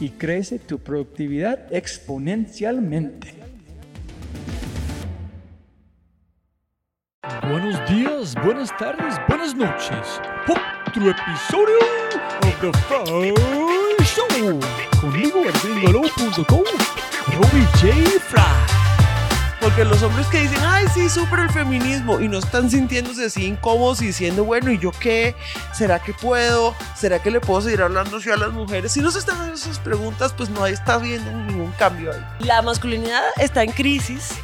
y crece tu productividad exponencialmente. Buenos días, buenas tardes, buenas noches. Otro episodio of The Fry Show. Conmigo, gringolo.com, Robbie J. Fry. Porque los hombres que dicen, ay, sí, súper el feminismo, y no están sintiéndose así incómodos y diciendo, bueno, ¿y yo qué? ¿Será que puedo? ¿Será que le puedo seguir hablando así a las mujeres? Si no se están haciendo esas preguntas, pues no está habiendo ningún cambio ahí. La masculinidad está en crisis,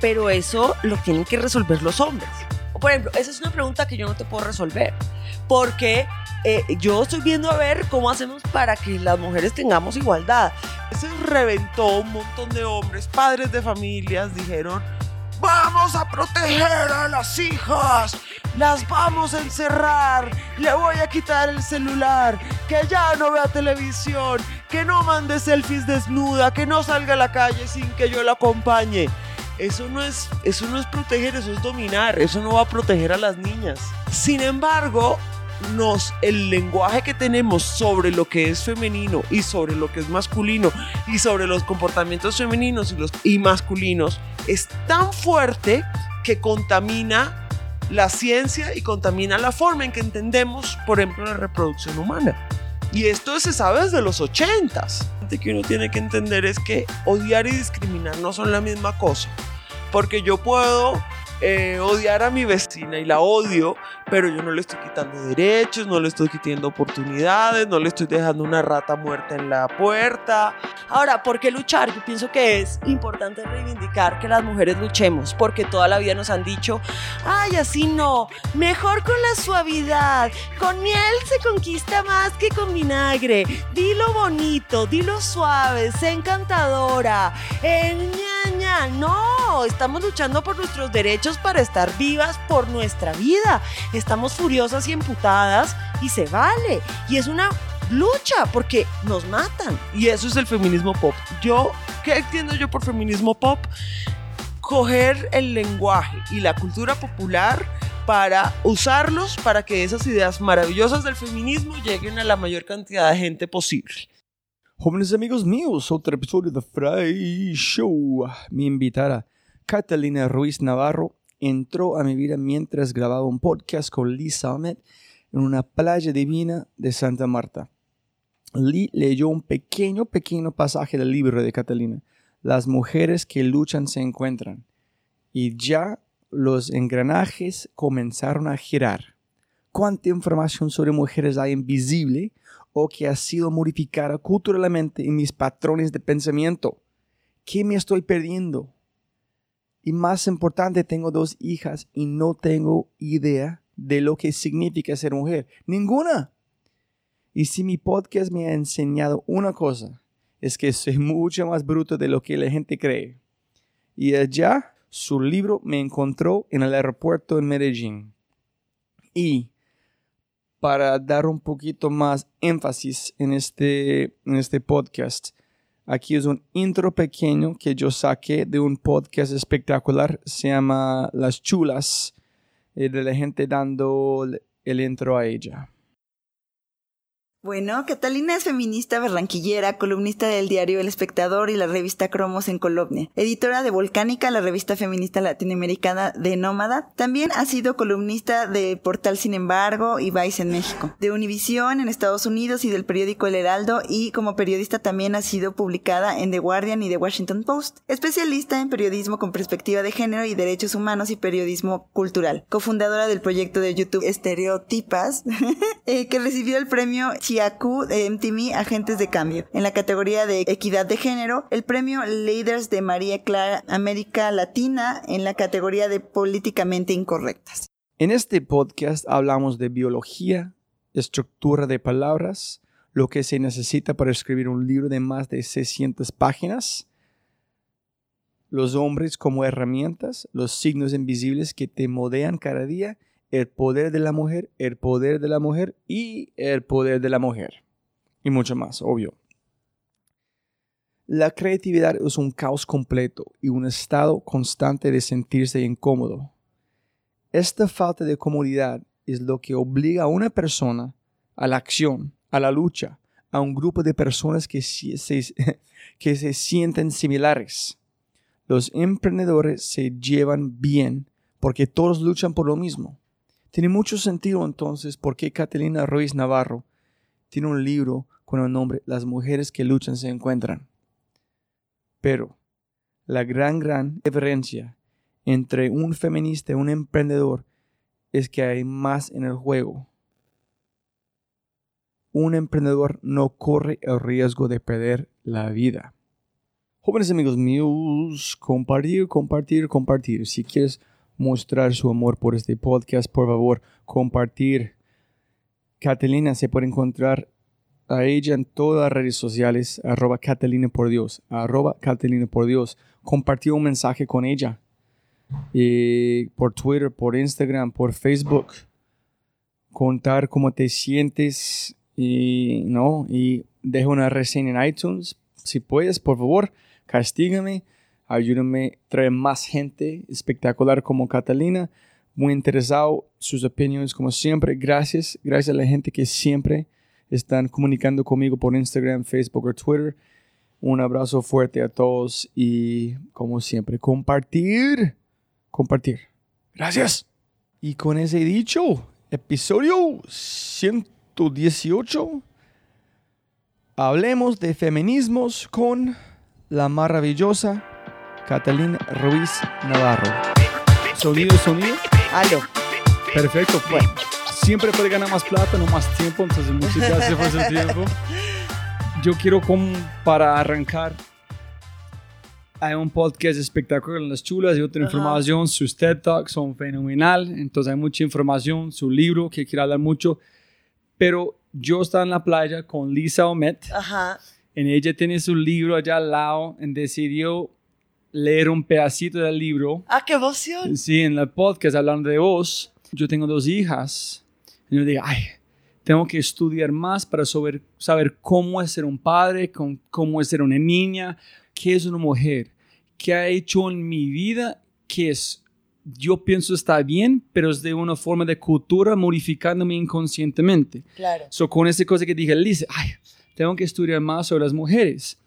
pero eso lo tienen que resolver los hombres. Por ejemplo, esa es una pregunta que yo no te puedo resolver, porque eh, yo estoy viendo a ver cómo hacemos para que las mujeres tengamos igualdad. Se reventó un montón de hombres, padres de familias, dijeron, vamos a proteger a las hijas, las vamos a encerrar, le voy a quitar el celular, que ya no vea televisión, que no mande selfies desnuda, que no salga a la calle sin que yo la acompañe. Eso no es, eso no es proteger, eso es dominar, eso no va a proteger a las niñas. Sin embargo, nos, el lenguaje que tenemos sobre lo que es femenino y sobre lo que es masculino y sobre los comportamientos femeninos y, los, y masculinos es tan fuerte que contamina la ciencia y contamina la forma en que entendemos, por ejemplo, la reproducción humana. Y esto se sabe desde los ochentas. Que uno tiene que entender es que odiar y discriminar no son la misma cosa. Porque yo puedo eh, odiar a mi vecina y la odio, pero yo no le estoy quitando derechos, no le estoy quitando oportunidades, no le estoy dejando una rata muerta en la puerta. Ahora, ¿por qué luchar? Yo pienso que es importante reivindicar que las mujeres luchemos, porque toda la vida nos han dicho, ay, así no, mejor con la suavidad, con miel se conquista más que con vinagre, dilo bonito, dilo suave, sé encantadora, eh, no, estamos luchando por nuestros derechos para estar vivas por nuestra vida estamos furiosas y emputadas y se vale. Y es una lucha porque nos matan. Y eso es el feminismo pop. Yo, ¿qué entiendo yo por feminismo pop? Coger el lenguaje y la cultura popular para usarlos para que esas ideas maravillosas del feminismo lleguen a la mayor cantidad de gente posible. Jóvenes amigos míos, otro episodio de Fry Show. Mi invitada Catalina Ruiz Navarro entró a mi vida mientras grababa un podcast con Lee Salmet en una playa divina de Santa Marta. Lee leyó un pequeño, pequeño pasaje del libro de Catalina. Las mujeres que luchan se encuentran. Y ya los engranajes comenzaron a girar. ¿Cuánta información sobre mujeres hay invisible o que ha sido modificada culturalmente en mis patrones de pensamiento? ¿Qué me estoy perdiendo? Y más importante, tengo dos hijas y no tengo idea de lo que significa ser mujer. Ninguna. Y si mi podcast me ha enseñado una cosa, es que soy mucho más bruto de lo que la gente cree. Y allá su libro me encontró en el aeropuerto en Medellín. Y para dar un poquito más énfasis en este, en este podcast, aquí es un intro pequeño que yo saqué de un podcast espectacular, se llama Las Chulas, eh, de la gente dando el intro a ella. Bueno, Catalina es feminista barranquillera, columnista del diario El Espectador y la revista Cromos en Colombia, editora de Volcánica, la revista feminista latinoamericana de Nómada. También ha sido columnista de Portal Sin embargo y Vice en México, de Univisión en Estados Unidos y del periódico El Heraldo y como periodista también ha sido publicada en The Guardian y The Washington Post. Especialista en periodismo con perspectiva de género y derechos humanos y periodismo cultural. Cofundadora del proyecto de YouTube Estereotipas, eh, que recibió el premio Chiacu de MTV Agentes de Cambio. En la categoría de Equidad de Género, el premio Leaders de María Clara América Latina en la categoría de Políticamente Incorrectas. En este podcast hablamos de biología, estructura de palabras, lo que se necesita para escribir un libro de más de 600 páginas, los hombres como herramientas, los signos invisibles que te modean cada día el poder de la mujer, el poder de la mujer y el poder de la mujer. Y mucho más, obvio. La creatividad es un caos completo y un estado constante de sentirse incómodo. Esta falta de comodidad es lo que obliga a una persona a la acción, a la lucha, a un grupo de personas que se, que se sienten similares. Los emprendedores se llevan bien porque todos luchan por lo mismo. Tiene mucho sentido entonces por qué Catalina Ruiz Navarro tiene un libro con el nombre Las mujeres que luchan se encuentran. Pero la gran, gran diferencia entre un feminista y un emprendedor es que hay más en el juego. Un emprendedor no corre el riesgo de perder la vida. Jóvenes amigos míos, compartir, compartir, compartir. Si quieres mostrar su amor por este podcast, por favor, compartir. Catalina se puede encontrar a ella en todas las redes sociales, arroba Catalina por Dios, arroba Catalina por Dios. Compartió un mensaje con ella y por Twitter, por Instagram, por Facebook. Contar cómo te sientes y, ¿no? y deja una reseña en iTunes. Si puedes, por favor, castígame Ayúdenme a traer más gente espectacular como Catalina. Muy interesado, sus opiniones como siempre. Gracias, gracias a la gente que siempre están comunicando conmigo por Instagram, Facebook o Twitter. Un abrazo fuerte a todos y como siempre, compartir, compartir. Gracias. Y con ese dicho, episodio 118, hablemos de feminismos con la maravillosa Catalina Ruiz Navarro. Sonido, sonido. Aló. Perfecto. Bueno, siempre puede ganar más plata, no más tiempo, entonces música se fue su tiempo. Yo quiero como para arrancar hay un podcast espectacular en las chulas y otra información. Sus TED Talks son fenomenal. Entonces hay mucha información. Su libro que quiero hablar mucho. Pero yo estaba en la playa con Lisa Omet. Ajá. En ella tiene su libro allá al lado. Y decidió leer un pedacito del libro. Ah, qué emoción. Sí, en el podcast hablando de vos. Yo tengo dos hijas. Y yo digo, ay, tengo que estudiar más para saber, saber cómo es ser un padre, con- cómo es ser una niña, qué es una mujer, qué ha hecho en mi vida, que es, yo pienso está bien, pero es de una forma de cultura modificándome inconscientemente. Claro. So, con esa cosa que dije, Liz, ay, tengo que estudiar más sobre las mujeres.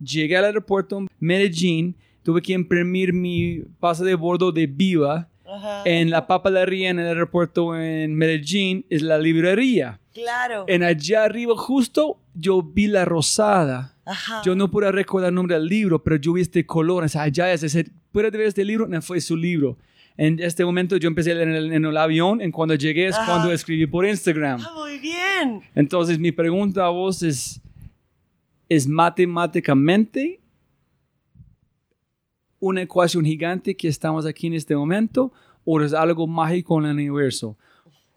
Llegué al aeropuerto Medellín, tuve que imprimir mi pase de bordo de Viva. Ajá. En la papelería en el aeropuerto en Medellín es la librería. Claro. En allá arriba justo yo vi la rosada. Ajá. Yo no puedo recordar el nombre del libro, pero yo vi este color. O sea, allá es ese. ¿Puedes ver este libro? No fue su libro. En este momento yo empecé en el, en el avión. En cuando llegué es Ajá. cuando escribí por Instagram. Ah, muy bien. Entonces mi pregunta a vos es, ¿es matemáticamente una ecuación gigante que estamos aquí en este momento o es algo mágico en el universo?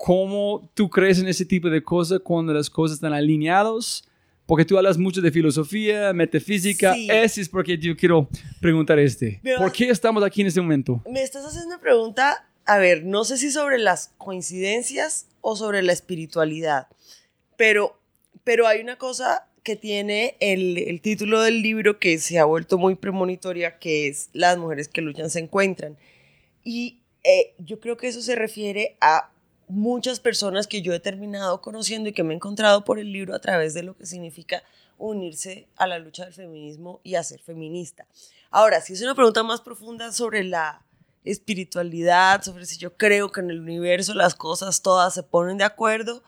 ¿cómo tú crees en ese tipo de cosas cuando las cosas están alineadas? Porque tú hablas mucho de filosofía, metafísica. Sí. Ese es porque yo quiero preguntar este. Me ¿Por vas- qué estamos aquí en este momento? Me estás haciendo una pregunta, a ver, no sé si sobre las coincidencias o sobre la espiritualidad, pero, pero hay una cosa que tiene el, el título del libro que se ha vuelto muy premonitoria, que es Las mujeres que luchan se encuentran. Y eh, yo creo que eso se refiere a muchas personas que yo he terminado conociendo y que me he encontrado por el libro a través de lo que significa unirse a la lucha del feminismo y a ser feminista. Ahora, si es una pregunta más profunda sobre la espiritualidad, sobre si yo creo que en el universo las cosas todas se ponen de acuerdo,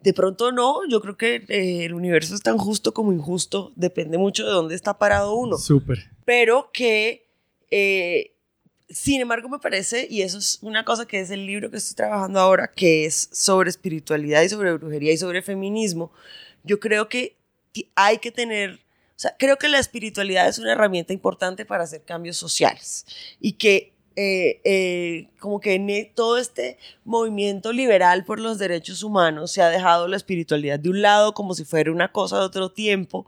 de pronto no, yo creo que eh, el universo es tan justo como injusto, depende mucho de dónde está parado uno Súper. pero que, eh, sin embargo, me parece, y eso es una cosa que es el libro que estoy trabajando ahora, que es sobre espiritualidad y sobre brujería y sobre feminismo, yo creo que hay que tener, o sea, creo que la espiritualidad es una herramienta importante para hacer cambios sociales y que... eh, eh, como que en todo este movimiento liberal por los derechos humanos se ha dejado la espiritualidad de un lado como si fuera una cosa de otro tiempo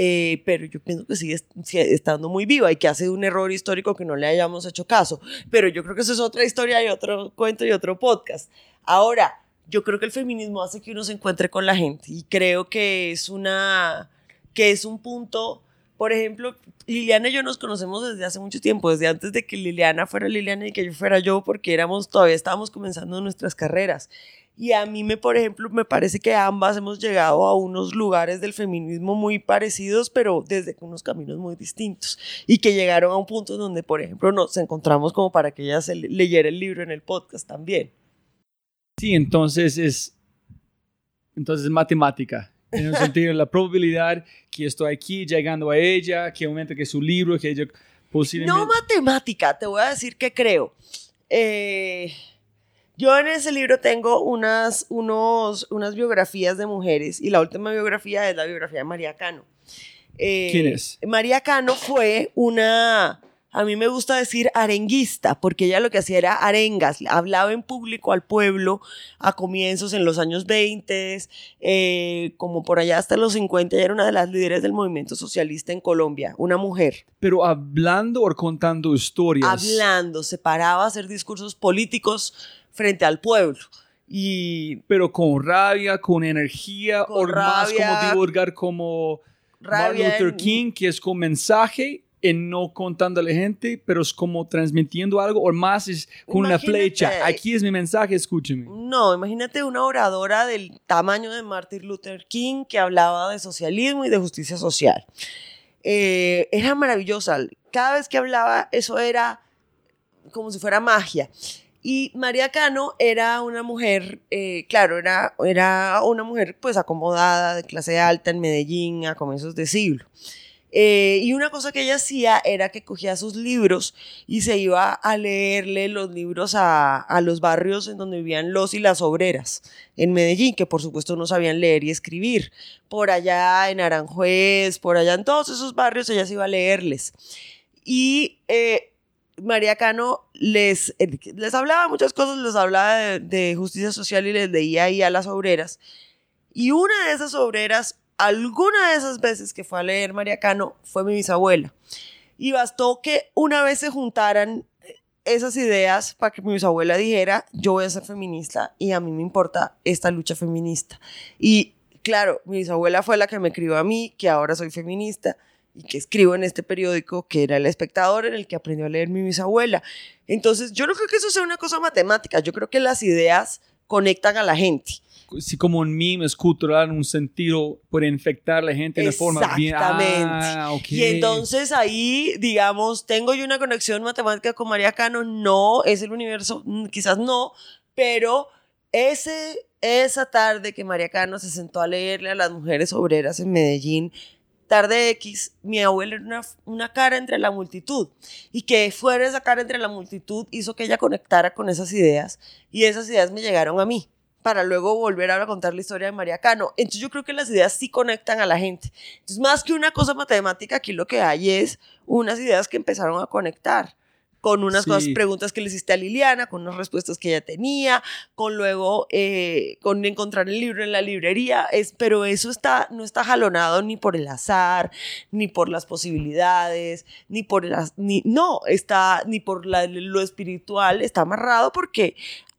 eh, pero yo pienso que sigue, est- sigue estando muy viva y que ha sido un error histórico que no le hayamos hecho caso. Pero yo creo que eso es otra historia y otro cuento y otro podcast. Ahora, yo creo que el feminismo hace que uno se encuentre con la gente y creo que es una, que es un punto, por ejemplo, Liliana y yo nos conocemos desde hace mucho tiempo, desde antes de que Liliana fuera Liliana y que yo fuera yo, porque éramos, todavía estábamos comenzando nuestras carreras. Y a mí, me, por ejemplo, me parece que ambas hemos llegado a unos lugares del feminismo muy parecidos, pero desde unos caminos muy distintos. Y que llegaron a un punto donde, por ejemplo, nos encontramos como para que ella se le- leyera el libro en el podcast también. Sí, entonces es, entonces es matemática. En el sentido de la probabilidad que estoy aquí llegando a ella, que aumenta que su libro, que ella posiblemente... No matemática, te voy a decir que creo. Eh, yo en ese libro tengo unas, unos, unas biografías de mujeres y la última biografía es la biografía de María Cano. Eh, ¿Quién es? María Cano fue una, a mí me gusta decir arenguista, porque ella lo que hacía era arengas, hablaba en público al pueblo a comienzos en los años 20, eh, como por allá hasta los 50, ella era una de las líderes del movimiento socialista en Colombia, una mujer Pero hablando o contando historias. hablando, se paraba a hacer discursos políticos frente al pueblo. Y Pero con rabia, con energía, Con o más como divulgar como Rabia Martin Luther King, que es con mensaje y no la gente, pero es como transmitiendo algo, o más es con una Imagínate. flecha. Aquí es mi mensaje, escúcheme. no, imagínate una oradora del tamaño de Martin Luther King que hablaba de socialismo y de justicia social. Eh, era maravillosa. Cada vez que hablaba, eso era como si fuera magia. Y María Cano era una mujer, eh, claro, era, era una mujer pues acomodada, de clase alta en Medellín a comienzos de siglo. Eh, y una cosa que ella hacía era que cogía sus libros y se iba a leerle los libros a, a los barrios en donde vivían los y las obreras en Medellín, que por supuesto no sabían leer y escribir. Por allá en Aranjuez, por allá en todos esos barrios ella se iba a leerles. Y eh, María Cano les, eh, les hablaba muchas cosas, les hablaba de, de justicia social y les leía ahí a las obreras. Y una de esas obreras, alguna de esas veces que fue a leer María Cano, fue mi bisabuela. Y bastó que una vez se juntaran eh, esas ideas para que mi bisabuela dijera, yo voy a ser feminista y a mí me importa esta lucha feminista. Y claro, mi bisabuela fue la que me crió a mí, que ahora soy feminista y que escribo en este periódico que era El Espectador, en el que aprendió a leer mi bisabuela. Entonces, yo no creo que eso sea una cosa matemática, yo creo que las ideas conectan a la gente. Si como un meme es cultural, un sentido puede infectar a la gente de forma bien. Exactamente. Ah. Y entonces ahí, digamos, tengo yo una conexión matemática con María Cano, no, es el universo, mm, quizás no, pero ese, esa tarde que María Cano se sentó a leerle a las mujeres obreras en Medellín, tarde X, mi abuela era una, una cara entre la multitud. Y que fuera esa cara entre la multitud hizo que ella conectara con esas ideas y esas ideas me llegaron a mí para luego volver a contar la historia de María Cano. Entonces yo creo que las ideas sí conectan a la gente. Entonces más que una cosa matemática, aquí lo que hay es unas ideas que empezaron a conectar con unas Sí. cosas- preguntas que le hiciste a Liliana, con unas respuestas que ella tenía, con luego eh, con encontrar el libro en la librería, es, pero eso está, no está jalonado ni por el azar, ni por las posibilidades, ni por las, ni, no, está, ni por la- lo espiritual, está amarrado porque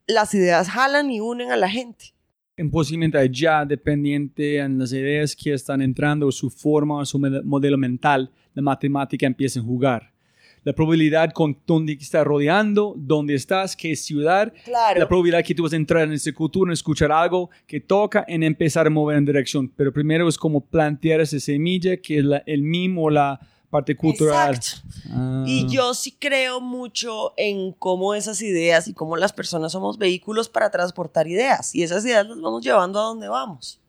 las ideas jalan y unen a la gente. En posiblemente ya dependiente en las ideas que están entrando, su forma, su modelo mental, la matemática empieza a jugar. La probabilidad con dónde está rodeando, dónde estás, qué ciudad, Claro. la probabilidad que tú vas a entrar en esa cultura, en escuchar algo que toca, en empezar a mover en dirección. Pero primero es como plantear esa semilla que es la- el mimo o la parte cultural. Exacto. Ah. Y yo sí creo mucho en cómo esas ideas y cómo las personas somos vehículos para transportar ideas. Y esas ideas las vamos llevando a donde vamos.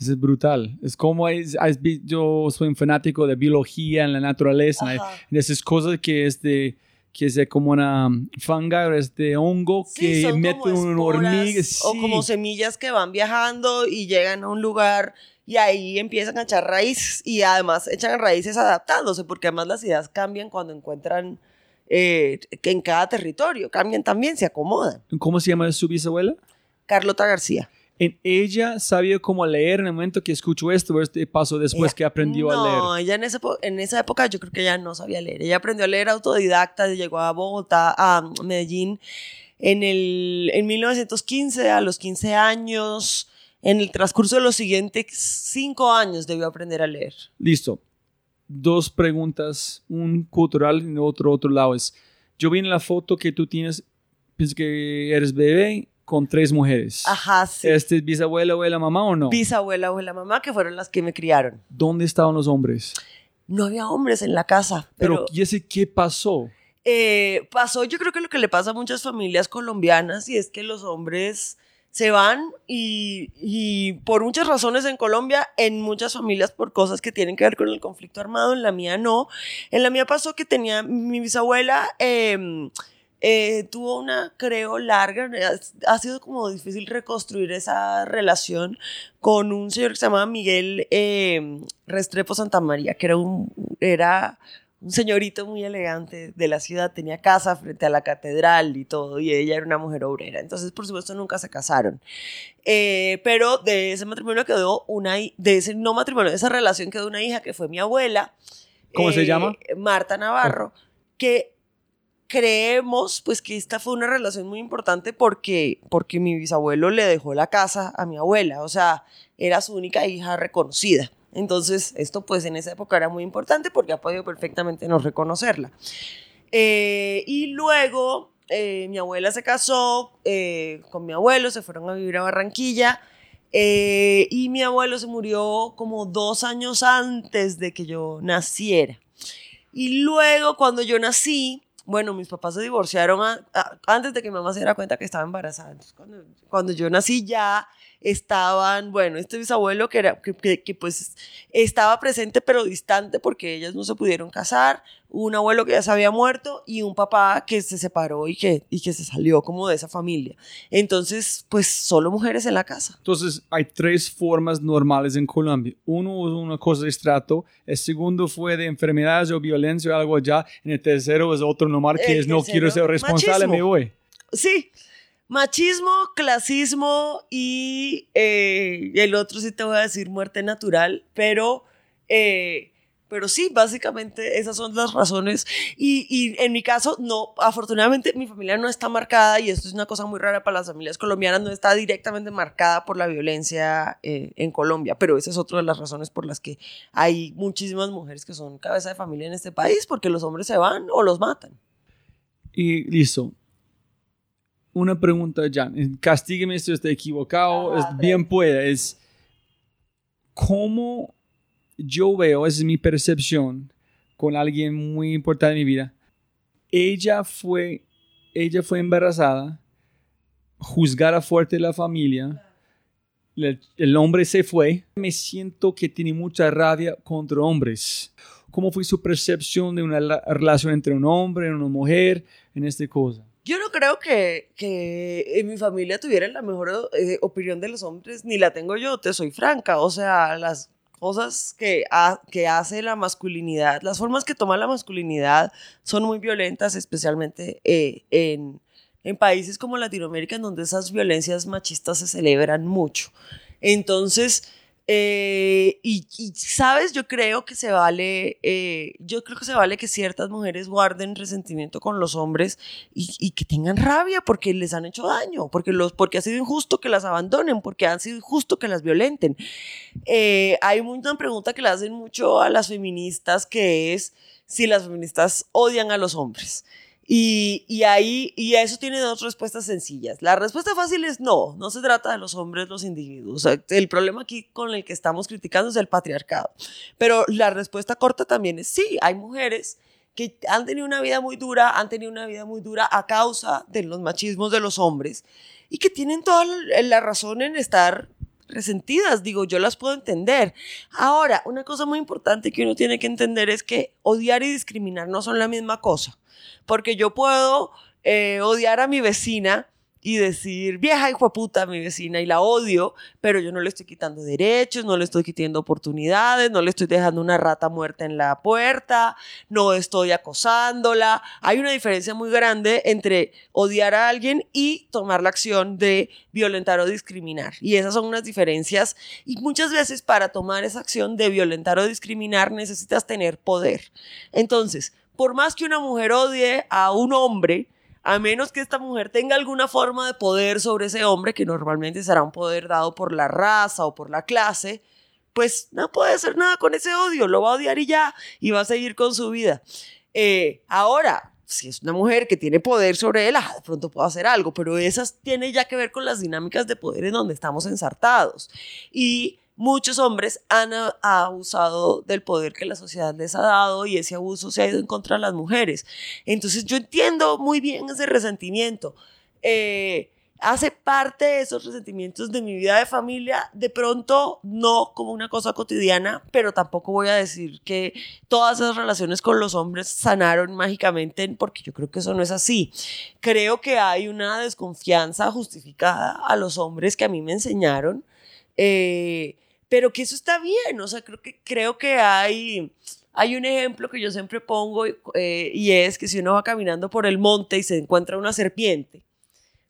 Eso es brutal. Es como es, vi- yo soy un fanático de biología en la naturaleza. de esas cosas que es de que es de como una fanga, es de hongo Sí, que mete esporas hormiga. O sí. como semillas que van viajando y llegan a un lugar y ahí empiezan a echar raíces. Y además echan raíces adaptándose, porque además las ideas cambian cuando encuentran eh, que en cada territorio. Cambian también, se acomodan. ¿Cómo se llama su bisabuela? Carlota García. En ella sabía cómo leer en el momento que escuchó esto, este pasó después Ella- que aprendió no, a leer. ella en esa, en esa época yo creo que ella no sabía leer. Ella aprendió a leer autodidacta, llegó a Bogotá, a Medellín en, el, en 1915, a los 15 años. En el transcurso de los siguientes cinco años debió aprender a leer. Listo. Dos preguntas, un cultural y otro otro lado es, yo vi en la foto que tú tienes, pienso que eres bebé con tres mujeres. Ajá, sí. ¿Este es bisabuela, abuela, mamá o no? Bisabuela, abuela, mamá, que fueron las que me criaron. ¿Dónde estaban los hombres? No había hombres en la casa, Pero, pero, ¿y ese qué pasó? eh, pasó yo creo que lo que le pasa a muchas familias colombianas y es que los hombres se van y, por muchas razones en Colombia, en muchas familias por cosas que tienen que ver con el conflicto armado, en la mía no. En la mía pasó que tenía mi bisabuela, eh, eh, tuvo una, creo, larga, ha, sido como difícil reconstruir esa relación con un señor que se llamaba Miguel eh, Restrepo Santa María, que era un, era un señorito muy elegante de la ciudad, tenía casa frente a la catedral y todo, y ella era una mujer obrera. Entonces, por supuesto, nunca se casaron. Eh, pero de ese matrimonio quedó una, de ese no matrimonio, de esa relación quedó una hija que fue mi abuela. ¿Cómo se eh, llama? Marta Navarro, que creemos pues que esta fue una relación muy importante porque, porque mi bisabuelo le dejó la casa a mi abuela, o sea, era su única hija reconocida. Entonces, esto pues en esa época era muy importante porque ha podido perfectamente no reconocerla. Eh, y luego eh, mi abuela se casó eh, con mi abuelo, se fueron a vivir a Barranquilla eh, y mi abuelo se murió como dos años antes de que yo naciera. Y luego cuando yo nací, bueno, mis papás se divorciaron antes de que mi mamá se diera cuenta que estaba embarazada. Entonces, cuando, cuando yo nací ya estaban, bueno, este bisabuelo que, era, que, que- que, pues estaba presente pero distante porque ellas no se pudieron casar, un abuelo que ya se había muerto y un papá que se separó y que, y que se salió como de esa familia. Entonces, pues solo mujeres en la casa. Entonces, hay tres formas normales en Colombia. Uno es una cosa de estrato, el segundo fue de enfermedades o violencia o algo allá, y el tercero es otro normal que El es no quiero ser responsable, machismo. me voy. Sí, machismo, clasismo y eh, el otro sí te voy a decir muerte natural, pero, eh, pero sí, básicamente esas son las razones. Y, y en mi caso, no, afortunadamente mi familia no está marcada y esto es una cosa muy rara para las familias colombianas, no está directamente marcada por la violencia eh, en Colombia, pero esa es otra de las razones por las que hay muchísimas mujeres que son cabeza de familia en este país, porque los hombres se van o los matan. Y listo. Una pregunta, Jan. Castígueme si estoy equivocado. Ajá, es, bien pueda. Es cómo yo veo, esa es mi percepción con alguien muy importante en mi vida. Ella fue, ella fue embarazada, juzgada fuerte la familia. El, el hombre se fue. Me siento que tiene mucha rabia contra hombres. ¿Cómo fue su percepción de una la- relación entre un hombre y una mujer en esta cosa? Yo no creo que, que en mi familia tuvieran la mejor eh, opinión de los hombres, ni la tengo yo, te soy franca. O sea, las, cosas que, ha- que hace la masculinidad, las formas que toma la masculinidad son muy violentas, especialmente eh, en, en países como Latinoamérica, en donde esas violencias machistas se celebran mucho. Entonces, eh, y, sabes, yo creo que se vale, eh, yo creo que se vale que ciertas mujeres guarden resentimiento con los hombres y, que tengan rabia porque les han hecho daño, porque, los, porque ha sido injusto que las abandonen, porque ha sido injusto que las violenten. Eh, hay una pregunta que le hacen mucho a las feministas que es si las feministas odian a los hombres. Y, y, ahí, y eso tiene dos respuestas sencillas. La respuesta fácil es no, no se trata de los hombres, los individuos. El problema aquí con el que estamos criticando es el patriarcado. Pero la respuesta corta también es sí, hay mujeres que han tenido una vida muy dura, han tenido una vida muy dura a causa de los machismos de los hombres y que tienen toda la razón en estar resentidas, digo, yo las puedo entender. Ahora, una cosa muy importante que uno tiene que entender es que odiar y discriminar no son la misma cosa, porque yo puedo eh, odiar a mi vecina y decir, vieja hijo de puta, mi vecina, y la odio, pero yo no le estoy quitando derechos, no le estoy quitando oportunidades, no le estoy dejando una rata muerta en la puerta, no estoy acosándola. Hay una diferencia muy grande entre odiar a alguien y tomar la acción de violentar o discriminar. Y esas son unas diferencias. Y muchas veces para tomar esa acción de violentar o discriminar necesitas tener poder. Entonces, por más que una mujer odie a un hombre, a menos que esta mujer tenga alguna forma de poder sobre ese hombre, que normalmente será un poder dado por la raza o por la clase, pues no puede hacer nada con ese odio, lo va a odiar y ya, y va a seguir con su vida. Eh, ahora, si es una mujer que tiene poder sobre él, ah, de pronto puede hacer algo, pero esas tiene ya que ver con las dinámicas de poder en donde estamos ensartados. Y muchos hombres han abusado del poder que la sociedad les ha dado y ese abuso se ha ido en contra de las mujeres. Entonces yo entiendo muy bien ese resentimiento. Eh, hace parte de esos resentimientos de mi vida de familia, de pronto no como una cosa cotidiana, pero tampoco voy a decir que todas esas relaciones con los hombres sanaron mágicamente, porque yo creo que eso no es así. Creo que hay una desconfianza justificada a los hombres que a mí me enseñaron. Eh, pero que eso está bien, o sea, creo que, creo que hay, hay un ejemplo que yo siempre pongo eh, y es que si uno va caminando por el monte y se encuentra una serpiente,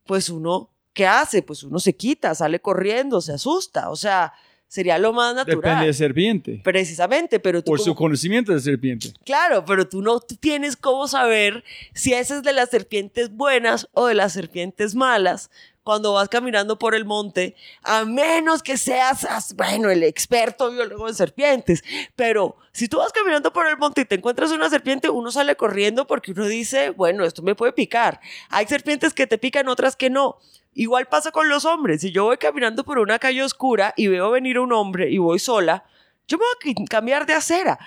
pues uno, ¿qué hace? Pues uno se quita, sale corriendo, se asusta, o sea, sería lo más natural. Depende de serpiente. Precisamente, pero tú... Por como- su conocimiento de serpiente. Claro, pero tú no tienes cómo saber si ese es de las serpientes buenas o de las serpientes malas cuando vas caminando por el monte, a menos que seas, as- bueno, el experto biólogo en serpientes. Pero si tú vas caminando por el monte y te encuentras una serpiente, uno sale corriendo porque uno dice, bueno, esto me puede picar. Hay serpientes que te pican, otras que no. Igual pasa con los hombres. Si yo voy caminando por una calle oscura y veo venir un hombre y voy sola, yo me voy a cambiar de acera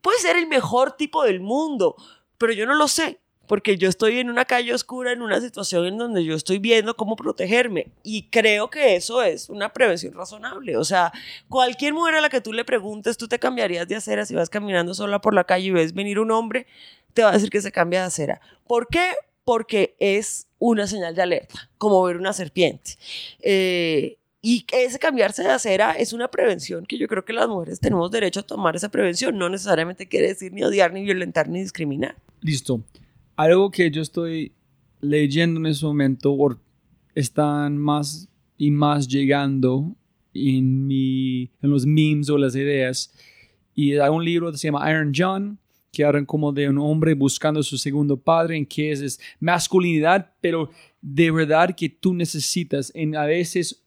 puede ser el mejor tipo del mundo, pero yo no lo sé, porque yo estoy en una calle oscura, en una situación en donde yo estoy viendo cómo protegerme. Y creo que eso es una prevención razonable. O sea, cualquier mujer a la que tú le preguntes, tú te cambiarías de acera si vas caminando sola por la calle y ves venir un hombre, te va a decir que se cambia de acera. ¿Por qué? Porque es una señal de alerta, como ver una serpiente. Eh, y ese cambiarse de acera es una prevención que yo creo que las mujeres tenemos derecho a tomar esa prevención. No necesariamente quiere decir ni odiar, ni violentar, ni discriminar. Listo. Algo que yo estoy leyendo en ese momento, or- están más y más llegando en, mi, en los memes o las ideas. Y hay un libro que se llama Iron John, que hablan como de un hombre buscando a su segundo padre, en que es, es masculinidad, pero de verdad que tú necesitas. En, a veces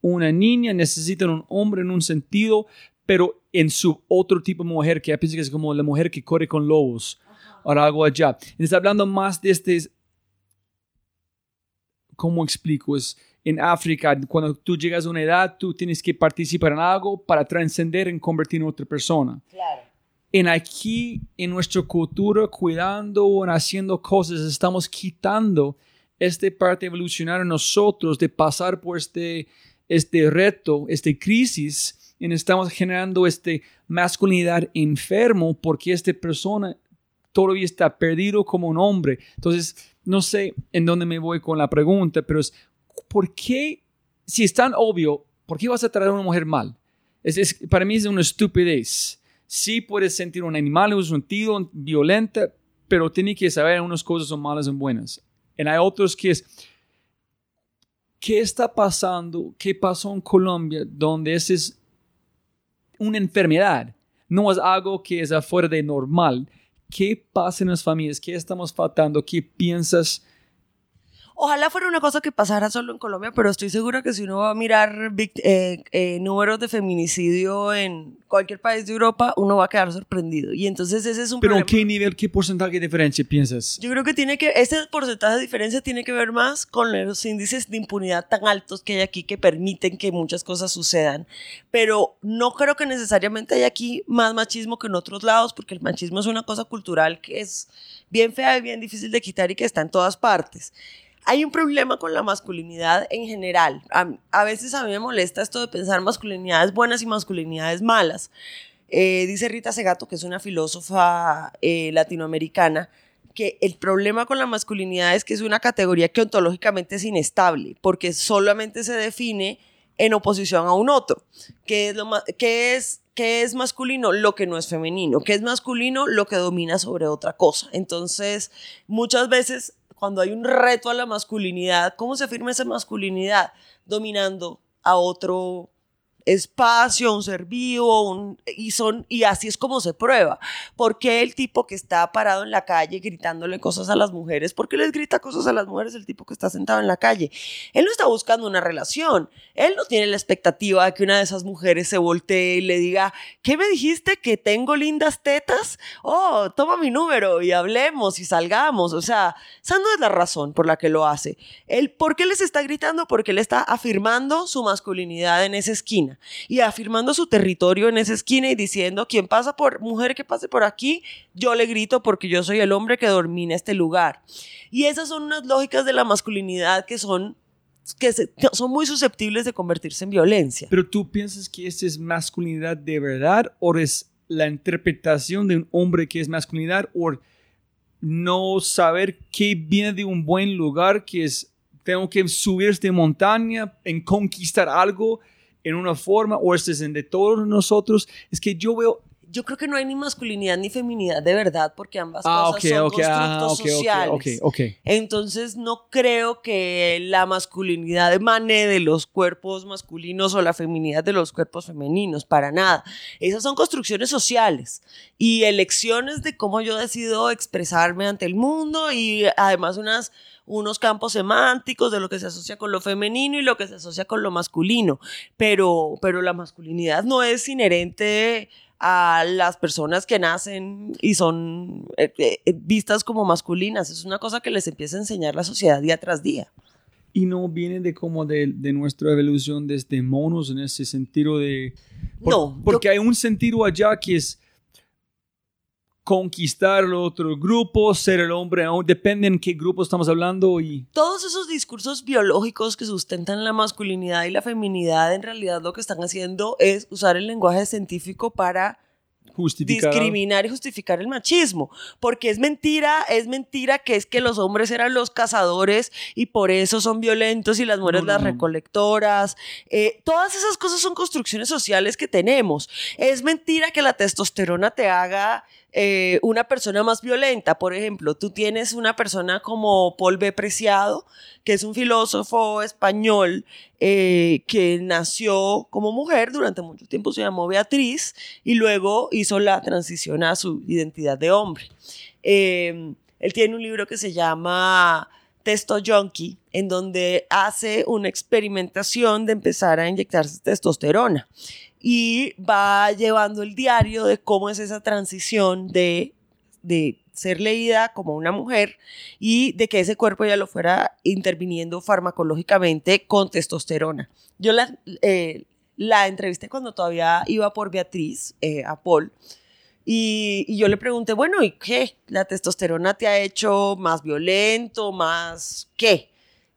una niña necesita un hombre en un sentido, pero en su otro tipo de mujer, que piensa que es como la mujer que corre con lobos o algo allá. Está hablando más de este, ¿cómo explico? Es en África, cuando tú llegas a una edad, tú tienes que participar en algo para trascender en convertir en otra persona. Claro. En aquí, en nuestra cultura, cuidando o haciendo cosas, estamos quitando esta parte evolucionaria en nosotros de pasar por este, este reto, esta crisis, y estamos generando esta masculinidad enfermo porque esta persona todavía está perdido como un hombre. Entonces, no sé en dónde me voy con la pregunta, pero es, ¿por qué, si es tan obvio, ¿por qué vas a traer a una mujer mal? Es, para mí es una estupidez. Sí puedes sentir un animal un sentido violento, pero tiene que saber unas cosas son malas y buenas. Y hay otros que es, ¿qué está pasando? ¿Qué pasó en Colombia donde esa es una enfermedad? No es algo que es afuera de normal. ¿Qué pasa en las familias? ¿Qué estamos faltando? ¿Qué piensas? Ojalá fuera una cosa que pasara solo en Colombia, pero estoy segura que si uno va a mirar eh, eh, números de feminicidio en cualquier país de Europa, uno va a quedar sorprendido. Y entonces ese es un ¿Pero problema. qué nivel, qué porcentaje de diferencia piensas? Yo creo que tiene que, ese porcentaje de diferencia tiene que ver más con los índices de impunidad tan altos que hay aquí que permiten que muchas cosas sucedan. Pero no creo que necesariamente hay aquí más machismo que en otros lados, porque el machismo es una cosa cultural que es bien fea y bien difícil de quitar y que está en todas partes. Hay un problema con la masculinidad en general. A, veces a mí me molesta esto de pensar masculinidades buenas y masculinidades malas. Eh, dice Rita Segato, que es una filósofa eh, latinoamericana, que el problema con la masculinidad es que es una categoría que ontológicamente es inestable, porque solamente se define en oposición a un otro. ¿Qué es, lo qué es, qué es masculino? Lo que no es femenino. ¿Qué es masculino? Lo que domina sobre otra cosa. Entonces, muchas veces cuando hay un reto a la masculinidad, ¿cómo se afirma esa masculinidad? Dominando a otro espacio, un ser vivo, un- y, son, y así es como se prueba. ¿Por qué el tipo que está parado en la calle gritándole cosas a las mujeres? ¿Por qué les grita cosas a las mujeres el tipo que está sentado en la calle? Él no está buscando una relación. Él no tiene la expectativa de que una de esas mujeres se voltee y le diga, ¿qué me dijiste? ¿Que tengo lindas tetas? Oh, toma mi número y hablemos y salgamos. O sea, esa no es la razón por la que lo hace. Él, ¿Por qué les está gritando? Porque él está afirmando su masculinidad en esa esquina y afirmando su territorio en esa esquina y diciendo, quien pasa por, mujer que pase por aquí, yo le grito porque yo soy el hombre que domina este lugar. Y esas son unas lógicas de la masculinidad que son, que que son muy susceptibles de convertirse en violencia. Pero tú piensas que esa es masculinidad de verdad o es la interpretación de un hombre que es masculinidad o no saber qué viene de un buen lugar que es tengo que subir esta montaña en conquistar algo en una forma o este es en de todos nosotros es que yo veo Yo creo que no hay ni masculinidad ni feminidad de verdad porque ambas ah cosas son ok ah, constructos sociales. Entonces no creo que la masculinidad emane de los cuerpos masculinos o la feminidad de los cuerpos femeninos, para nada. Esas son construcciones sociales y elecciones de cómo yo decido expresarme ante el mundo y además unas, unos campos semánticos de lo que se asocia con lo femenino y lo que se asocia con lo masculino. Pero, pero la masculinidad no es inherente a las personas que nacen y son eh, eh, vistas como masculinas. Es una cosa que les empieza a enseñar la sociedad día tras día. y no viene de como de, de nuestra evolución desde monos en ese sentido de por- No, yo- porque hay un sentido allá que es conquistar el otro grupo ser el hombre aún depende en qué grupo estamos hablando y Todos esos discursos biológicos que sustentan la masculinidad y la feminidad, en realidad lo que están haciendo es usar el lenguaje científico para justificar discriminar y justificar el machismo, porque es mentira, es mentira que es que los hombres eran los cazadores y por eso son violentos y las mujeres No, no, las recolectoras. Eh, todas esas cosas son construcciones sociales que tenemos. Es mentira que la testosterona te haga eh, una persona más violenta. Por ejemplo, tú tienes una persona como Paul B. Preciado, que es un filósofo español eh, que nació como mujer, durante mucho tiempo se llamó Beatriz y luego hizo la transición a su identidad de hombre. Eh, él tiene un libro que se llama Testo Junkie, en donde hace una experimentación de empezar a inyectarse testosterona y va llevando el diario de cómo es esa transición de, de ser leída como una mujer y de que ese cuerpo ya lo fuera interviniendo farmacológicamente con testosterona. Yo la, eh, la entrevisté cuando todavía iba por Beatriz, eh, a Paul, y, y yo le pregunté, bueno, ¿y qué? ¿La testosterona te ha hecho más violento, más qué?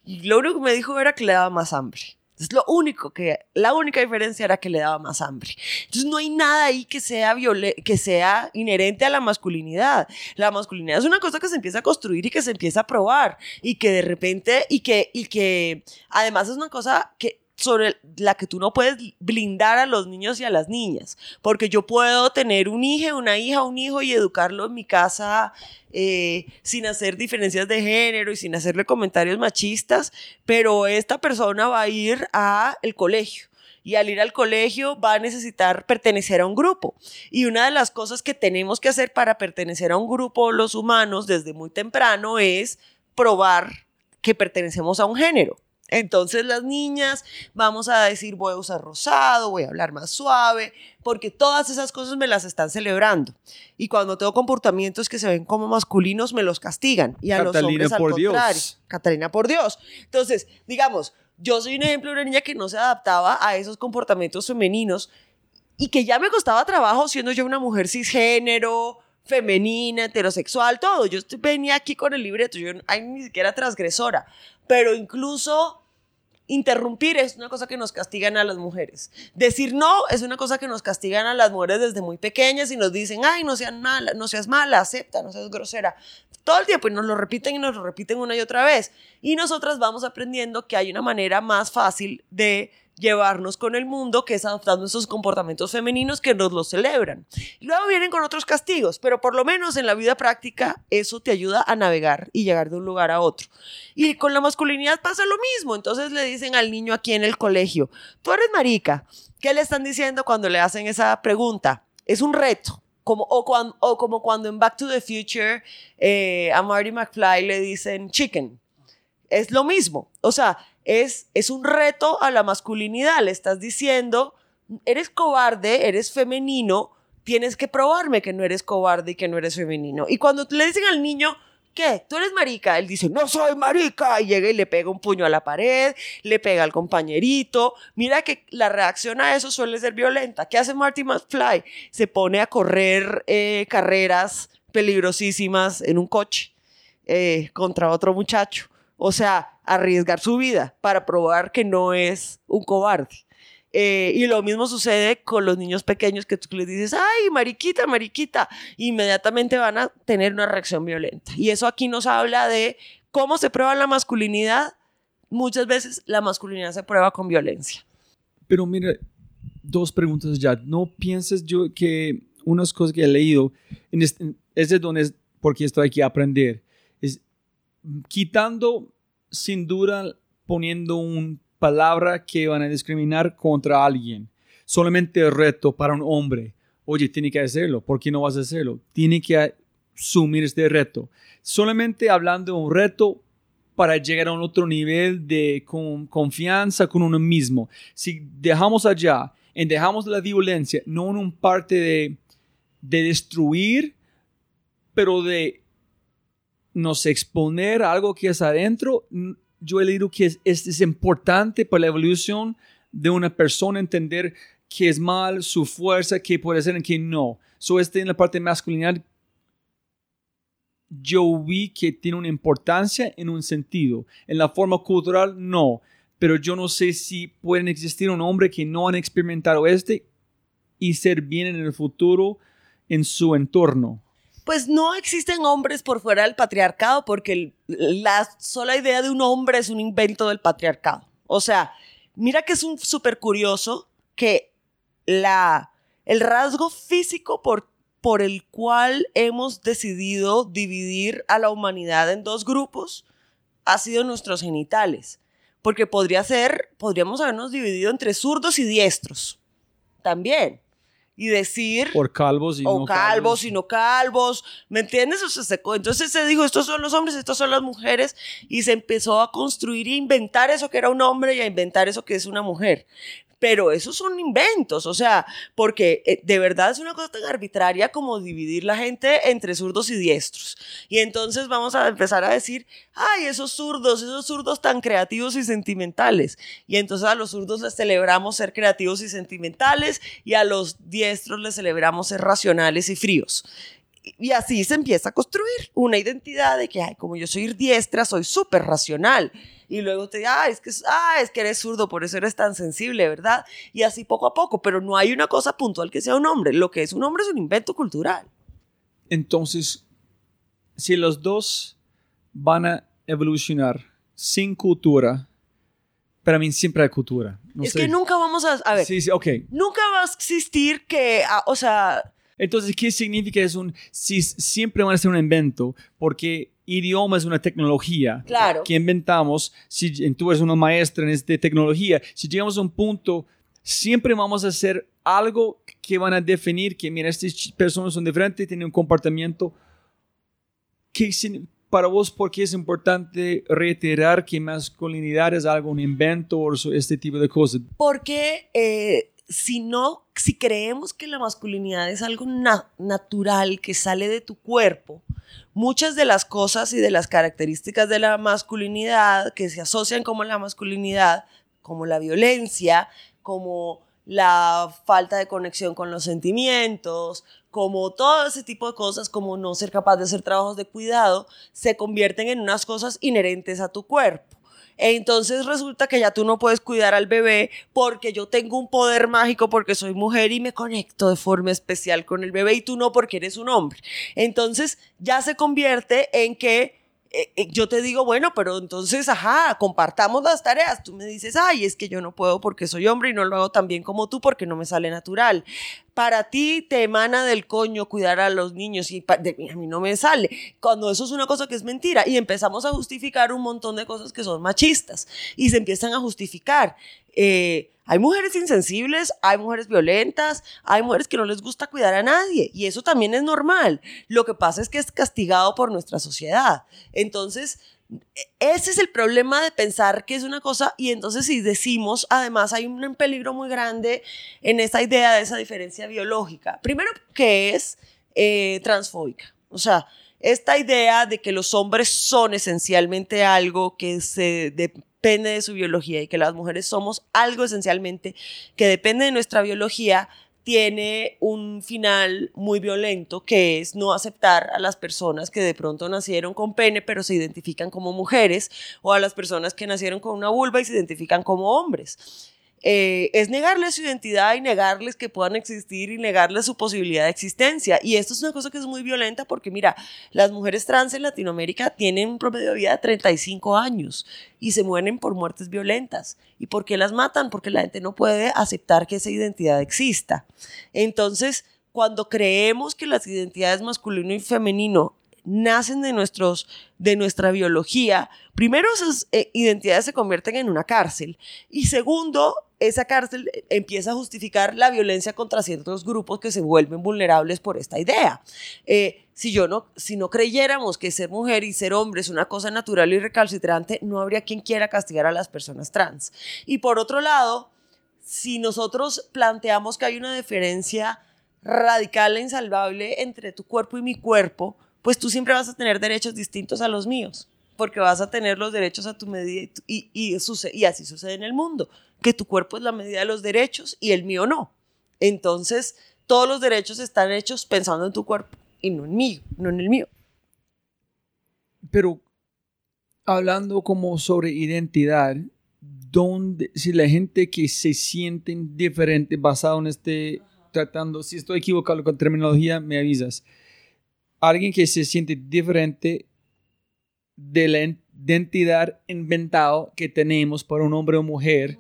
Y lo único que me dijo era que le daba más hambre. Es lo único que, la única diferencia era que le daba más hambre. Entonces no hay nada ahí que sea, que sea inherente a la masculinidad. La masculinidad es una cosa que se empieza a construir y que se empieza a probar y que de repente, y que, y que además es una cosa que sobre la que tú no puedes blindar a los niños y a las niñas, porque yo puedo tener un hijo, una hija, un hijo y educarlo en mi casa eh, sin hacer diferencias de género y sin hacerle comentarios machistas, pero esta persona va a ir a el colegio y al ir al colegio va a necesitar pertenecer a un grupo. Y una de las cosas que tenemos que hacer para pertenecer a un grupo los humanos desde muy temprano es probar que pertenecemos a un género. Entonces las niñas vamos a decir voy a usar rosado, voy a hablar más suave, porque todas esas cosas me las están celebrando. Y cuando tengo comportamientos que se ven como masculinos, me los castigan. Y a los hombres al por contrario. Dios. Catalina por Dios. Entonces, digamos, yo soy un ejemplo de una niña que no se adaptaba a esos comportamientos femeninos y que ya me costaba trabajo siendo yo una mujer cisgénero, femenina, heterosexual, todo. Yo venía aquí con el libreto, yo ay, ni siquiera transgresora, pero incluso interrumpir es una cosa que nos castigan a las mujeres. Decir no es una cosa que nos castigan a las mujeres desde muy pequeñas y nos dicen, ay, no seas mala, no seas mala, acepta, no seas grosera. Todo el tiempo y nos lo repiten y nos lo repiten una y otra vez. Y nosotras vamos aprendiendo que hay una manera más fácil de llevarnos con el mundo, que es adoptando esos comportamientos femeninos que nos los celebran. Luego vienen con otros castigos, pero por lo menos en la vida práctica eso te ayuda a navegar y llegar de un lugar a otro. Y con la masculinidad pasa lo mismo, entonces le dicen al niño aquí en el colegio, tú eres marica, ¿qué le están diciendo cuando le hacen esa pregunta? Es un reto. Como, o como cuando en Back to the Future eh, a Marty McFly le dicen chicken es lo mismo. O sea, es, es un reto a la masculinidad. Le estás diciendo, eres cobarde, eres femenino, tienes que probarme que no eres cobarde y que no eres femenino. Y cuando le dicen al niño, ¿qué? ¿Tú eres marica? Él dice, no soy marica. Y llega y le pega un puño a la pared, le pega al compañerito. Mira que la reacción a eso suele ser violenta. ¿Qué hace Marty McFly? Se pone a correr eh, carreras peligrosísimas en un coche eh, contra otro muchacho. O sea, arriesgar su vida para probar que no es un cobarde. Eh, y lo mismo sucede con los niños pequeños que tú les dices, ay, mariquita, mariquita, inmediatamente van a tener una reacción violenta. Y eso aquí nos habla de cómo se prueba la masculinidad. Muchas veces la masculinidad se prueba con violencia. Pero mira, dos preguntas ya. No pienses yo que unas cosas que he leído, en este- es de donde es, porque estoy aquí a aprender, es quitando sin duda, poniendo una palabra que van a discriminar contra alguien. Solamente reto para un hombre. Oye, tiene que hacerlo. ¿Por qué no vas a hacerlo? Tiene que asumir este reto. Solamente hablando de un reto para llegar a un otro nivel de con- confianza con uno mismo. Si dejamos allá y dejamos la violencia, no en un parte de, de destruir, pero de nos exponer a algo que es adentro, yo he leído que es, es, es importante para la evolución de una persona entender qué es mal, su fuerza, qué puede hacer y qué no. So, este en la parte masculinidad yo vi que tiene una importancia en un sentido. En la forma cultural, no. Pero yo no sé si pueden existir un hombre que no han experimentado este y ser bien en el futuro en su entorno. Pues no existen hombres por fuera del patriarcado porque la sola idea de un hombre es un invento del patriarcado. O sea, mira que es un súper curioso que la, el rasgo físico por, por el cual hemos decidido dividir a la humanidad en dos grupos ha sido nuestros genitales. Porque podría ser, podríamos habernos dividido entre zurdos y diestros. También. Y decir Por calvos y o no calvos y no calvos, ¿me entiendes? O sea, se entonces se dijo, estos son los hombres, estos son las mujeres, y se empezó a construir e inventar eso que era un hombre y a inventar eso que es una mujer. Pero esos son inventos, o sea, porque eh, de verdad es una cosa tan arbitraria como dividir la gente entre zurdos y diestros. Y entonces vamos a empezar a decir, ay, esos zurdos, esos zurdos tan creativos y sentimentales. Y entonces a los zurdos les celebramos ser creativos y sentimentales y a los diestros les celebramos ser racionales y fríos. Y así se empieza a construir una identidad de que, ay, como yo soy diestra, soy súper racional. Y luego te ah, es que, ah, es que eres zurdo, por eso eres tan sensible, ¿verdad? Y así poco a poco, pero no hay una cosa puntual que sea un hombre. Lo que es un hombre es un invento cultural. Entonces, si los dos van a evolucionar sin cultura para mí siempre hay cultura. No es sé. que nunca vamos a... A ver, Sí, sí, ok. nunca va a existir que... ah, o sea, Entonces, ¿qué significa es un... Si siempre van a ser un invento, porque idioma es una tecnología Claro. que inventamos. Si tú eres una maestra en esta tecnología, si llegamos a un punto, siempre vamos a hacer algo que van a definir que, mira, estas personas son diferentes, tienen un comportamiento. ¿Qué signi- para vos, por qué es importante reiterar que masculinidad es algo, un invento o este tipo de cosas? porque eh, si si creemos que la masculinidad es algo na- natural que sale de tu cuerpo, muchas de las cosas y de las características de la masculinidad que se asocian como la masculinidad, como la violencia, como la falta de conexión con los sentimientos, como todo ese tipo de cosas, como no ser capaz de hacer trabajos de cuidado, se convierten en unas cosas inherentes a tu cuerpo. Entonces resulta que ya tú no puedes cuidar al bebé porque yo tengo un poder mágico porque soy mujer y me conecto de forma especial con el bebé y tú no porque eres un hombre. Entonces ya se convierte en que eh, eh, yo te digo, bueno, pero entonces, ajá, compartamos las tareas. Tú me dices, ay, es que yo no puedo porque soy hombre y no lo hago tan bien como tú porque no me sale natural. Para ti te emana del coño cuidar a los niños y de- a mí no me sale. Cuando eso es una cosa que es mentira y empezamos a justificar un montón de cosas que son machistas y se empiezan a justificar. Eh, hay mujeres insensibles, hay mujeres violentas, hay mujeres que no les gusta cuidar a nadie y eso también es normal. Lo que pasa es que es castigado por nuestra sociedad. Entonces, ese es el problema de pensar que es una cosa y entonces si decimos, además hay un peligro muy grande en esa idea de esa diferencia biológica. Primero que es eh, transfóbica. O sea, esta idea de que los hombres son esencialmente algo que se depende de su biología y que las mujeres somos algo esencialmente que depende de nuestra biología tiene un final muy violento que es no aceptar a las personas que de pronto nacieron con pene pero se identifican como mujeres o a las personas que nacieron con una vulva y se identifican como hombres. Eh, es negarles su identidad y negarles que puedan existir y negarles su posibilidad de existencia. Y esto es una cosa que es muy violenta porque, mira, las mujeres trans en Latinoamérica tienen un promedio de vida de 35 años y se mueren por muertes violentas. ¿Y por qué las matan? Porque la gente no puede aceptar que esa identidad exista. Entonces, cuando creemos que las identidades masculino y femenino nacen de, nuestros, de nuestra biología, primero esas eh, identidades se convierten en una cárcel y segundo, esa cárcel empieza a justificar la violencia contra ciertos grupos que se vuelven vulnerables por esta idea. Eh, si, yo no, si no creyéramos que ser mujer y ser hombre es una cosa natural y recalcitrante, no habría quien quiera castigar a las personas trans. Y por otro lado, si nosotros planteamos que hay una diferencia radical e insalvable entre tu cuerpo y mi cuerpo, pues tú siempre vas a tener derechos distintos a los míos, porque vas a tener los derechos a tu medida y, así sucede en el mundo, que tu cuerpo es la medida de los derechos y el mío no. Entonces, todos los derechos están hechos pensando en tu cuerpo y no en mí, no en el mío. Pero hablando como sobre identidad, donde si la gente que se sienten diferente basado en este tratando, si estoy equivocado con terminología, me avisas. Alguien que se siente diferente de la identidad inventado que tenemos para un hombre o mujer,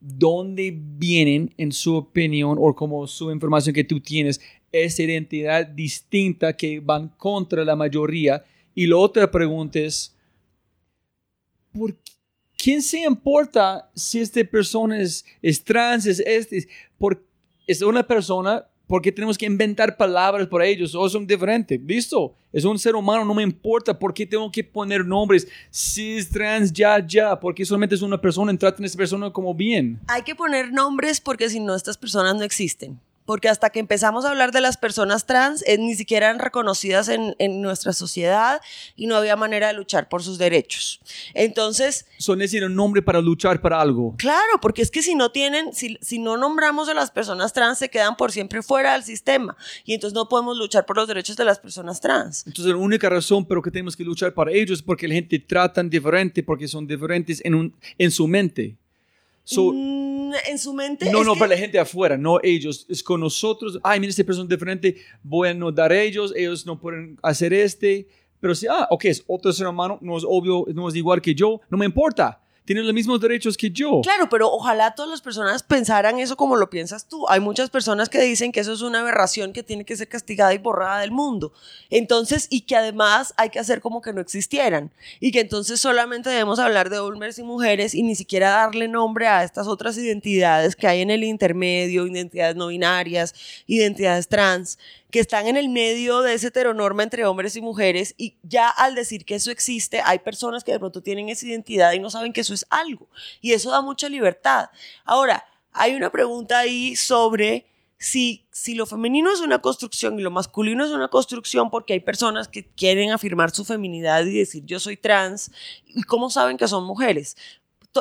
¿dónde vienen, en su opinión, o como su información que tú tienes, esa identidad distinta que van contra la mayoría? Y la otra pregunta es, ¿por? ¿quién se importa si esta persona es, es trans, es este, es una persona? ¿Por qué tenemos que inventar palabras para ellos? O son diferentes. Listo. Es un ser humano, no me importa. ¿Por qué tengo que poner nombres? Cis, trans, ya, ya. Porque solamente es una persona. Traten a esa persona como bien. Hay que poner nombres porque si no, estas personas no existen. Porque hasta que empezamos a hablar de las personas trans, eh, ni siquiera eran reconocidas en, en nuestra sociedad y no había manera de luchar por sus derechos. Entonces, Son decir un nombre para luchar para algo. Claro, porque es que si no tienen, si, si no nombramos a las personas trans, se quedan por siempre fuera del sistema. Y entonces no podemos luchar por los derechos de las personas trans. Entonces, la única razón por que tenemos que luchar para ellos es porque la gente tratan diferente, porque son diferentes en, un, en su mente. So, Mm, en su mente. no, no, que- para la gente afuera, no ellos. Es con nosotros. Ay, mira, esta persona es diferente. Voy a no dar a ellos. Ellos no pueden hacer este. Pero si, ah, ok, es otro ser humano. No es obvio, no es igual que yo. No me importa. Tienen los mismos derechos que yo. Claro, pero ojalá todas las personas pensaran eso como lo piensas tú. Hay muchas personas que dicen que eso es una aberración que tiene que ser castigada y borrada del mundo. Entonces, y que además hay que hacer como que no existieran. Y que entonces solamente debemos hablar de hombres y mujeres y ni siquiera darle nombre a estas otras identidades que hay en el intermedio, identidades no binarias, identidades trans, que están en el medio de esa heteronorma entre hombres y mujeres. Y ya al decir que eso existe, hay personas que de pronto tienen esa identidad y no saben que eso es algo. Y eso da mucha libertad. Ahora, hay una pregunta ahí sobre si, si lo femenino es una construcción y lo masculino es una construcción porque hay personas que quieren afirmar su feminidad y decir yo soy trans, ¿y cómo saben que son mujeres?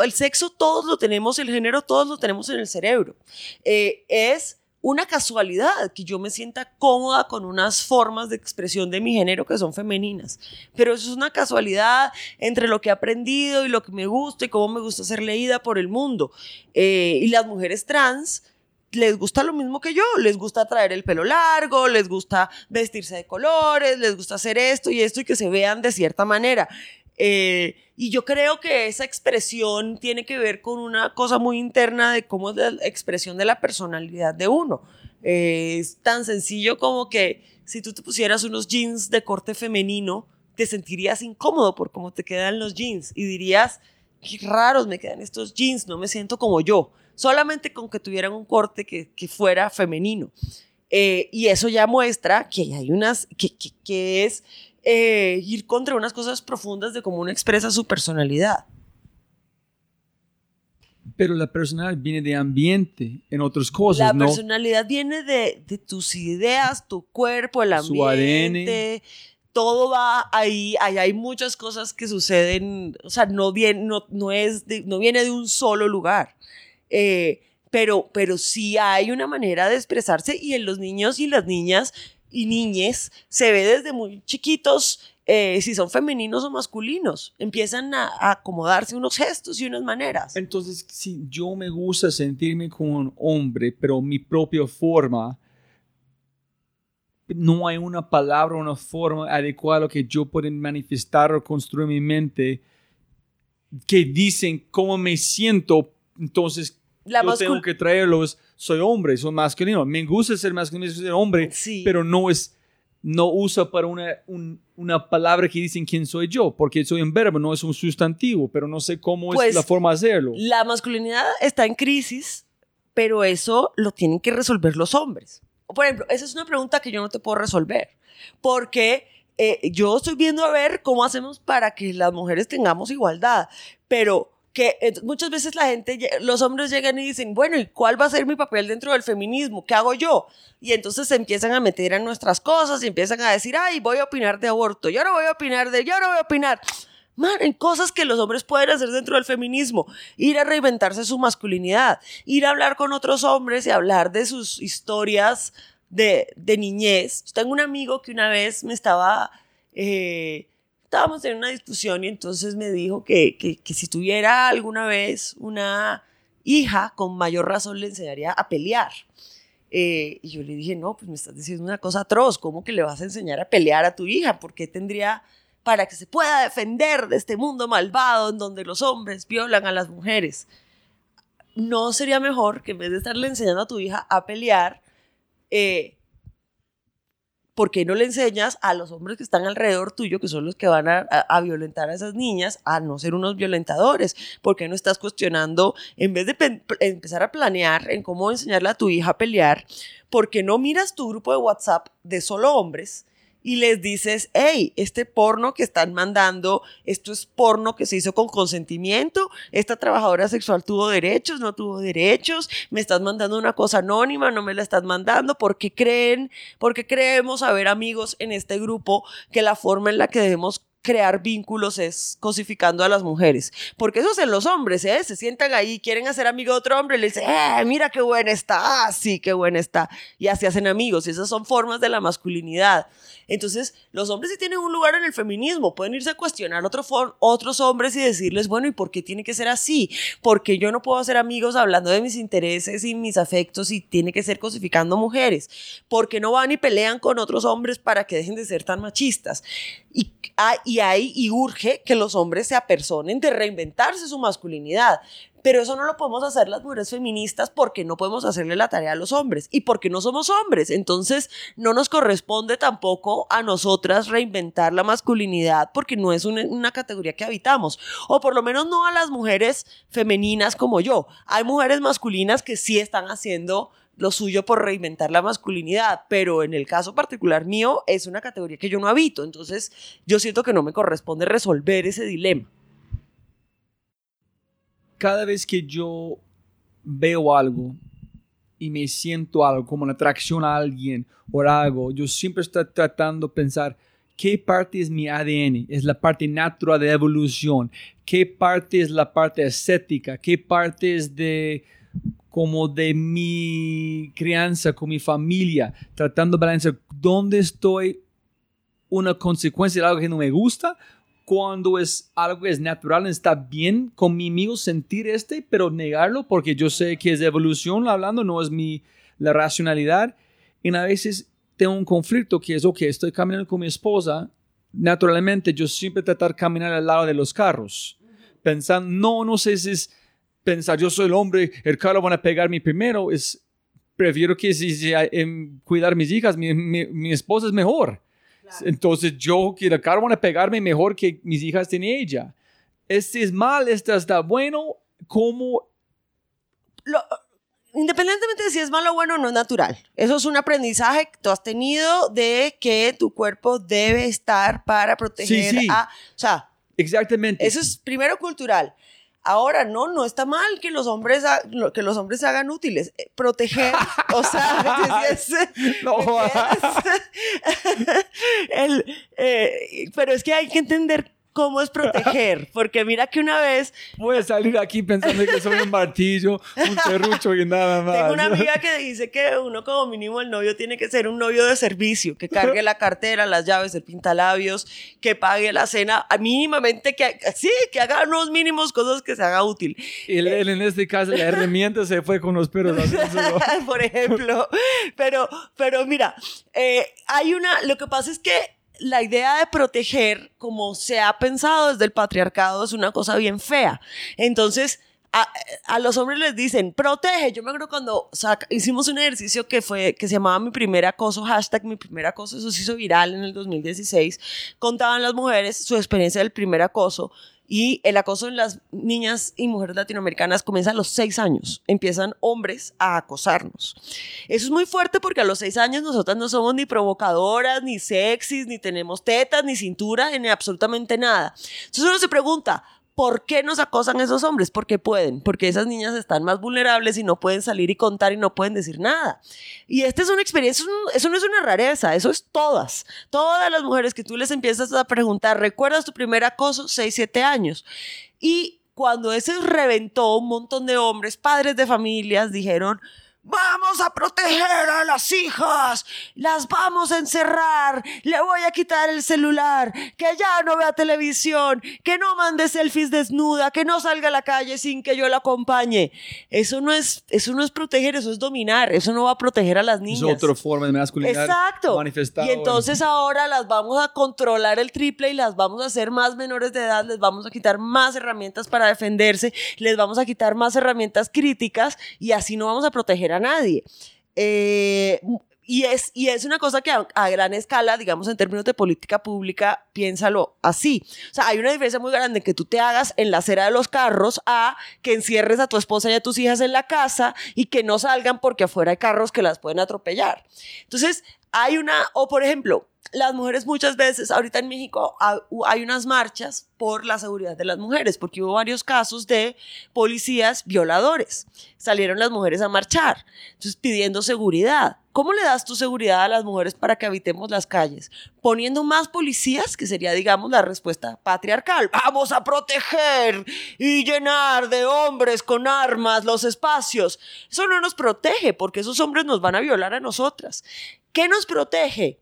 El sexo todos lo tenemos, el género todos lo tenemos en el cerebro. Eh, es una casualidad que yo me sienta cómoda con unas formas de expresión de mi género que son femeninas. Pero eso es una casualidad entre lo que he aprendido y lo que me gusta y cómo me gusta ser leída por el mundo. Eh, y las mujeres trans les gusta lo mismo que yo, les gusta traer el pelo largo, les gusta vestirse de colores, les gusta hacer esto y esto y que se vean de cierta manera. Eh, y yo creo que esa expresión tiene que ver con una cosa muy interna de cómo es la expresión de la personalidad de uno. Eh, es tan sencillo como que si tú te pusieras unos jeans de corte femenino, te sentirías incómodo por cómo te quedan los jeans y dirías, qué raros me quedan estos jeans, no me siento como yo solamente con que tuvieran un corte que, que fuera femenino. Eh, y eso ya muestra que hay unas, que, que, es eh, ir contra unas cosas profundas de cómo uno expresa su personalidad. Pero la personalidad viene de ambiente, en otras cosas. La personalidad viene de, de, tus ideas, tu cuerpo, el ambiente. Todo va ahí, ahí hay muchas cosas que suceden, o sea, no viene, no, no es no viene de un solo lugar. Eh, pero, pero sí hay una manera de expresarse y en los niños y las niñas y niñes se ve desde muy chiquitos eh, si son femeninos o masculinos. Empiezan a, acomodarse unos gestos y unas maneras. Entonces, si yo me gusta sentirme como un hombre, pero mi propia forma, no hay una palabra, una forma adecuada que yo pueda manifestar o construir en mi mente que dicen cómo me siento entonces la yo tengo que traerlos, soy hombre, soy masculino. Me gusta ser masculino, ser hombre, pero no es, no usa para una, una palabra que dicen quién soy yo, porque soy un verbo, no es un sustantivo, pero no sé cómo es pues, la forma de hacerlo. La masculinidad está en crisis, pero eso lo tienen que resolver los hombres. Por ejemplo, esa es una pregunta que yo no te puedo resolver, porque eh, yo estoy viendo a ver cómo hacemos para que las mujeres tengamos igualdad, pero que muchas veces la gente, los hombres llegan y dicen, bueno, ¿y cuál va a ser mi papel dentro del feminismo? ¿Qué hago yo? Y entonces se empiezan a meter en nuestras cosas y empiezan a decir, ay, voy a opinar de aborto, yo no voy a opinar de, yo no voy a opinar. Man, en cosas que los hombres pueden hacer dentro del feminismo, ir a reinventarse su masculinidad, ir a hablar con otros hombres y hablar de sus historias de, de niñez. tengo un amigo que una vez me estaba... Eh, estábamos en una discusión y entonces me dijo que, que, que, si tuviera alguna vez una hija, con mayor razón le enseñaría a pelear. Eh, y yo le dije, no, pues me estás diciendo una cosa atroz, ¿cómo que le vas a enseñar a pelear a tu hija? ¿Por qué tendría para que se pueda defender de este mundo malvado en donde los hombres violan a las mujeres? ¿No sería mejor que en vez de estarle enseñando a tu hija a pelear, eh, ¿por qué no le enseñas a los hombres que están alrededor tuyo, que son los que van a, violentar a esas niñas, a no ser unos violentadores? ¿Por qué no estás cuestionando, en vez de empezar a planear en cómo enseñarle a tu hija a pelear, ¿por qué no miras tu grupo de WhatsApp de solo hombres? Y les dices, hey, este porno que están mandando, esto es porno que se hizo con consentimiento, esta trabajadora sexual tuvo derechos, no tuvo derechos, me estás mandando una cosa anónima, no me la estás mandando, ¿por qué creen, por qué creemos haber amigos en este grupo que la forma en la que debemos crear vínculos es cosificando a las mujeres. Porque eso hacen los hombres, ¿eh? Se sientan ahí, quieren hacer amigo de otro hombre, le dicen, ¡eh, mira qué buena está! Ah, sí, qué buena está! Y así hacen amigos. Y esas son formas de la masculinidad. Entonces, los hombres sí tienen un lugar en el feminismo. Pueden irse a cuestionar otro otros hombres y decirles, bueno, ¿y por qué tiene que ser así? Porque yo no puedo hacer amigos hablando de mis intereses y mis afectos y tiene que ser cosificando mujeres. Porque no van y pelean con otros hombres para que dejen de ser tan machistas. Y, ah, y y hay y urge que los hombres se apersonen de reinventarse su masculinidad. Pero eso no lo podemos hacer las mujeres feministas porque no podemos hacerle la tarea a los hombres y porque no somos hombres. Entonces no nos corresponde tampoco a nosotras reinventar la masculinidad porque no es una, una categoría que habitamos. O por lo menos no a las mujeres femeninas como yo. Hay mujeres masculinas que sí están haciendo lo suyo por reinventar la masculinidad, pero en el caso particular mío es una categoría que yo no habito, entonces yo siento que no me corresponde resolver ese dilema. Cada vez que yo veo algo y me siento algo, como una atracción a alguien o algo, yo siempre estoy tratando de pensar qué parte es mi ADN, es la parte natural de evolución, qué parte es la parte estética, qué parte es de como de mi crianza con mi familia, tratando de balancear dónde estoy una consecuencia de algo que no me gusta, cuando es algo que es natural, está bien conmigo sentir este, pero negarlo porque yo sé que es de evolución hablando, no es mi la racionalidad. Y a veces tengo un conflicto que es, ok, estoy caminando con mi esposa, naturalmente yo siempre tratar de caminar al lado de los carros, pensando, no, no sé si es pensar, yo soy el hombre, el carro van a pegarme primero, es, prefiero que si, si en cuidar mis hijas, mi, mi, mi esposa es mejor. Entonces yo que el carro van a pegarme mejor que mis hijas tienen ella. Este es mal, este está bueno, como... Lo, independientemente de si es malo o bueno, no es natural. Eso es un aprendizaje que tú has tenido de que tu cuerpo debe estar para proteger Sí, sí. a... O sea, Exactamente. eso es primero cultural. Ahora, no, no está mal que los hombres, ha- que los hombres se hagan útiles. Eh, Proteger, o sea, es- es- No, el, eh, pero es que hay que entender cómo es proteger, porque mira que una vez voy a salir aquí pensando que soy un martillo, un serrucho y nada más. tengo una amiga que dice que uno como mínimo el novio tiene que ser un novio de servicio, que cargue la cartera, las llaves, el pintalabios, que pague la cena, mínimamente que sí, que haga unos mínimos cosas que se haga útil. Y él, él en este caso, la herramienta se fue con los perros. por ejemplo. Pero, pero mira, eh, hay una, lo que pasa es que la idea de proteger, como se ha pensado desde el patriarcado, es una cosa bien fea. Entonces, a, los hombres les dicen, protege. Yo me acuerdo cuando saca- hicimos un ejercicio que fue, que se llamaba Mi Primer Acoso, hashtag Mi Primer Acoso, eso se hizo viral en el 2016. Contaban las mujeres su experiencia del primer acoso. Y el acoso en las niñas y mujeres latinoamericanas comienza a los seis años. Empiezan hombres a acosarnos. Eso es muy fuerte porque a los seis años nosotras no somos ni provocadoras, ni sexys, ni tenemos tetas, ni cintura, ni absolutamente nada. Entonces uno se pregunta, ¿por qué nos acosan esos hombres? Porque pueden, porque esas niñas están más vulnerables y no pueden salir y contar y no pueden decir nada. Y esta es una experiencia, eso no- es una rareza, eso es todas. Todas las mujeres que tú les empiezas a preguntar, ¿recuerdas tu primer acoso? 6, 7 años. Y cuando ese reventó, un montón de hombres, padres de familias, dijeron, Vamos a proteger a las hijas, las vamos a encerrar, le voy a quitar el celular, que ya no vea televisión, que no mande selfies desnuda, que no salga a la calle sin que yo la acompañe. Eso no es, eso no es proteger, eso es dominar, eso no va a proteger a las Es niñas. otra forma de masculinidad Exacto. manifestada. Y entonces ahora las vamos a controlar el triple y las vamos a hacer más menores de edad, les vamos a quitar más herramientas para defenderse, les vamos a quitar más herramientas críticas y así no vamos a proteger a nadie. Eh, y, es, y es una cosa que a, a gran escala, digamos en términos de política pública, piénsalo así. O sea, hay una diferencia muy grande que tú te hagas en la acera de los carros a que encierres a tu esposa y a tus hijas en la casa y que no salgan porque afuera hay carros que las pueden atropellar. Entonces, hay una, o por ejemplo, las mujeres muchas veces, ahorita en México hay unas marchas por la seguridad de las mujeres, porque hubo varios casos de policías violadores. Salieron las mujeres a marchar, entonces pidiendo seguridad. ¿Cómo le das tu seguridad a las mujeres para que habitemos las calles? Poniendo más policías, que sería, digamos, la respuesta patriarcal. Vamos a proteger y llenar de hombres con armas los espacios. Eso no nos protege, porque esos hombres nos van a violar a nosotras. ¿Qué nos protege?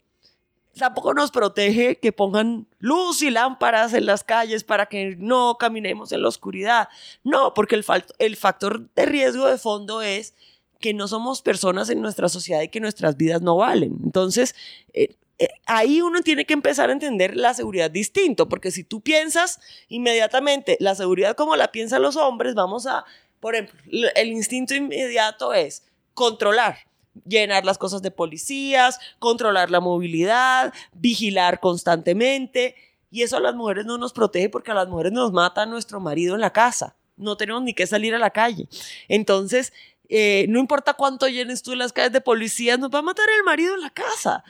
tampoco nos protege que pongan luz y lámparas en las calles para que no caminemos en la oscuridad. No, porque el, el factor de riesgo de fondo es que no somos personas en nuestra sociedad y que nuestras vidas no valen. Entonces, eh, eh, ahí uno tiene que empezar a entender la seguridad distinto, porque si tú piensas inmediatamente la seguridad como la piensan los hombres, vamos a, por ejemplo, el instinto inmediato es controlar llenar las cosas de policías, controlar la movilidad, vigilar constantemente. Y eso a las mujeres no nos protege porque a las mujeres nos mata nuestro marido en la casa. No tenemos ni que salir a la calle. Entonces, eh, no importa cuánto llenes tú las calles de policías, nos va a matar el marido en la casa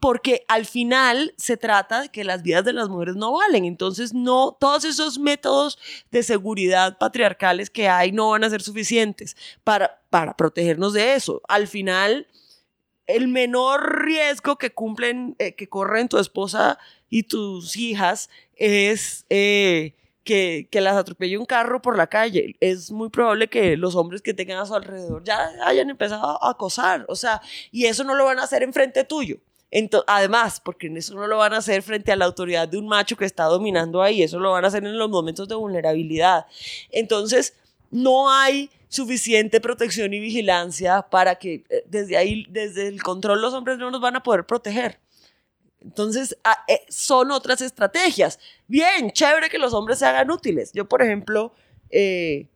porque al final se trata de que las vidas de las mujeres no valen. Entonces, no, todos esos métodos de seguridad patriarcales que hay no van a ser suficientes para, para protegernos de eso. Al final, el menor riesgo que cumplen, eh, que corren tu esposa y tus hijas es eh, que, que, las atropelle un carro por la calle. Es muy probable que los hombres que tengan a su alrededor ya hayan empezado a acosar. O sea, y eso no lo van a hacer enfrente tuyo además, porque eso no lo van a hacer frente a la autoridad de un macho que está dominando ahí, eso lo van a hacer en los momentos de vulnerabilidad. Entonces, no hay suficiente protección y vigilancia para que eh, desde ahí, desde el control, los hombres no nos van a poder proteger. Entonces, ah, eh, son otras estrategias. Bien, chévere que los hombres se hagan útiles. Yo, por ejemplo, eh,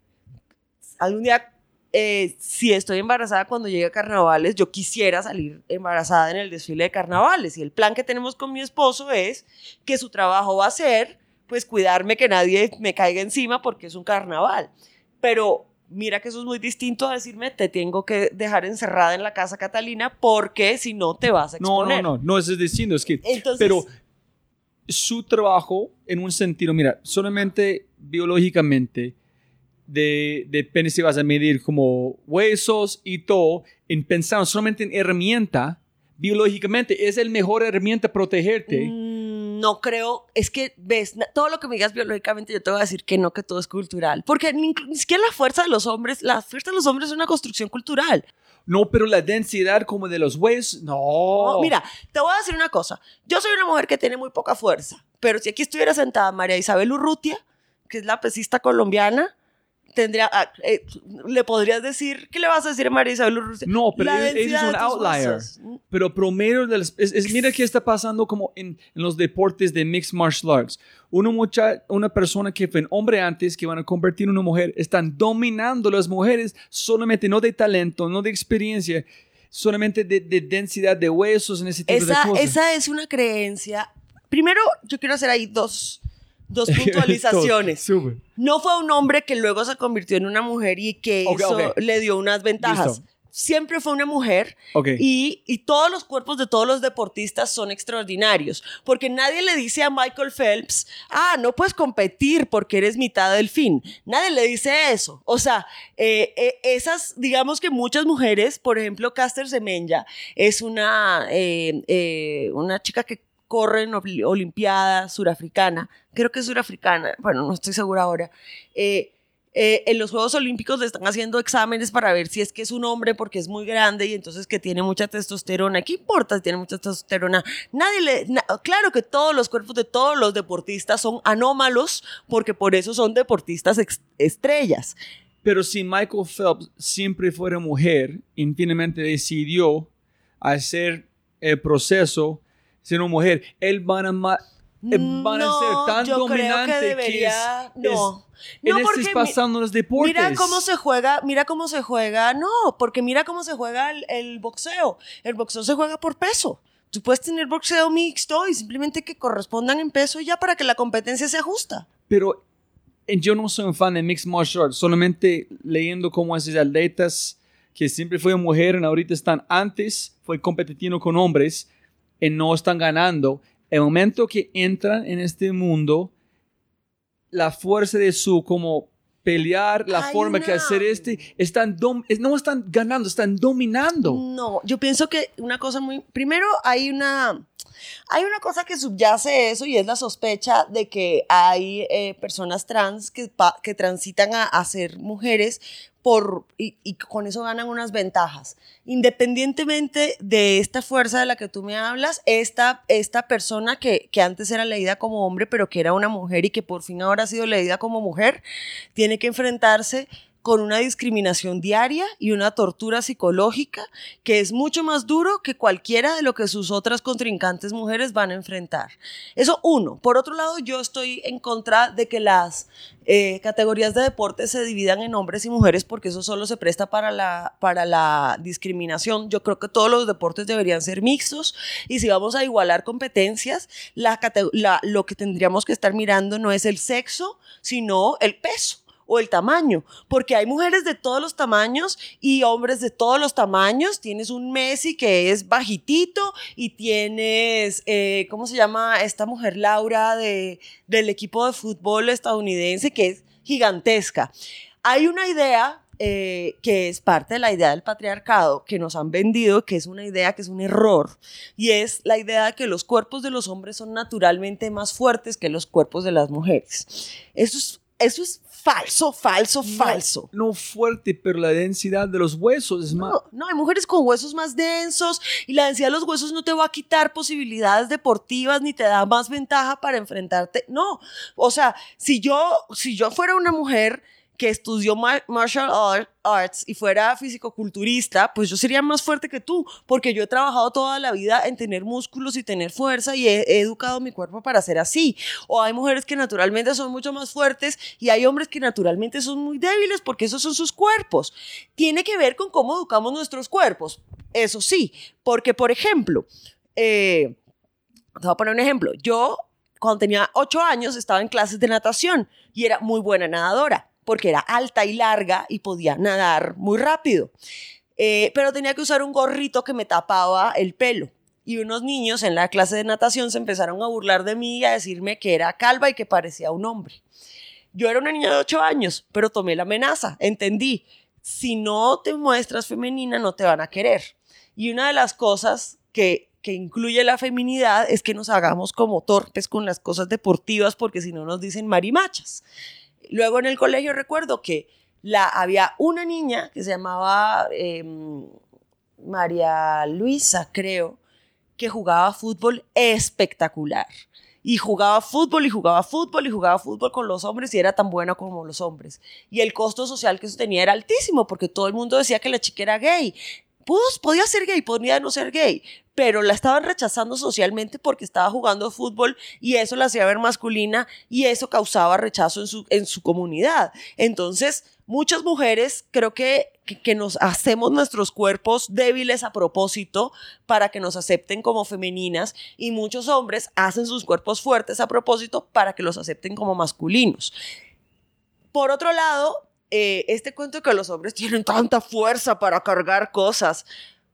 algún día eh, si estoy embarazada cuando llegue a carnavales, yo quisiera salir embarazada en el desfile de carnavales. Y el plan que tenemos con mi esposo es que su trabajo va a ser, pues, cuidarme que nadie me caiga encima porque es un carnaval. Pero mira que eso es muy distinto a decirme, te tengo que dejar encerrada en la casa Catalina porque si no te vas a exponer. No, no, no, no es distinto, es que... pero su trabajo, en un sentido, mira, solamente biológicamente de, de si vas a medir como huesos y todo, en pensar solamente en herramienta, biológicamente, ¿es el mejor herramienta protegerte? Mm, no creo, es que ves, todo lo que me digas biológicamente, yo te voy a decir que no, que todo es cultural, porque ni, siquiera la fuerza de los hombres, la fuerza de los hombres es una construcción cultural. No, pero la densidad como de los huesos, no. Mira, te voy a decir una cosa. Yo soy una mujer que tiene muy poca fuerza, pero si aquí estuviera sentada María Isabel Urrutia, que es la pesista colombiana, tendría, ah, eh, le podrías decir, ¿qué le vas a decir a María Isabel Urrutia? No, pero ella es un outlier. Pero promedio de es, mira qué está pasando como en, los deportes de mixed martial arts. Una, mucha, una persona que fue un hombre antes, que van a convertir en una mujer, están dominando las mujeres solamente no de talento, no de experiencia, solamente de, densidad de huesos en ese tipo esa, de cosas. Esa es una creencia. Primero, yo quiero hacer ahí dos Dos puntualizaciones. no fue un hombre que luego se convirtió en una mujer y que eso le dio unas ventajas. Siempre fue una mujer y, y, todos los cuerpos de todos los deportistas son extraordinarios, porque nadie le dice a Michael Phelps, ah, no puedes competir porque eres mitad del fin. Nadie le dice eso. O sea, eh, eh, esas, digamos que muchas mujeres, por ejemplo, Caster Semenya es una, eh, una chica que corre en Olimpiada surafricana, creo que es surafricana, bueno, no estoy segura ahora. Eh, eh, en los Juegos Olímpicos le están haciendo exámenes para ver si es que es un hombre porque es muy grande y entonces que tiene mucha testosterona. ¿Qué importa si tiene mucha testosterona? Nadie le. claro que todos los cuerpos de todos los deportistas son anómalos porque por eso son deportistas estrellas. Pero si Michael Phelps siempre fuera mujer, infinitamente decidió hacer el proceso una mujer, él van a, eh, van a ser tan yo dominante creo que, debería, no. no, porque pasando los deportes. Mira cómo se juega, mira cómo se juega, no, porque mira cómo se juega el, boxeo. El boxeo se juega por peso. Tú puedes tener boxeo mixto y simplemente que correspondan en peso ya para que la competencia se ajusta. Pero eh, yo no soy un fan de mixed martial arts, solamente leyendo cómo esos atletas que siempre fue mujer y ahorita están antes, fue competitivo con hombres, y no están ganando, el momento que entran en este mundo, la fuerza de su como pelear, la forma que hacer este, están no están ganando, están dominando. No, yo pienso que una cosa muy, primero hay una, hay una cosa que subyace eso y es la sospecha de que hay eh, personas trans que, que transitan a, a ser mujeres por, y, con eso ganan unas ventajas. Independientemente de esta fuerza de la que tú me hablas, esta, esta persona que, que antes era leída como hombre, pero que era una mujer y que por fin ahora ha sido leída como mujer, tiene que enfrentarse con una discriminación diaria y una tortura psicológica que es mucho más duro que cualquiera de lo que sus otras contrincantes mujeres van a enfrentar. Eso uno. Por otro lado, yo estoy en contra de que las eh, categorías de deporte se dividan en hombres y mujeres porque eso solo se presta para la, para la discriminación. Yo creo que todos los deportes deberían ser mixtos y si vamos a igualar competencias, lo que tendríamos que estar mirando no es el sexo, sino el peso o el tamaño, porque hay mujeres de todos los tamaños y hombres de todos los tamaños. Tienes un Messi que es bajitito y tienes, eh, ¿cómo se llama esta mujer Laura de, del equipo de fútbol estadounidense que es gigantesca? Hay una idea eh, que es parte de la idea del patriarcado que nos han vendido, que es una idea que es un error, y es la idea de que los cuerpos de los hombres son naturalmente más fuertes que los cuerpos de las mujeres. Eso es, eso es falso, falso, falso. No, fuerte, pero la densidad de los huesos es más. No, hay mujeres con huesos más densos y la densidad de los huesos no te va a quitar posibilidades deportivas ni te da más ventaja para enfrentarte. No, o sea, si yo, si yo fuera una mujer que estudió martial arts y fuera físico-culturista, pues yo sería más fuerte que tú, porque yo he trabajado toda la vida en tener músculos y tener fuerza y he, educado mi cuerpo para ser así. O hay mujeres que naturalmente son mucho más fuertes y hay hombres que naturalmente son muy débiles porque esos son sus cuerpos. Tiene que ver con cómo educamos nuestros cuerpos. Eso sí, porque por ejemplo, eh, te voy a poner un ejemplo. Yo cuando tenía 8 años estaba en clases de natación y era muy buena nadadora porque era alta y larga y podía nadar muy rápido. Eh, pero tenía que usar un gorrito que me tapaba el pelo. Y unos niños en la clase de natación se empezaron a burlar de mí y a decirme que era calva y que parecía un hombre. Yo era una niña de 8 años, pero tomé la amenaza, entendí, si no te muestras femenina no te van a querer. Y una de las cosas que, que incluye la feminidad es que nos hagamos como torpes con las cosas deportivas porque si no nos dicen marimachas. Luego en el colegio recuerdo que había una niña que se llamaba em, María Luisa, creo, que jugaba fútbol espectacular. Y jugaba fútbol y jugaba fútbol y jugaba fútbol con los hombres y era tan buena como los hombres. Y el costo social que eso tenía era altísimo porque todo el mundo decía que la chica era gay. Podía ser gay, podía no ser gay, pero la estaban rechazando socialmente porque estaba jugando fútbol y eso la hacía ver masculina y eso causaba rechazo en su, en su comunidad. Entonces, muchas mujeres creo que, que, nos hacemos nuestros cuerpos débiles a propósito para que nos acepten como femeninas y muchos hombres hacen sus cuerpos fuertes a propósito para que los acepten como masculinos. Por otro lado, eh, este cuento que los hombres tienen tanta fuerza para cargar cosas.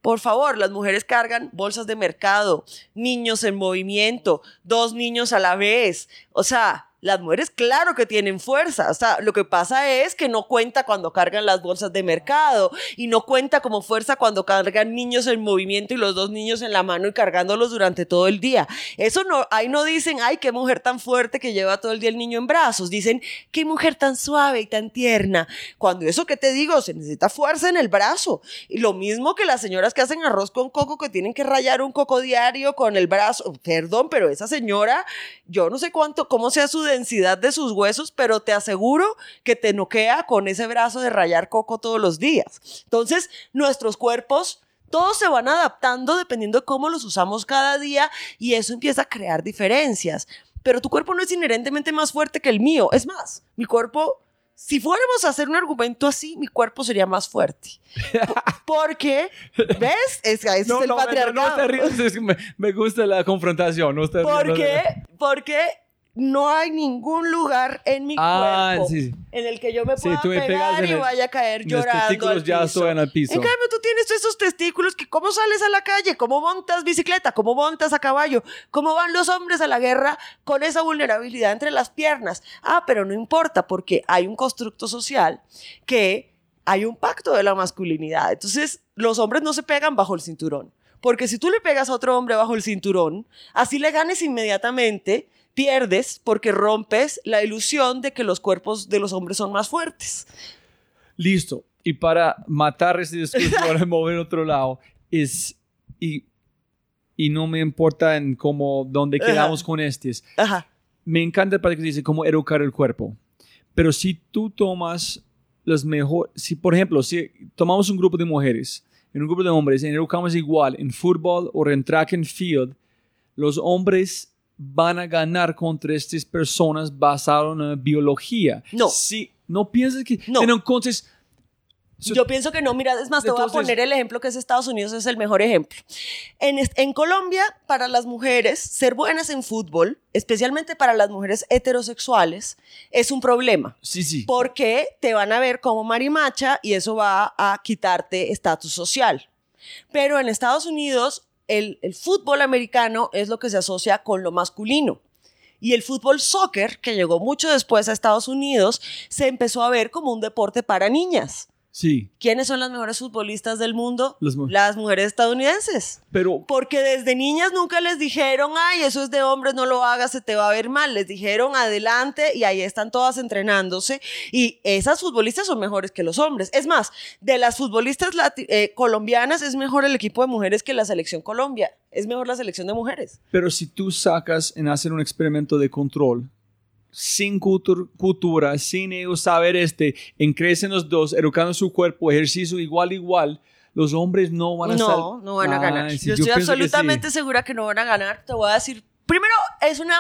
Por favor, las mujeres cargan bolsas de mercado, niños en movimiento, dos niños a la vez. O sea, las mujeres, claro que tienen fuerza. O sea, lo que pasa es que no cuenta cuando cargan las bolsas de mercado y no cuenta como fuerza cuando cargan niños en movimiento y los dos niños en la mano y cargándolos durante todo el día. Eso no, ahí no dicen, ay, qué mujer tan fuerte que lleva todo el día el niño en brazos. Dicen, qué mujer tan suave y tan tierna. Cuando eso que te digo, se necesita fuerza en el brazo. Y lo mismo que las señoras que hacen arroz con coco que tienen que rayar un coco diario con el brazo. Perdón, pero esa señora, yo no sé cuánto, cómo sea su densidad de sus huesos, pero te aseguro que te noquea con ese brazo de rayar coco todos los días. Entonces, nuestros cuerpos todos se van adaptando dependiendo de cómo los usamos cada día y eso empieza a crear diferencias. Pero tu cuerpo no es inherentemente más fuerte que el mío. Es más, mi cuerpo, si fuéramos a hacer un argumento así, mi cuerpo sería más fuerte. Porque, ¿ves? Es, es el patriarcado. me, gusta la confrontación. No ¿Por qué? Porque no hay ningún lugar en mi ah, cuerpo en el que yo me pueda pegar y vaya a caer llorando. Los testículos ya suben al piso. En cambio, tú tienes esos testículos que cómo sales a la calle, cómo montas bicicleta, cómo montas a caballo, cómo van los hombres a la guerra con esa vulnerabilidad entre las piernas. Ah, pero no importa porque hay un constructo social que hay un pacto de la masculinidad. Entonces, los hombres no se pegan bajo el cinturón. Porque si tú le pegas a otro hombre bajo el cinturón, así le ganes inmediatamente, pierdes porque rompes la ilusión de que los cuerpos de los hombres son más fuertes. Listo. Y para matar ese discurso, para mover otro lado, es. Y, y no me importa en cómo, dónde quedamos con estos. Me encanta el que dice cómo educar el cuerpo. Pero si tú tomas los mejores, si por ejemplo, si tomamos un grupo de mujeres, en un grupo de hombres, en educamos igual, en fútbol o en track and field, los hombres van a ganar contra estas personas basado en la biología. No. Si, no piensas que... No. Entonces... So- Yo pienso que no, mira, es más, te voy a Entonces- poner el ejemplo que es Estados Unidos, es el mejor ejemplo. En, en Colombia, para las mujeres, ser buenas en fútbol, especialmente para las mujeres heterosexuales, es un problema. Sí, sí. Porque te van a ver como marimacha y eso va a quitarte estatus social. Pero en Estados Unidos, el, fútbol americano es lo que se asocia con lo masculino. Y el fútbol soccer, que llegó mucho después a Estados Unidos, se empezó a ver como un deporte para niñas. Sí. ¿Quiénes son las mejores futbolistas del mundo? Las mu- Las mujeres estadounidenses. Pero Porque desde niñas nunca les dijeron, ay, eso es de hombres, no lo hagas, se te va a ver mal. Les dijeron adelante y ahí están todas entrenándose. Y esas futbolistas son mejores que los hombres. Es más, de las futbolistas eh, colombianas es mejor el equipo de mujeres que la selección Colombia. Es mejor la selección de mujeres. Pero si tú sacas en hacer un experimento de control, sin cultur- cultura, sin ellos saber este, en crecen los dos, educando su cuerpo, ejercicio igual, igual, los hombres no van a No, no van a Ah, ganar. sí, yo estoy pienso que sí. absolutamente segura que no van a ganar. Te voy a decir, primero es una...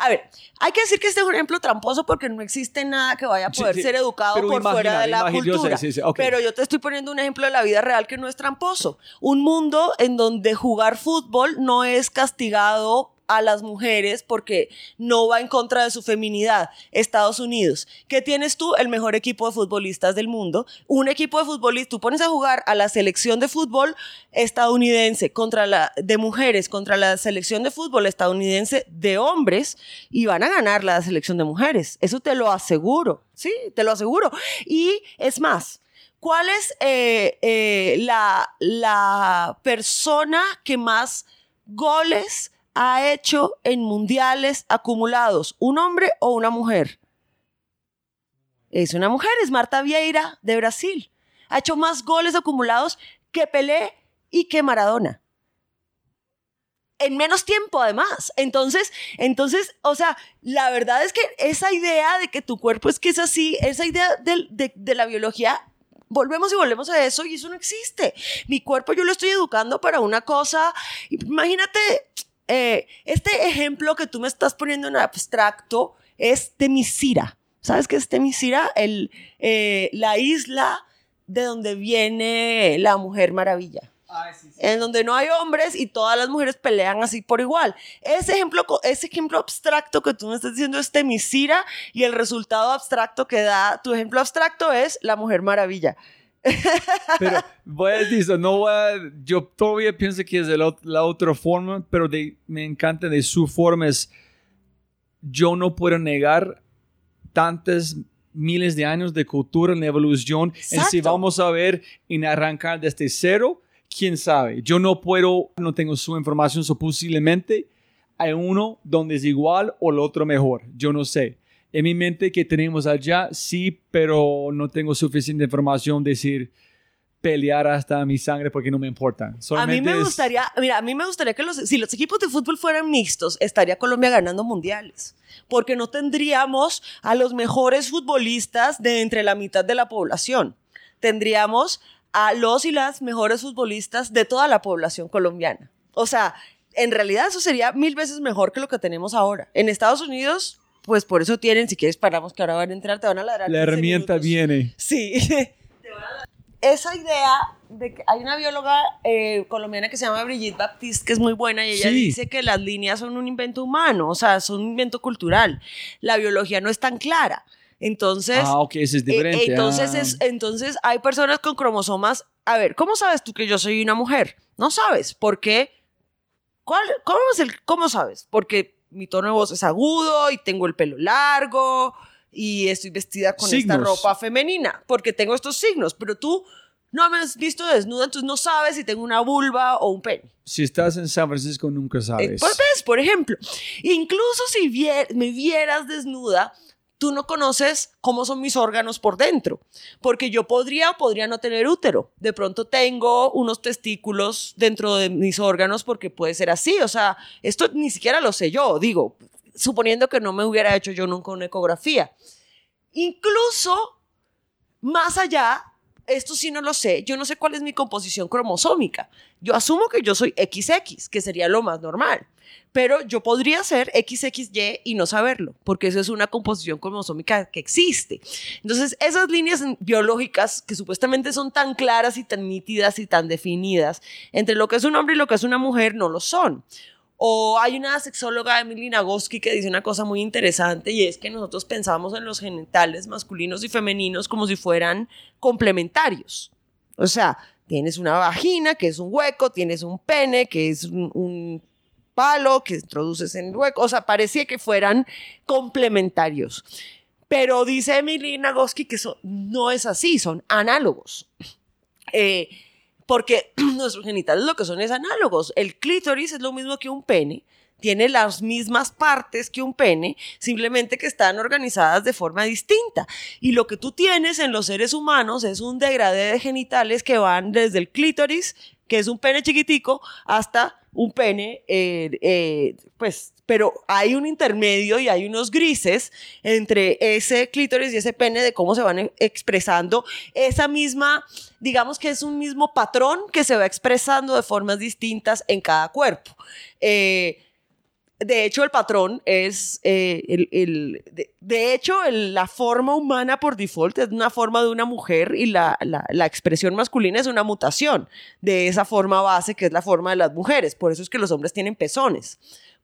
A ver, hay que decir que este es un ejemplo tramposo porque no existe nada que vaya a poder sí, ser educado por fuera de la imagina, yo sé, cultura. Pero yo te estoy poniendo un ejemplo de la vida real que no es tramposo. Un mundo en donde jugar fútbol no es castigado a las mujeres porque no va en contra de su feminidad. Estados Unidos. ¿Qué tienes tú? El mejor equipo de futbolistas del mundo. Un equipo de futbolistas, tú pones a jugar a la selección de fútbol estadounidense contra la de mujeres contra la selección de fútbol estadounidense de hombres y van a ganar la selección de mujeres. Eso te lo aseguro. Sí, te lo aseguro. Y es más, ¿cuál es eh, eh, la, la persona que más goles ha hecho en mundiales acumulados? ¿Un hombre o una mujer? Es una mujer, es Marta Vieira de Brasil. Ha hecho más goles acumulados que Pelé y que Maradona. En menos tiempo, además. Entonces, entonces, o sea, la verdad es que esa idea de que tu cuerpo es que es así, esa idea de, de la biología, volvemos y volvemos a eso y eso no existe. Mi cuerpo yo lo estoy educando para una cosa. Imagínate, eh, este ejemplo que tú me estás poniendo en abstracto es Temisira. ¿Sabes qué es Temisira? El, eh, la isla de donde viene la Mujer Maravilla en donde no hay hombres y todas las mujeres pelean así por igual. Ese ejemplo, ese ejemplo abstracto que tú me estás diciendo es Temisira y el resultado abstracto que da tu ejemplo abstracto es la Mujer Maravilla. Pero voy a decir eso, no voy a- yo todavía pienso que es de la, la otra forma, pero de- me encanta de su forma es, yo no puedo negar tantas miles de años de cultura en evolución. Y si Exacto. vamos a ver en arrancar desde cero, quién sabe. Yo no puedo, no tengo su información, so posiblemente hay uno donde es igual o el otro mejor. Yo no sé. En mi mente que tenemos allá, sí, pero no tengo suficiente información de decir pelear hasta mi sangre porque no me importa. A mí Solamente me es- gustaría, mira, a mí me gustaría que los, si los equipos de fútbol fueran mixtos, estaría Colombia ganando mundiales. Porque no tendríamos a los mejores futbolistas de entre la mitad de la población. Tendríamos a los y las mejores futbolistas de toda la población colombiana. O sea, en realidad eso sería mil veces mejor que lo que tenemos ahora. En Estados Unidos, pues por eso tienen, si quieres paramos que ahora van a entrar, te van a ladrar. la 15 herramienta minutos. viene. Sí. Esa idea de que hay una bióloga eh, colombiana que se llama Brigitte Baptiste, que es muy buena, y ella Sí. dice que las líneas son un invento humano, o sea, son un invento cultural. La biología no es tan clara. Entonces, ah, ok, ese es eh, diferente. entonces, ah. es, entonces hay personas con cromosomas. A ver, ¿cómo sabes tú que yo soy una mujer? No sabes. ¿Por qué? ¿Cuál, cómo, es el, ¿Cómo sabes? Porque mi tono de voz es agudo y tengo el pelo largo y estoy vestida con esta ropa femenina. Porque tengo estos signos. Pero tú no me has visto desnuda, entonces no sabes si tengo una vulva o un pene. Si estás en San Francisco nunca Eh, sabes. Pues ves, por ejemplo, incluso si vier- me vieras desnuda, tú no conoces cómo son mis órganos por dentro, porque yo podría o podría no tener útero. De pronto tengo unos testículos dentro de mis órganos porque puede ser así, o sea, esto ni siquiera lo sé yo, digo, suponiendo que no me hubiera hecho yo nunca una ecografía. Incluso más allá, esto sí no lo sé, yo no sé cuál es mi composición cromosómica. Yo asumo que yo soy XX, que sería lo más normal. Pero yo podría ser XXY y no saberlo, porque eso es una composición cromosómica que existe. Entonces, esas líneas biológicas que supuestamente son tan claras y tan nítidas y tan definidas entre lo que es un hombre y lo que es una mujer, no lo son. O hay una sexóloga, Emily Nagoski, que dice una cosa muy interesante y es que nosotros pensamos en los genitales masculinos y femeninos como si fueran complementarios. O sea, tienes una vagina, que es un hueco, tienes un pene, que es un, palo que introduces en el hueco. O sea, parecía que fueran complementarios. Pero dice Emily Nagoski que eso no es así, son análogos. Eh, porque nuestros genitales lo que son es análogos. El clítoris es lo mismo que un pene, tiene las mismas partes que un pene, simplemente que están organizadas de forma distinta. Y lo que tú tienes en los seres humanos es un degradé de genitales que van desde el clítoris, que es un pene chiquitico, hasta un pene, eh, eh, pues pero hay un intermedio y hay unos grises entre ese clítoris y ese pene de cómo se van expresando esa misma, digamos que es un mismo patrón que se va expresando de formas distintas en cada cuerpo. Eh, de hecho, el patrón es, eh, el, de, hecho, la forma humana por default es una forma de una mujer y la, la, expresión masculina es una mutación de esa forma base que es la forma de las mujeres. Por eso es que los hombres tienen pezones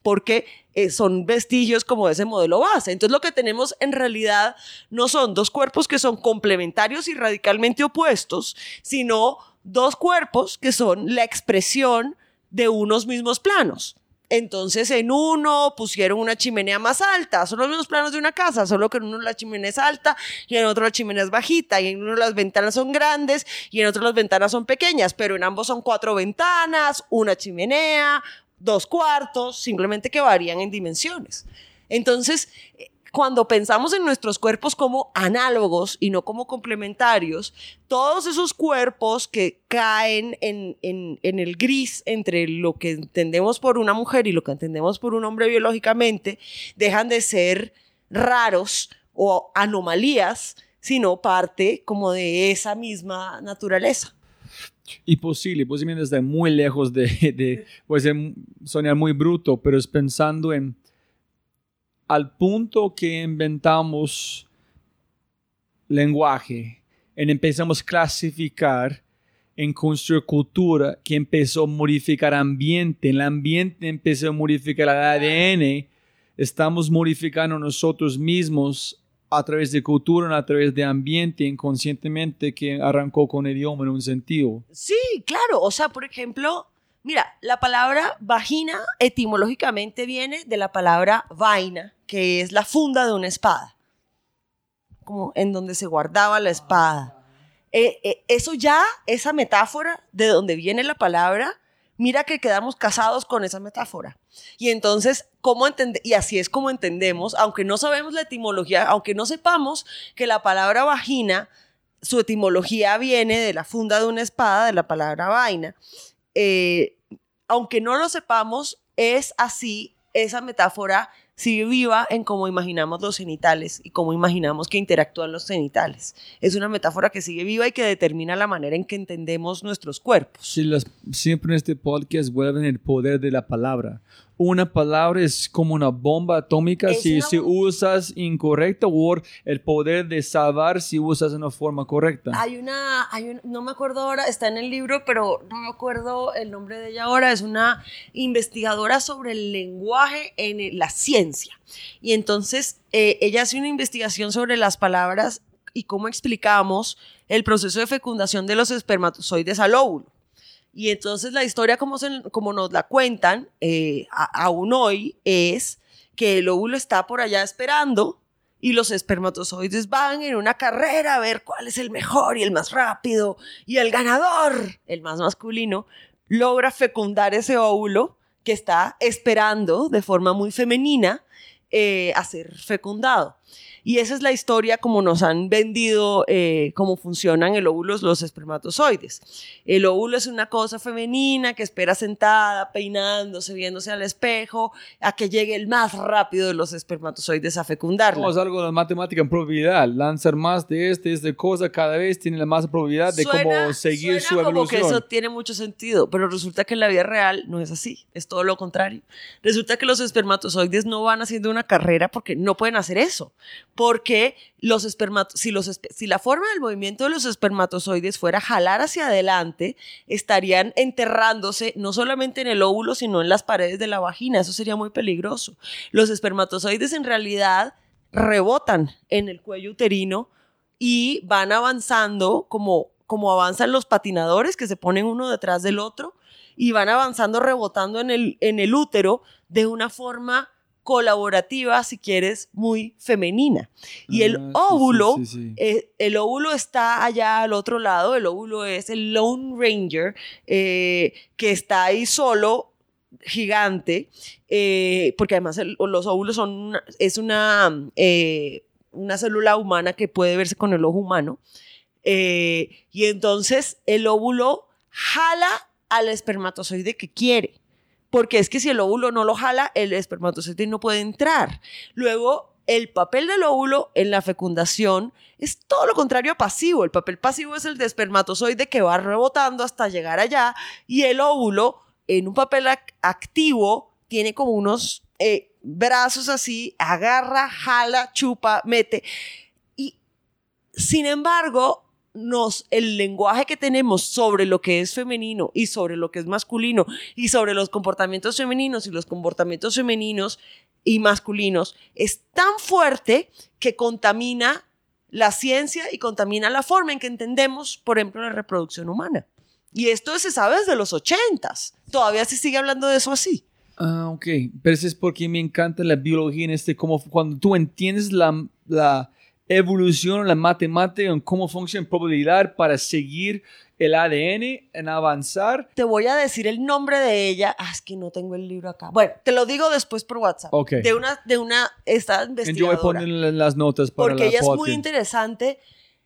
porque eh, son vestigios como de ese modelo base. Entonces lo que tenemos en realidad no son dos cuerpos que son complementarios y radicalmente opuestos, sino dos cuerpos que son la expresión de unos mismos planos. Entonces en uno pusieron una chimenea más alta, son los mismos planos de una casa, solo que en uno la chimenea es alta y en otro la chimenea es bajita y en uno las ventanas son grandes y en otro las ventanas son pequeñas, pero en ambos son cuatro ventanas, una chimenea, dos cuartos, simplemente que varían en dimensiones. Entonces, cuando pensamos en nuestros cuerpos como análogos y no como complementarios, todos esos cuerpos que caen en, el gris entre lo que entendemos por una mujer y lo que entendemos por un hombre biológicamente, dejan de ser raros o anomalías, sino parte como de esa misma naturaleza. Y posible, posiblemente desde muy lejos de, de puede sonar muy bruto, pero es pensando en al punto que inventamos lenguaje, en empezamos a clasificar, en construir cultura, que empezó a modificar ambiente, el ambiente empezó a modificar el ADN, estamos modificando nosotros mismos a través de cultura, a través de ambiente, inconscientemente, que arrancó con el idioma en un sentido. Sí, claro. O sea, por ejemplo, mira, la palabra vagina etimológicamente viene de la palabra vaina, que es la funda de una espada, como en donde se guardaba la espada. Eh, eh, eso ya, esa metáfora de donde viene la palabra, mira que quedamos casados con esa metáfora. Y entonces, ¿cómo entende y así es como entendemos, aunque no sabemos la etimología, aunque no sepamos que la palabra vagina, su etimología viene de la funda de una espada, de la palabra vaina, eh, aunque no lo sepamos, es así esa metáfora sigue viva en cómo imaginamos los genitales y cómo imaginamos que interactúan los genitales. Es una metáfora que sigue viva y que determina la manera en que entendemos nuestros cuerpos. Siempre en este podcast vuelven el poder de la palabra una palabra es como una bomba atómica si, si usas incorrecto o el poder de salvar si usas en una forma correcta. Hay una, hay no me acuerdo ahora, está en el libro, pero no me acuerdo el nombre de ella ahora, es una investigadora sobre el lenguaje en la ciencia. Y entonces eh, ella hace una investigación sobre las palabras y cómo explicamos el proceso de fecundación de los espermatozoides al óvulo. Y entonces la historia como, nos la cuentan eh, aún hoy es que el óvulo está por allá esperando y los espermatozoides van en una carrera a ver cuál es el mejor y el más rápido y el ganador, el más masculino, logra fecundar ese óvulo que está esperando de forma muy femenina eh, a ser fecundado. Y esa es la historia como nos han vendido eh, cómo funcionan el óvulo los espermatozoides. El óvulo es una cosa femenina que espera sentada, peinándose, viéndose al espejo, a que llegue el más rápido de los espermatozoides a fecundarla. Vamos algo de matemática en probabilidad. Lanzar más de este, este cosa cada vez tiene la más probabilidad de cómo seguir su suena como que evolución. eso tiene mucho sentido, pero resulta que en la vida real no es así, es todo lo contrario. Resulta que los espermatozoides no van haciendo una carrera porque no pueden hacer eso, porque los si, los si la forma del movimiento de los espermatozoides fuera jalar hacia adelante, estarían enterrándose no solamente en el óvulo, sino en las paredes de la vagina. Eso sería muy peligroso. Los espermatozoides en realidad rebotan en el cuello uterino y van avanzando como, como avanzan los patinadores que se ponen uno detrás del otro y van avanzando rebotando en el, en el útero de una forma colaborativa, si quieres, muy femenina. Y el Ah, sí, sí, óvulo, sí, eh, el óvulo está allá al otro lado, el óvulo es el Lone Ranger, eh, que está ahí solo, gigante, eh, porque además el- los óvulos son una- es una, eh, una célula humana que puede verse con el ojo humano. Y entonces el óvulo jala al espermatozoide que quiere. Porque es que si el óvulo no lo jala, el espermatozoide no puede entrar. Luego, el papel del óvulo en la fecundación es todo lo contrario a pasivo. El papel pasivo es el de espermatozoide que va rebotando hasta llegar allá y el óvulo en un papel ac- activo tiene como unos eh, brazos así, agarra, jala, chupa, mete. Y sin embargo, nos, el lenguaje que tenemos sobre lo que es femenino y sobre lo que es masculino y sobre los comportamientos femeninos y los comportamientos femeninos y masculinos es tan fuerte que contamina la ciencia y contamina la forma en que entendemos, por ejemplo, la reproducción humana. Y esto se sabe desde los ochentas. Todavía se sigue hablando de eso así. Ah, ok. Pero eso es porque me encanta la biología en este, como cuando tú entiendes la, la evolución, la matemática, en cómo funciona probabilidad para seguir el ADN, en avanzar. Te voy a decir el nombre de ella. Ah, es que no tengo el libro acá. Bueno, te lo digo después por WhatsApp. Ok. De una, de una, esta Yo voy a investigadora. poner las notas para porque la ella es muy interesante.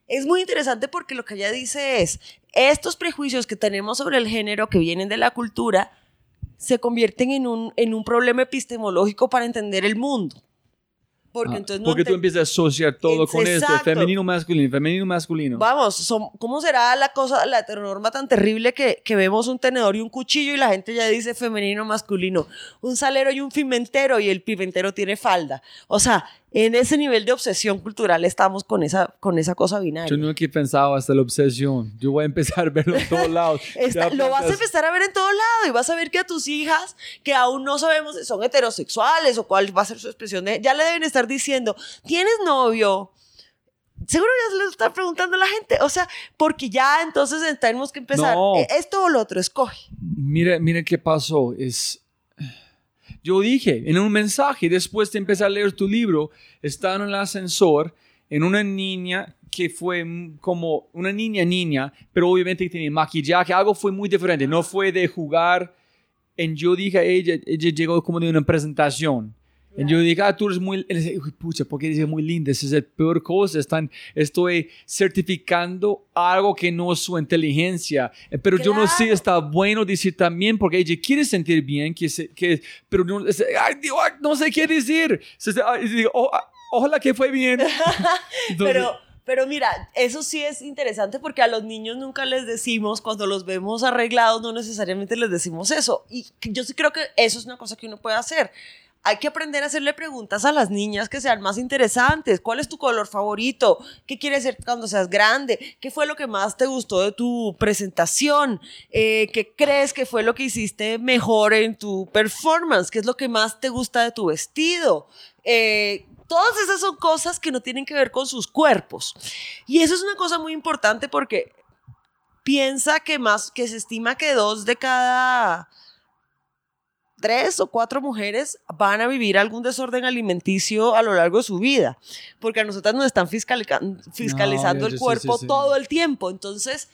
Es muy interesante porque lo que ella dice es, estos prejuicios que tenemos sobre el género que vienen de la cultura se convierten en un, en un problema epistemológico para entender el mundo. Porque Ah, entonces no porque tú empiezas a asociar todo con exacto. femenino, masculino, femenino, masculino. Vamos, son- ¿cómo será la cosa, la heteronorma tan terrible que, que vemos un tenedor y un cuchillo y la gente ya dice femenino, masculino? Un salero y un pimentero y el pimentero tiene falda. O sea, en ese nivel de obsesión cultural estamos con esa, con esa cosa binaria. Yo nunca he pensado hasta la obsesión. Yo voy a empezar a verlo en todos lados. Lo vas a empezar a ver en todo lado y vas a ver que a tus hijas, que aún no sabemos si son heterosexuales o cuál va a ser su expresión, de, ya le deben estar diciendo, ¿tienes novio? Seguro ya se le está preguntando a la gente. O sea, porque ya entonces tenemos que empezar. No. eh, Esto o lo otro, escoge. Mira, mira qué pasó. Es... Yo dije en un mensaje, después de empezar a leer tu libro, estaba en el ascensor en una niña que fue como una niña niña, pero obviamente tenía maquillaje, algo fue muy diferente, no fue de jugar. En yo dije a ella, ella llegó como de una presentación. Yo dije, ah, tú eres muy, y dice, "Uy, pucha, porque dice muy linda, esa es la peor cosa, están, estoy certificando algo que no es su inteligencia, Eh, pero yo no sé, Claro. está bueno decir también, porque ella quiere sentir bien, que, se- que pero no, es- ay, Dios, no sé qué decir, Se- digo, "Oh, ah, ojalá que fue bien. Entonces, Pero, pero mira, eso sí es interesante porque a los niños nunca les decimos, cuando los vemos arreglados, no necesariamente les decimos eso. Y yo sí creo que eso es una cosa que uno puede hacer. Hay que aprender a hacerle preguntas a las niñas que sean más interesantes. ¿Cuál es tu color favorito? ¿Qué quieres ser cuando seas grande? ¿Qué fue lo que más te gustó de tu presentación? Eh, ¿Qué crees que fue lo que hiciste mejor en tu performance? ¿Qué es lo que más te gusta de tu vestido? Eh, todas esas son cosas que no tienen que ver con sus cuerpos. Y eso es una cosa muy importante porque piensa que más, que se estima que dos de cada tres o cuatro mujeres van a vivir algún desorden alimenticio a lo largo de su vida, porque a nosotras nos están fiscalica- fiscalizando el sí, cuerpo sí, sí. todo el tiempo. Entonces,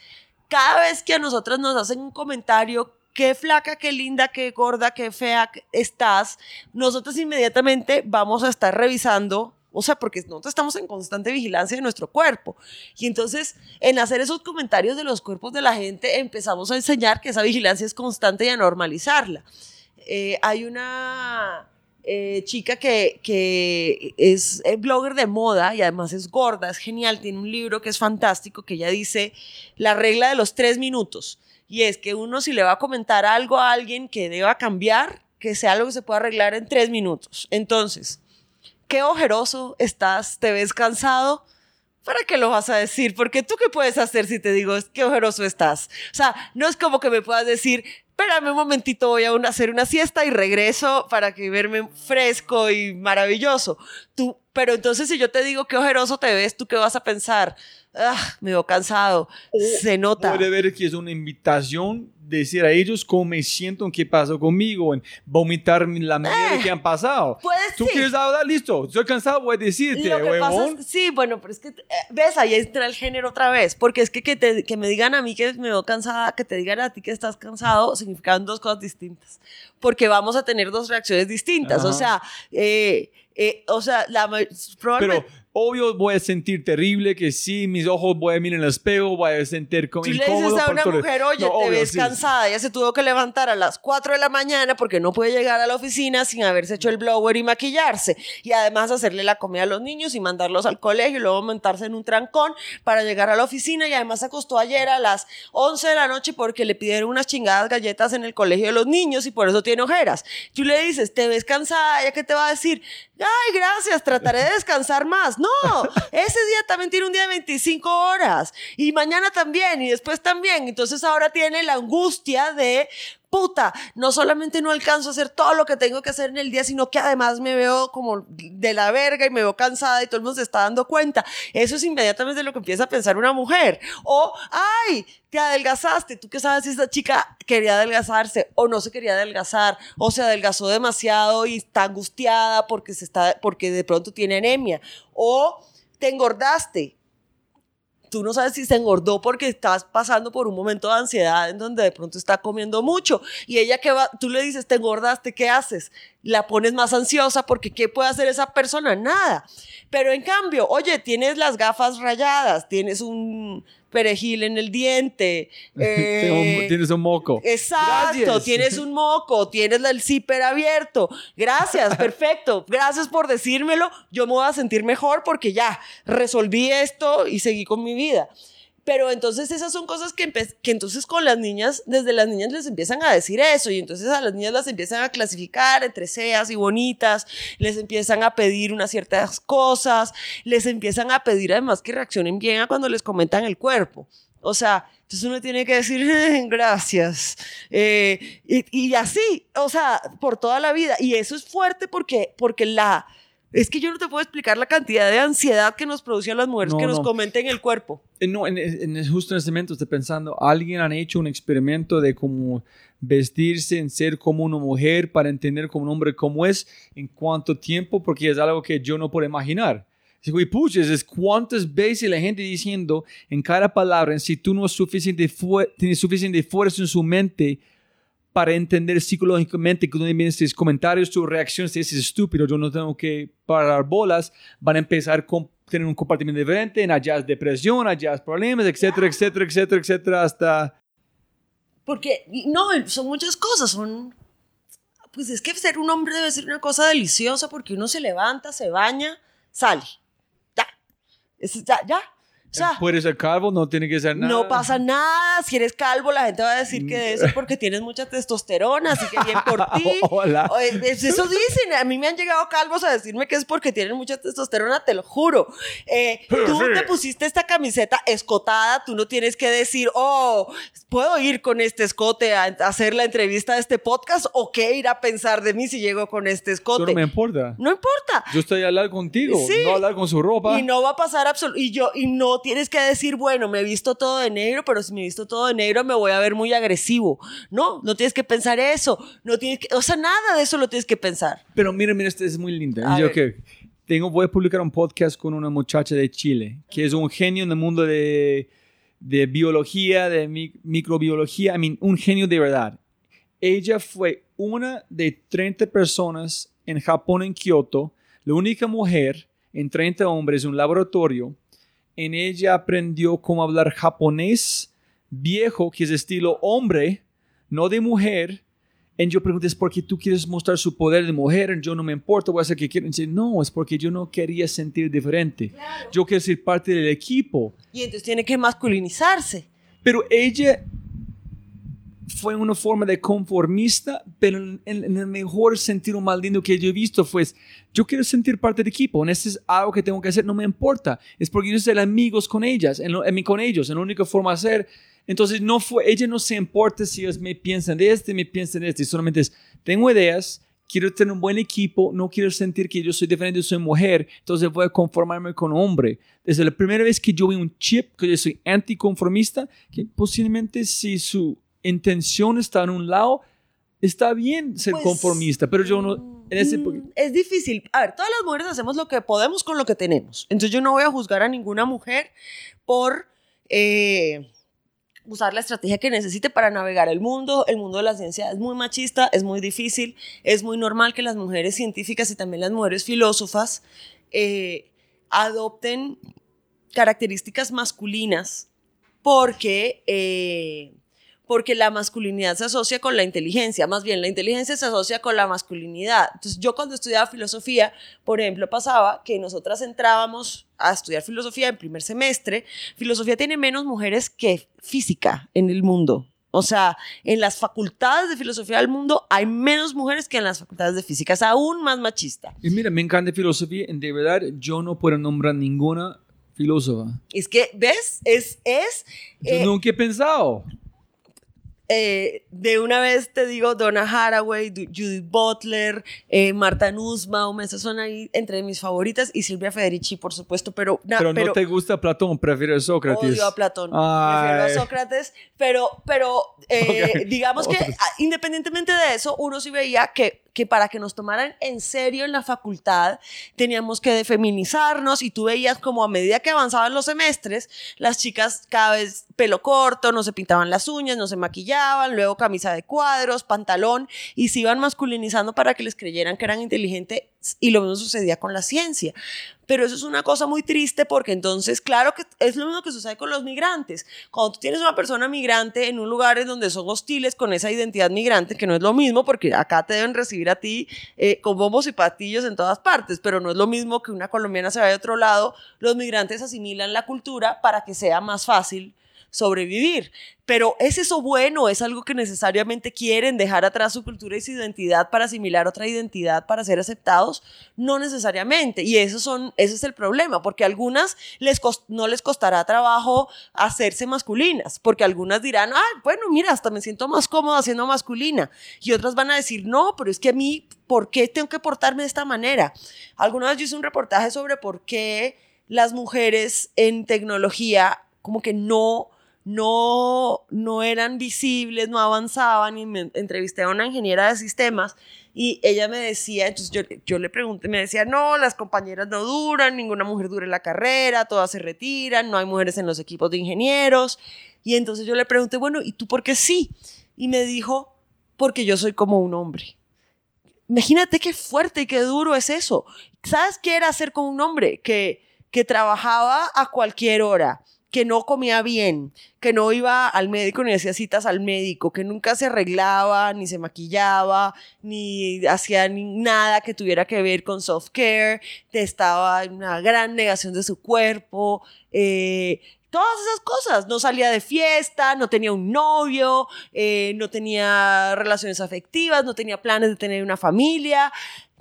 cada vez que a nosotras nos hacen un comentario, qué flaca, qué linda, qué gorda, qué fea estás, nosotros inmediatamente vamos a estar revisando O sea, porque nosotros estamos en constante vigilancia de nuestro cuerpo. Y entonces, en hacer esos comentarios de los cuerpos de la gente, empezamos a enseñar que esa vigilancia es constante y a normalizarla. Eh, hay una eh, chica que, que es blogger de moda y además es gorda, es genial, tiene un libro que es fantástico, que ella dice la regla de los tres minutos. Y es que uno si le va a comentar algo a alguien que deba cambiar, que sea algo que se pueda arreglar en tres minutos. Entonces, qué ojeroso estás, te ves cansado. ¿Para qué lo vas a decir? Porque tú qué puedes hacer si te digo qué ojeroso estás. O sea, no es como que me puedas decir, espérame un momentito, voy a hacer una siesta y regreso para que verme fresco y maravilloso. Tú, pero entonces si yo te digo qué ojeroso te ves, ¿tú qué vas a pensar? Ah, me veo cansado. Se nota. Puede ver que es una invitación decir a ellos cómo me siento, qué pasó conmigo, en vomitar la mierda Eh, que han pasado. puedes, ¿Tú sí. quieres hablar? Listo, estoy cansado, voy a decirte, Lo que pasa huevón. es, sí, bueno, pero es que, eh, ves, ahí entra el género otra vez, porque es que que, te- que me digan a mí que me veo cansada, que te digan a ti que estás cansado, significan dos cosas distintas, porque vamos a tener dos reacciones distintas, o sea, eh, eh, o sea, la, probablemente... Pero obvio voy a sentir terrible, que sí, mis ojos voy a mirar en el espejo, voy a sentir como Tú le incómodo. dices a una mujer, oye, No, te obvio, ves sí. cansada, ella se tuvo que levantar a las 4 de la mañana porque no puede llegar a la oficina sin haberse hecho el blower y maquillarse. Y además hacerle la comida a los niños y mandarlos al colegio y luego montarse en un trancón para llegar a la oficina. Y además se acostó ayer a las 11 de la noche porque le pidieron unas chingadas galletas en el colegio de los niños y por eso tiene ojeras. Tú le dices, te ves cansada, ¿ella qué te va a decir? Ay, gracias, trataré de descansar más. No, ese día también tiene un día de 25 horas y mañana también y después también. Entonces ahora tiene la angustia de, puta, no solamente no alcanzo a hacer todo lo que tengo que hacer en el día, sino que además me veo como de la verga y me veo cansada y todo el mundo se está dando cuenta. Eso es inmediatamente lo que empieza a pensar una mujer. O, ay, te adelgazaste. ¿Tú qué sabes si esta chica quería adelgazarse o no se quería adelgazar o se adelgazó demasiado y está angustiada porque, se está, porque de pronto tiene anemia? O te engordaste tú no sabes si se engordó porque estás pasando por un momento de ansiedad en donde de pronto está comiendo mucho y ella que va, tú le dices, te engordaste, ¿qué haces? La pones más ansiosa porque ¿qué puede hacer esa persona? Nada. Pero en cambio, oye, tienes las gafas rayadas, tienes un perejil en el diente. Eh, Tienes un moco. Exacto, Gracias. tienes un moco, tienes el zipper abierto. Gracias, perfecto. Gracias por decírmelo. Yo me voy a sentir mejor porque ya resolví esto y seguí con mi vida. Pero entonces esas son cosas que, entonces con las niñas, desde las niñas les empiezan a decir eso y entonces a las niñas las empiezan a clasificar entre feas y bonitas, les empiezan a pedir unas ciertas cosas, les empiezan a pedir además que reaccionen bien a cuando les comentan el cuerpo. O sea, entonces uno tiene que decir gracias. Eh, y, y así, o sea, por toda la vida. Y eso es fuerte porque, porque la... Es que yo no te puedo explicar la cantidad de ansiedad que nos produce a las mujeres No, que nos no. comenten el cuerpo. Eh, No, en, en- justo en este momento estoy pensando, alguien han hecho un experimento de cómo vestirse en ser como una mujer para entender como un hombre cómo es en cuánto tiempo, porque es algo que yo no puedo imaginar. Y puches, es cuántas veces la gente diciendo en cada palabra, si tú no es suficiente tienes suficiente fuerza en su mente para entender psicológicamente que donde vienen estos comentarios, tus reacciones, es estúpido, yo no tengo que parar bolas, van a empezar con tener un comportamiento diferente, en allá es depresión, allá es problemas, etcétera, etcétera, etcétera, etcétera, hasta... Porque, no, son muchas cosas, son... Pues es que ser un hombre debe ser una cosa deliciosa porque uno se levanta, se baña, sale. Ya. Es- ya, ya. Sea, Puede ser calvo, no tiene que ser nada. No pasa nada. Si eres calvo, la gente va a decir que eso es porque tienes mucha testosterona, así que bien por ti. Hola. Eso dicen. A mí me han llegado calvos a decirme que es porque tienen mucha testosterona, te lo juro. Eh, tú te pusiste esta camiseta escotada, tú no tienes que decir, oh, ¿puedo ir con este escote a, hacer la entrevista de este podcast? ¿O qué irá a pensar de mí si llego con este Eso escote? no me importa. No importa. Yo estoy a hablar contigo, Sí. no a hablar con su ropa. Y no va a pasar absolutamente. Y yo, y no tienes que decir, bueno, me he visto todo de negro, pero si me he visto todo de negro me voy a ver muy agresivo. No, no tienes que pensar eso. No tienes que, o sea, nada de eso lo tienes que pensar. Pero mira, mira, este es muy lindo. A Yo que tengo, voy a publicar un podcast con una muchacha de Chile, que es un genio en el mundo de, de biología, de mi- microbiología, I mean, un genio de verdad. Ella fue una de 30 personas en Japón, en Kioto, la única mujer en 30 hombres, un laboratorio. En ella aprendió cómo hablar japonés viejo, que es estilo hombre, no de mujer. Y yo pregunté, ¿es porque tú quieres mostrar su poder de mujer? Yo no me importa, voy a hacer que quiero. Dice, no, es porque yo no quería sentir diferente. Yo quiero ser parte del equipo. Y entonces tiene que masculinizarse. Pero ella fue una forma de conformista, pero en, en el mejor sentido más lindo que yo he visto fue, yo quiero sentir parte del equipo, en este es algo que tengo que hacer, no me importa, es porque yo soy amigos con ellas, en, lo- en con ellos, en la única forma de hacer. Entonces, no fue, ella no se importa si ellos me piensan de este, me piensan de este, solamente es, tengo ideas, quiero tener un buen equipo, no quiero sentir que yo soy diferente, soy mujer, entonces voy a conformarme con hombre. Desde la primera vez que yo vi un chip, que yo soy anticonformista, que posiblemente si su intención está en un lado, está bien ser Pues, conformista, pero yo no, en ese... Mm, Es difícil. A ver, todas las mujeres hacemos lo que podemos con lo que tenemos. Entonces yo no voy a juzgar a ninguna mujer por eh, usar la estrategia que necesite para navegar el mundo. El mundo de la ciencia es muy machista, es muy difícil. Es muy normal que las mujeres científicas y también las mujeres filósofas eh, adopten características masculinas porque... eh, porque la masculinidad se asocia con la inteligencia, más bien la inteligencia se asocia con la masculinidad. Entonces yo cuando estudiaba filosofía, por ejemplo, pasaba que nosotras entrábamos a estudiar filosofía en primer semestre. Filosofía tiene menos mujeres que física en el mundo. O sea, en las facultades de filosofía del mundo hay menos mujeres que en las facultades de física. Es aún más machista. Y mira, me encanta filosofía, de verdad yo no puedo nombrar ninguna filósofa. Es que, ¿ves? Es, es Yo eh, nunca he pensado. Eh, de una vez te digo Donna Haraway, Du- Judith Butler, eh, Marta Nussbaum, esas son ahí entre mis favoritas y Silvia Federici, por supuesto, pero, na- pero, pero no te gusta Platón, prefieres Sócrates. odio a Platón, Ay. prefiero a Sócrates, pero, pero eh, digamos que ah, independientemente de eso, uno sí veía que, que para que nos tomaran en serio en la facultad teníamos que feminizarnos y tú veías como a medida que avanzaban los semestres, las chicas cada vez pelo corto, no se pintaban las uñas, no se maquillaban, luego camisa de cuadros, pantalón y se iban masculinizando para que les creyeran que eran inteligentes y lo mismo sucedía con la ciencia. Pero eso es una cosa muy triste porque entonces, claro que es lo mismo que sucede con los migrantes. Cuando tú tienes una persona migrante en un lugar en donde son hostiles con esa identidad migrante, que no es lo mismo porque acá te deben recibir a ti eh, con bombos y patillos en todas partes, pero no es lo mismo que una colombiana se vaya a otro lado, los migrantes asimilan la cultura para que sea más fácil sobrevivir. Pero ¿es eso bueno? ¿Es algo que necesariamente quieren dejar atrás su cultura y su identidad para asimilar otra identidad, para ser aceptados? No necesariamente. Y eso son, ese es el problema, porque algunas les no les costará trabajo hacerse masculinas, porque algunas dirán, ah, bueno, mira, hasta me siento más cómoda siendo masculina. Y otras van a decir, no, pero es que a mí, ¿por qué tengo que portarme de esta manera? Alguna vez yo hice un reportaje sobre por qué las mujeres en tecnología como que no no, no eran visibles, no avanzaban y me entrevisté a una ingeniera de sistemas y ella me decía, entonces yo, le pregunté, me decía, no, las compañeras no duran, ninguna mujer dura la carrera, todas se retiran, no hay mujeres en los equipos de ingenieros. Y entonces yo le pregunté, bueno, ¿y tú por qué sí? Y me dijo, porque yo soy como un hombre. Imagínate qué fuerte y qué duro es eso. ¿Sabes qué era ser como un hombre? Que, que trabajaba a cualquier hora, que no comía bien, que no iba al médico ni hacía citas al médico, que nunca se arreglaba, ni se maquillaba, ni hacía nada que tuviera que ver con soft care, estaba en una gran negación de su cuerpo, eh, todas esas cosas. No salía de fiesta, no tenía un novio, eh, no tenía relaciones afectivas, no tenía planes de tener una familia.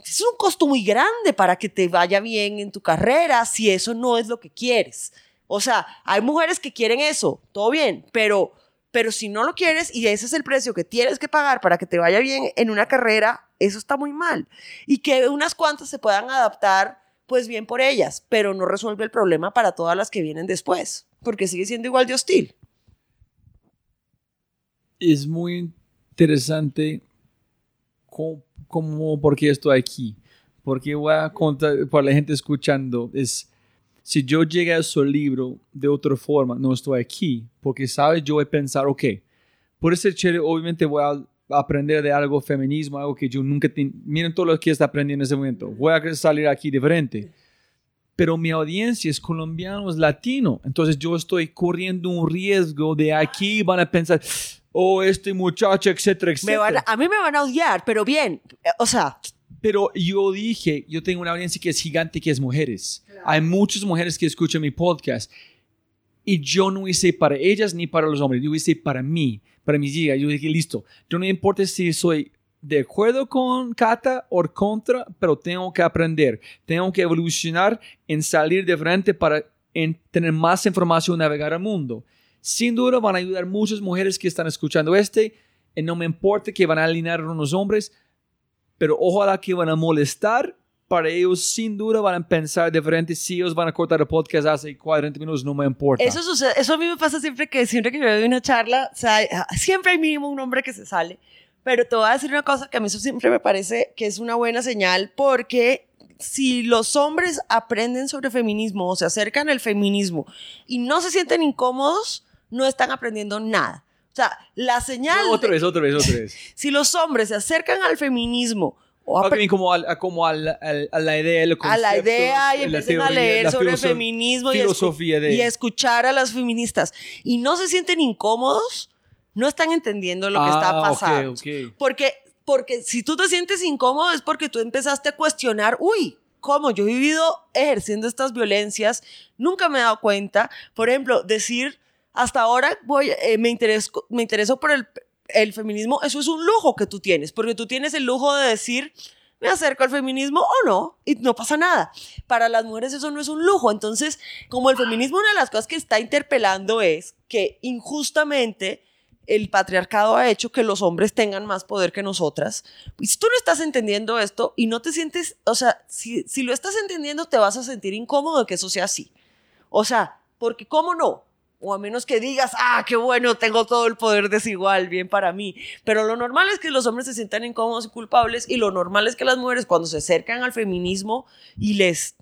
Es un costo muy grande para que te vaya bien en tu carrera si eso no es lo que quieres. O sea, hay mujeres que quieren eso, todo bien, pero, pero si no lo quieres y ese es el precio que tienes que pagar para que te vaya bien en una carrera, eso está muy mal. Y que unas cuantas se puedan adaptar, pues bien por ellas, pero no resuelve el problema para todas las que vienen después, porque sigue siendo igual de hostil. Es muy interesante cómo, cómo- por qué estoy aquí. Porque voy a contar para la gente escuchando, es si yo llegué a ese libro de otra forma, no estoy aquí, porque, ¿sabes? Yo voy a pensar, ok, por ese chévere, obviamente voy a aprender de algo feminismo, algo que yo nunca, te, miren todo lo que está aprendiendo en ese momento, voy a salir aquí diferente. pero mi audiencia es colombiano, es latino. Entonces yo estoy corriendo un riesgo de aquí van a pensar, oh, este muchacho, etcétera, Me etcétera. van a, a mí me van a odiar, pero bien. O sea, Pero yo dije, yo tengo una audiencia que es gigante, que es mujeres. Hay muchas mujeres que escuchan mi podcast. Y yo no hice para ellas ni para los hombres, yo hice para mí, para mis hijas. Yo dije, listo, yo no me importa si soy de acuerdo con Kata o contra, pero tengo que aprender, tengo que evolucionar en salir de frente para en tener más información, navegar al mundo. Sin duda van a ayudar muchas mujeres que están escuchando este, y no me importa que van a alinear a unos hombres, pero ojalá que van a molestar. Para ellos, sin duda, van a pensar diferente. Si ellos van a cortar el podcast hace 40 minutos, no me importa. Eso eso a mí me pasa siempre que siempre que yo doy una charla, siempre hay mínimo un hombre que se sale. Pero te voy a decir una cosa que a mí eso siempre me parece que es una buena señal porque si los hombres aprenden sobre feminismo o se acercan al feminismo y no se sienten incómodos, no están aprendiendo nada. O sea, la señal... No, otra de- vez, otra vez, otra vez. si los hombres se acercan al feminismo o Ok, apre- como, al- a, como al- al- a la idea, el a la idea y la empiecen a teoría, leer sobre filoso- feminismo y, filosofía de y escuchar a las feministas y no se sienten incómodos, no están entendiendo lo que está Ah, pasando. Porque, porque si tú te sientes incómodo es porque tú empezaste a cuestionar, uy, ¿cómo? Yo he vivido ejerciendo estas violencias, nunca me he dado cuenta. Por ejemplo, decir, hasta ahora voy, eh, me, intereso, me intereso por el, el feminismo, eso es un lujo que tú tienes, porque tú tienes el lujo de decir, me acerco al feminismo o no, y no pasa nada. Para las mujeres eso no es un lujo. Entonces, como el feminismo, una de las cosas que está interpelando es que injustamente el patriarcado ha hecho que los hombres tengan más poder que nosotras. Y si tú no estás entendiendo esto y no te sientes, o sea, si, si lo estás entendiendo, te vas a sentir incómodo de que eso sea así. O sea, porque ¿cómo no? O a menos que digas, ah, qué bueno, tengo todo el poder desigual, bien para mí. Pero lo normal es que los hombres se sientan incómodos y culpables y lo normal es que las mujeres cuando se acercan al feminismo y les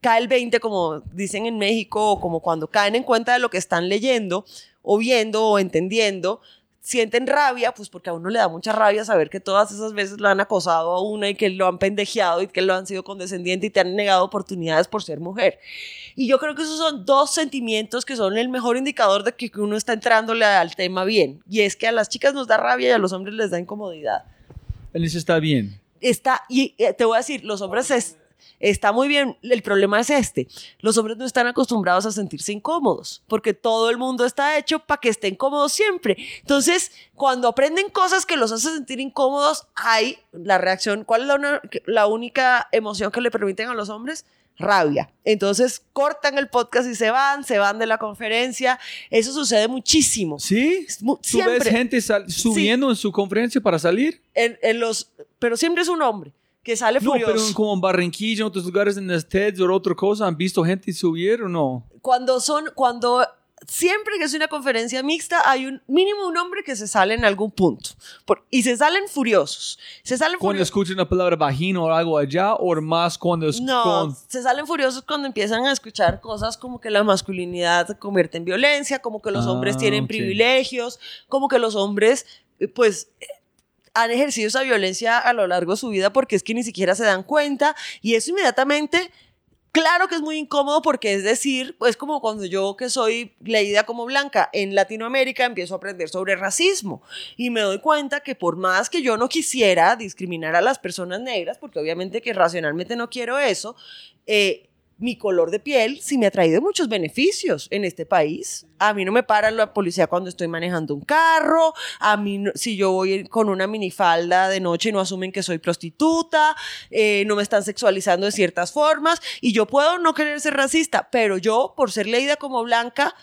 cae el 20, como dicen en México, o como cuando caen en cuenta de lo que están leyendo o viendo o entendiendo, sienten rabia, pues porque a uno le da mucha rabia saber que todas esas veces lo han acosado a una y que lo han pendejeado y que lo han sido condescendiente y te han negado oportunidades por ser mujer. Y yo creo que esos son dos sentimientos que son el mejor indicador de que uno está entrándole al tema bien. Y es que a las chicas nos da rabia y a los hombres les da incomodidad. Dice, está bien. Está, y eh, te voy a decir, los hombres es- está muy bien. El problema es este. Los hombres no están acostumbrados a sentirse incómodos porque todo el mundo está hecho para que estén cómodos siempre. Entonces, cuando aprenden cosas que los hacen sentir incómodos, hay la reacción. ¿Cuál es la, una- la única emoción que le permiten a los hombres? Rabia. Entonces cortan el podcast y se van, se van de la conferencia. Eso sucede muchísimo. ¿Sí? Mu- ¿Tú ves Siempre. gente sal- subiendo en su conferencia para salir? En, en los, pero siempre es un hombre que sale No, furioso. pero en- como en Barranquilla, en otros lugares, en las TEDs o otra cosa, ¿han visto gente subir o no? cuando son, cuando siempre que es una conferencia mixta, hay un mínimo un hombre que se sale en algún punto. Por- y se salen furiosos. Se salen Cuando furiosos. escuchan la palabra vagina o algo allá, o más cuando es No, con... se salen furiosos cuando empiezan a escuchar cosas como que la masculinidad se convierte en violencia, como que los Ah, hombres tienen ok. privilegios, como que los hombres, eh, pues, han ejercido esa violencia a lo largo de su vida porque es que ni siquiera se dan cuenta y eso inmediatamente Claro que es muy incómodo porque es decir, pues como cuando yo que soy leída como blanca en Latinoamérica empiezo a aprender sobre racismo y me doy cuenta que por más que yo no quisiera discriminar a las personas negras, porque obviamente que racionalmente no quiero eso, eh, mi color de piel sí me ha traído muchos beneficios en este país. A mí no me para la policía cuando estoy manejando un carro, a mí no- si yo voy con una minifalda de noche no asumen que soy prostituta, eh, no me están sexualizando de ciertas formas y yo puedo no querer ser racista, pero yo por ser leída como blanca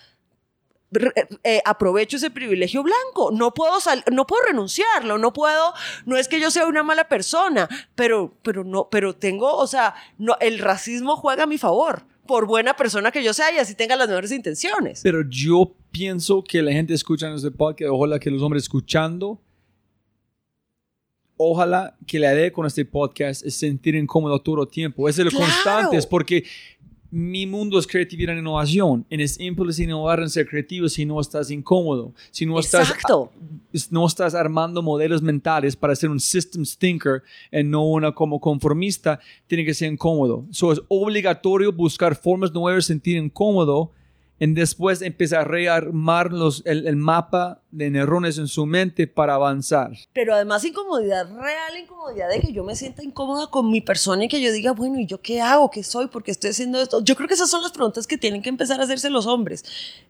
eh, aprovecho ese privilegio blanco. No puedo sal- no puedo renunciarlo, no puedo, no es que yo sea una mala persona, pero, pero no, pero tengo, o sea, no, el racismo juega a mi favor, por buena persona que yo sea y así tenga las mejores intenciones. Pero yo pienso que la gente escucha este podcast, ojalá que los hombres escuchando, ojalá que la idea con este podcast es sentir incómodo todo el tiempo. Es el Claro. constante, es porque mi mundo es creatividad e innovación. Y es imposible innovar en ser creativo si no estás incómodo, si no estás, Exacto. no estás armando modelos mentales para ser un systems thinker y no una como conformista, tiene que ser incómodo. So es obligatorio buscar formas nuevas de sentir incómodo y después empezar a rearmar los, el, el mapa de neurones en su mente para avanzar. Pero además incomodidad real, incomodidad de que yo me sienta incómoda con mi persona y que yo diga, bueno, ¿y yo qué hago? ¿Qué soy? ¿Por qué estoy haciendo esto? Yo creo que esas son las preguntas que tienen que empezar a hacerse los hombres,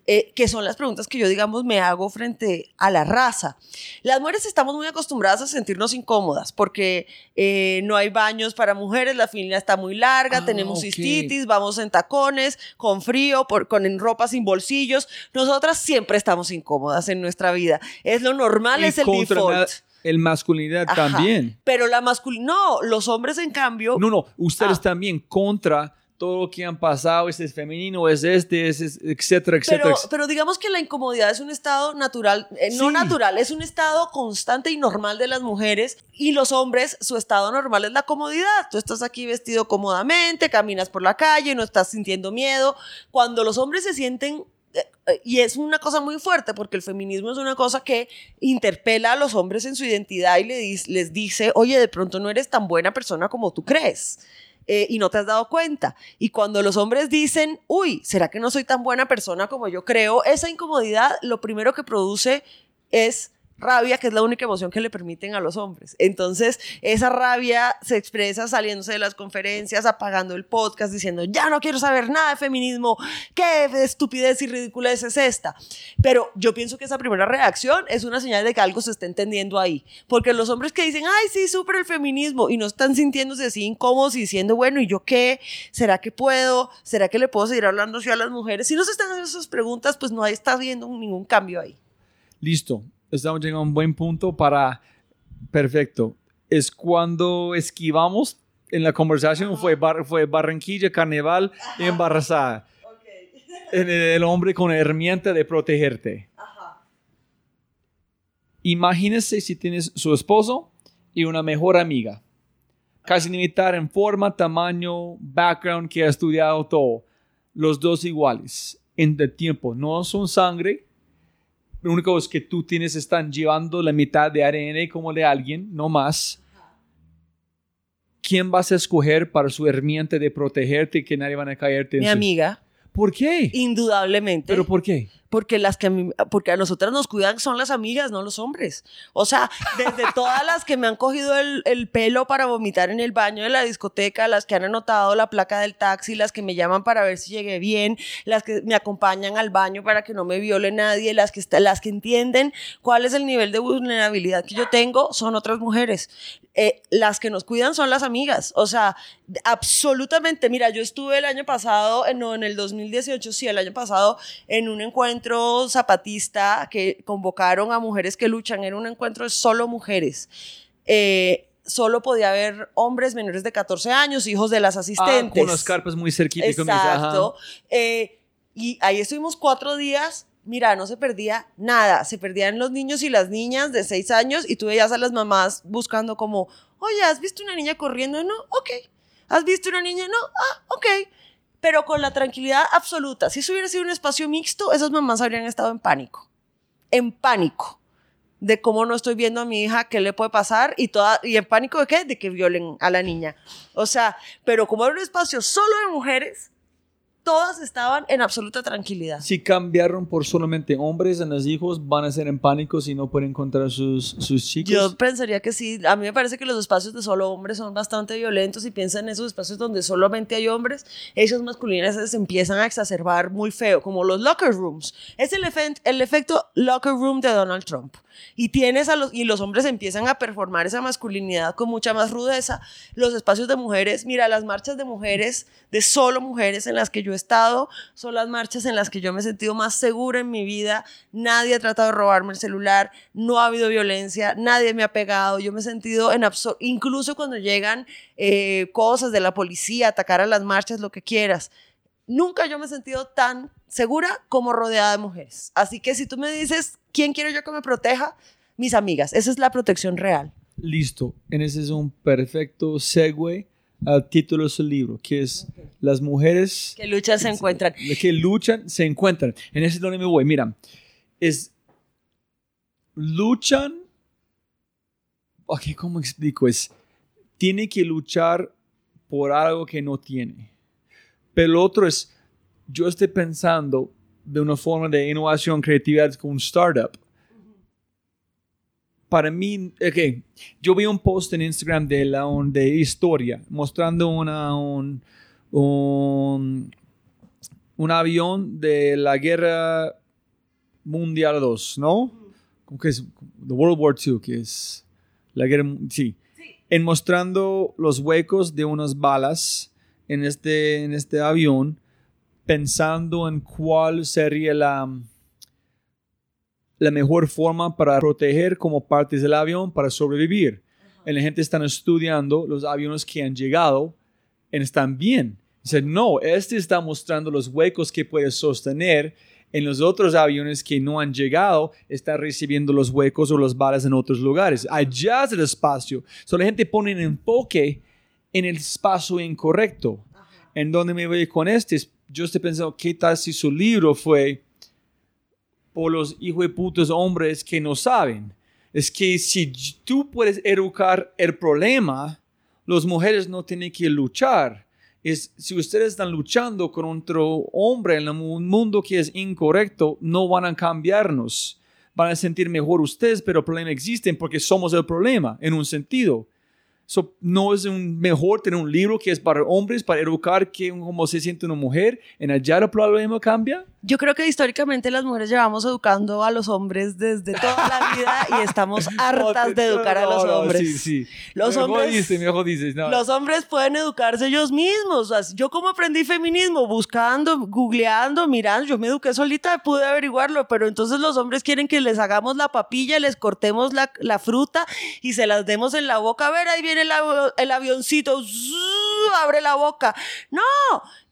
eh, que son las preguntas que yo, digamos, me hago frente a la raza. Las mujeres estamos muy acostumbradas a sentirnos incómodas porque eh, no hay baños para mujeres, la fila está muy larga, Ah, tenemos ok. cistitis, vamos en tacones, con frío, por, con en ropa sin bolsillos. Nosotras siempre estamos incómodas en nuestra vida. Es lo normal, Y es el default. la- el masculinidad Ajá. también. Pero la masculinidad, no, los hombres en cambio, No, no, ustedes Ah. también contra todo lo que han pasado, este es femenino, es este, es, es- etcétera, etcétera. pero, pero digamos que la incomodidad es un estado natural, eh, no natural, es un estado constante y normal de las mujeres y los hombres, su estado normal es la comodidad. Tú estás aquí vestido cómodamente, caminas por la calle, no estás sintiendo miedo. Cuando los hombres se sienten y es una cosa muy fuerte porque el feminismo es una cosa que interpela a los hombres en su identidad y les dice, oye, de pronto no eres tan buena persona como tú crees. eh, y no te has dado cuenta. Y cuando los hombres dicen, uy, ¿será que no soy tan buena persona como yo creo? Esa incomodidad lo primero que produce es rabia, que es la única emoción que le permiten a los hombres. Entonces, esa rabia se expresa saliéndose de las conferencias, apagando el podcast, diciendo, ya no quiero saber nada de feminismo, qué estupidez y ridiculez es esta. Pero yo pienso que esa primera reacción es una señal de que algo se está entendiendo ahí. Porque los hombres que dicen, ay, sí, súper el feminismo, y no están sintiéndose así incómodos y diciendo, bueno, ¿y yo qué? ¿Será que puedo? ¿Será que le puedo seguir hablando así a las mujeres? Si no se están haciendo esas preguntas, pues no está habiendo ningún cambio ahí. Listo, estamos llegando a un buen punto para... Perfecto. Es cuando esquivamos en la conversación, fue, Bar- fue Barranquilla, Carnaval embarazada. En el, el hombre con herramienta de protegerte. Imagínese si tienes su esposo y una mejor amiga. Casi limitar en forma, tamaño, background, que ha estudiado todo. Los dos iguales. En el tiempo. No son sangre. Lo único es que tú tienes, están llevando la mitad de ADN como de alguien, no más. ¿Quién vas a escoger para su herramienta de protegerte y que nadie van a caerte? en Mi amiga, ¿Por qué? indudablemente. ¿Pero por qué? Porque las que a mí- porque a nosotras nos cuidan son las amigas, no los hombres. O sea, desde todas las que me han cogido el, el pelo para vomitar en el baño de la discoteca, las que han anotado la placa del taxi, las que me llaman para ver si llegué bien, las que me acompañan al baño para que no me viole nadie, las que está- las que entienden cuál es el nivel de vulnerabilidad que yo tengo, son otras mujeres. Eh, las que nos cuidan son las amigas. O sea, absolutamente. Mira, yo estuve el año pasado, no, en el 2018, sí, el año pasado, en un encuentro zapatista que convocaron a mujeres que luchan. Era un encuentro de solo mujeres. Eh, solo podía haber hombres menores de 14 años, hijos de las Ah, asistentes. con las carpas muy cerquita. Exacto. Eh, y ahí estuvimos cuatro días. Mira, no se perdía nada. Se perdían los niños y las niñas de seis años y tú veías a las mamás buscando como, oye, ¿has visto una niña corriendo? No, ok. ¿Has visto una niña? No, ah, ok. Pero con la tranquilidad absoluta. Si eso hubiera sido un espacio mixto, esas mamás habrían estado en pánico. En pánico de cómo no estoy viendo a mi hija, qué le puede pasar y toda y en pánico de qué, de que violen a la niña. O sea, pero como era un espacio solo de mujeres, todas estaban en absoluta tranquilidad. Si cambiaron por solamente hombres en los hijos, van a ser en pánico si no pueden encontrar sus, sus chicos. Yo pensaría que sí. A mí me parece que los espacios de solo hombres son bastante violentos y piensa en esos espacios donde solamente hay hombres, esos masculinos se empiezan a exacerbar muy feo, como los locker rooms. Es el, efe- el efecto locker room de Donald Trump. Y tienes a los y los hombres empiezan a performar esa masculinidad con mucha más rudeza. Los espacios de mujeres, mira, las marchas de mujeres, de solo mujeres en las que yo estado, son las marchas en las que yo me he sentido más segura en mi vida. Nadie ha tratado de robarme el celular, no ha habido violencia, nadie me ha pegado. Yo me he sentido en abso- incluso cuando llegan eh, cosas de la policía, atacar a las marchas, lo que quieras. Nunca yo me he sentido tan segura como rodeada de mujeres. Así que si tú me dices, ¿quién quiero yo que me proteja? Mis amigas. Esa es la protección real. Listo. En ese es un perfecto segue al título de su libro, que es Las mujeres Que luchan se encuentran. que luchan se encuentran. En ese es donde me voy. Mira, es luchan. Ok, ¿cómo explico? Es tiene que luchar por algo que no tiene. Pero lo otro es, yo estoy pensando de una forma de innovación, creatividad con un startup. Para mí, ok, yo vi un post en Instagram de, la, un- de historia mostrando una, un, un, un avión de la guerra mundial 2, ¿no? Como que es the World War II, que es la guerra, mu- sí. En mostrando los huecos de unas balas en este, en este avión, pensando en cuál sería la, la mejor forma para proteger como partes del avión para sobrevivir. Y la gente está estudiando los aviones que han llegado y están bien. Dice, no, este está mostrando los huecos que puede sostener. En los otros aviones que no han llegado, está recibiendo los huecos o las balas en otros lugares. Allá es el espacio. So, la gente pone enfoque en el espacio incorrecto. En donde me voy con este, es- yo estoy pensando, ¿qué tal si su libro fue por los hijos de putos hombres que no saben? Es que si tú puedes educar el problema, las mujeres no tienen que luchar. Es, si ustedes están luchando con otro hombre en un mundo que es incorrecto, no van a cambiarnos. Van a sentir mejor ustedes, pero el problema existe porque somos el problema en un sentido. No es un mejor tener un libro que es para hombres, para educar que cómo se siente una mujer. En allá el problema cambia. Yo creo que históricamente las mujeres llevamos educando a los hombres desde toda la vida y estamos hartas de educar a los No, no, hombres. Sí, sí. Los me hombres- jodiste, me jodiste. No. Los hombres pueden educarse ellos mismos. Yo como aprendí feminismo, buscando, googleando, mirando, yo me eduqué solita, pude averiguarlo, pero entonces los hombres quieren que les hagamos la papilla, les cortemos la, la fruta y se las demos en la boca. A ver, ahí viene el, avi- el avioncito, abre la boca. No,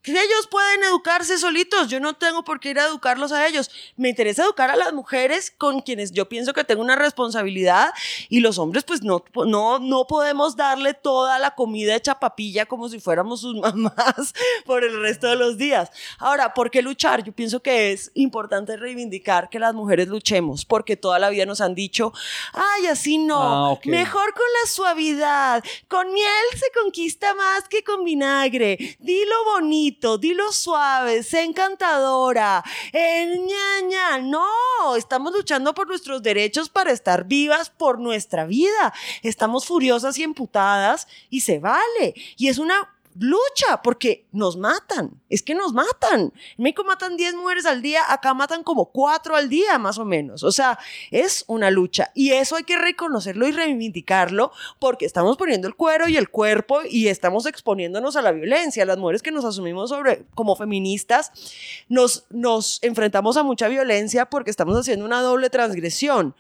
que ellos pueden educarse solitos. Yo no tengo por qué ir a educarlos a ellos. Me interesa educar a las mujeres con quienes yo pienso que tengo una responsabilidad y los hombres pues no, no, no podemos darle toda la comida hecha papilla como si fuéramos sus mamás por el resto de los días. Ahora, ¿por qué luchar? Yo pienso que es importante reivindicar que las mujeres luchemos porque toda la vida nos han dicho, ay, así no, Ah, ok. mejor con la suavidad, con miel se conquista más que con vinagre, dilo bonito, dilo suave, sé encantadora, eh, ña, ña. no, estamos luchando por nuestros derechos para estar vivas por nuestra vida, estamos furiosas y emputadas y se vale, y es una lucha porque nos matan, es que nos matan. En México matan 10 mujeres al día, acá matan como 4 al día más o menos. O sea, es una lucha y eso hay que reconocerlo y reivindicarlo porque estamos poniendo el cuero y el cuerpo y estamos exponiéndonos a la violencia. Las mujeres que nos asumimos sobre, como feministas nos, nos enfrentamos a mucha violencia porque estamos haciendo una doble transgresión.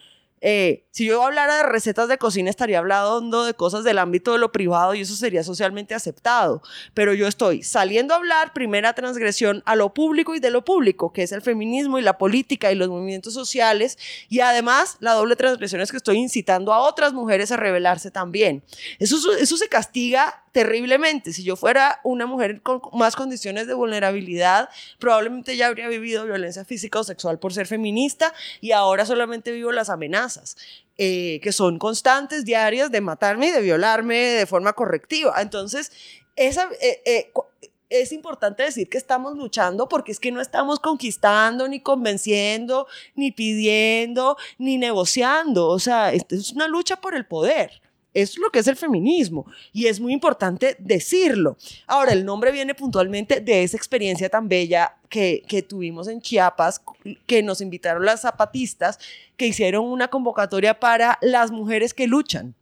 Eh, si yo hablara de recetas de cocina, estaría hablando de cosas del ámbito de lo privado y eso sería socialmente aceptado. Pero yo estoy saliendo a hablar, primera transgresión, a lo público y de lo público, que es el feminismo y la política y los movimientos sociales. Y además, la doble transgresión es que estoy incitando a otras mujeres a rebelarse también. Eso, eso se castiga terriblemente. Si yo fuera una mujer con más condiciones de vulnerabilidad, probablemente ya habría vivido violencia física o sexual por ser feminista y ahora solamente vivo las amenazas. Eh, que son constantes, diarias, de matarme y de violarme de forma correctiva. Entonces, esa, eh, eh, es importante decir que estamos luchando porque es que no estamos conquistando, ni convenciendo, ni pidiendo, ni negociando. O sea, es una lucha por el poder. Es lo que es el feminismo y es muy importante decirlo. Ahora, el nombre viene puntualmente de esa experiencia tan bella que, que, tuvimos en Chiapas, que nos invitaron las zapatistas, que hicieron una convocatoria para las mujeres que luchan.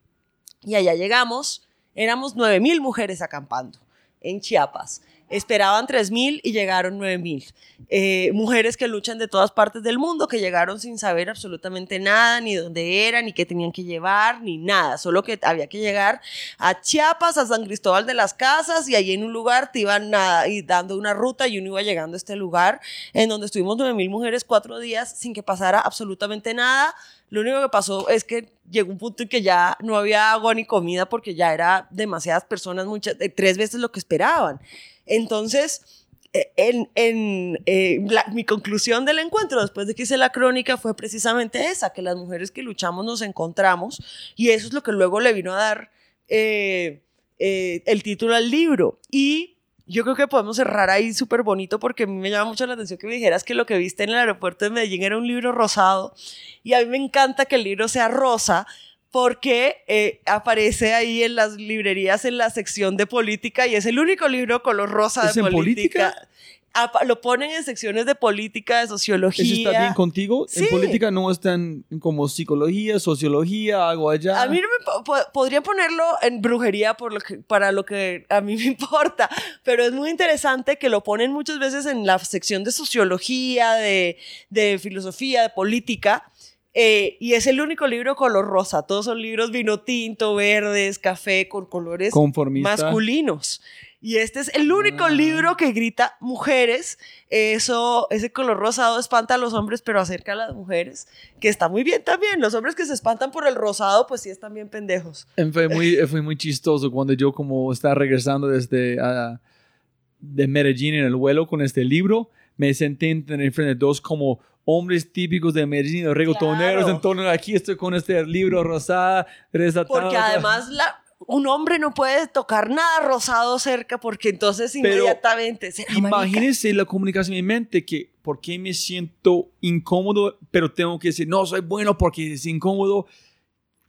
Y allá llegamos, éramos 9 mil mujeres acampando en Chiapas. Esperaban 3.000 y llegaron 9.000. Eh, mujeres que luchan de todas partes del mundo, que llegaron sin saber absolutamente nada, ni dónde eran, ni qué tenían que llevar, ni nada. Solo que había que llegar a Chiapas, a San Cristóbal de las Casas, y allí en un lugar te iban a, y dando una ruta y uno iba llegando a este lugar, en donde estuvimos 9.000 mujeres cuatro días sin que pasara absolutamente nada Lo único que pasó es que llegó un punto en que ya no había agua ni comida porque ya era demasiadas personas, muchas, eh, tres veces lo que esperaban. Entonces, eh, en, en, eh, la- mi conclusión del encuentro después de que hice la crónica fue precisamente esa, que las mujeres que luchamos nos encontramos y eso es lo que luego le vino a dar eh, el título al libro. Y yo creo que podemos cerrar ahí súper bonito porque a mí me llama mucho la atención que me dijeras que lo que viste en el aeropuerto de Medellín era un libro rosado y a mí me encanta que el libro sea rosa porque eh, aparece ahí en las librerías en la sección de política y es el único libro color rosa ¿Es de en política. política? Lo ponen en secciones de política, de sociología. ¿Eso está bien contigo? Sí. En política no están como psicología, sociología, algo allá. A mí no me po- po- podría ponerlo en brujería por lo que, para lo que a mí me importa, pero es muy interesante que lo ponen muchas veces en la sección de sociología, de, de filosofía, de política, eh, y es el único libro color rosa. Todos son libros vino tinto, verdes, café, con colores masculinos. Y este es el único Ah. libro que grita mujeres. Eso, ese color rosado espanta a los hombres, pero acerca a las mujeres, que está muy bien también. Los hombres que se espantan por el rosado, pues sí están bien pendejos. Eh, Fue muy, fue muy chistoso cuando yo como estaba regresando desde ah, de Medellín en el vuelo con este libro, me senté en el frente de dos como hombres típicos de Medellín, los reggaetoneros, Claro. entonces aquí estoy con este libro rosada, resatado. Porque además la, un hombre no puede tocar nada rosado cerca porque entonces Pero inmediatamente marica. Imagínense la comunicación en mi mente que por qué me siento incómodo, pero tengo que decir, no, soy bueno porque es incómodo.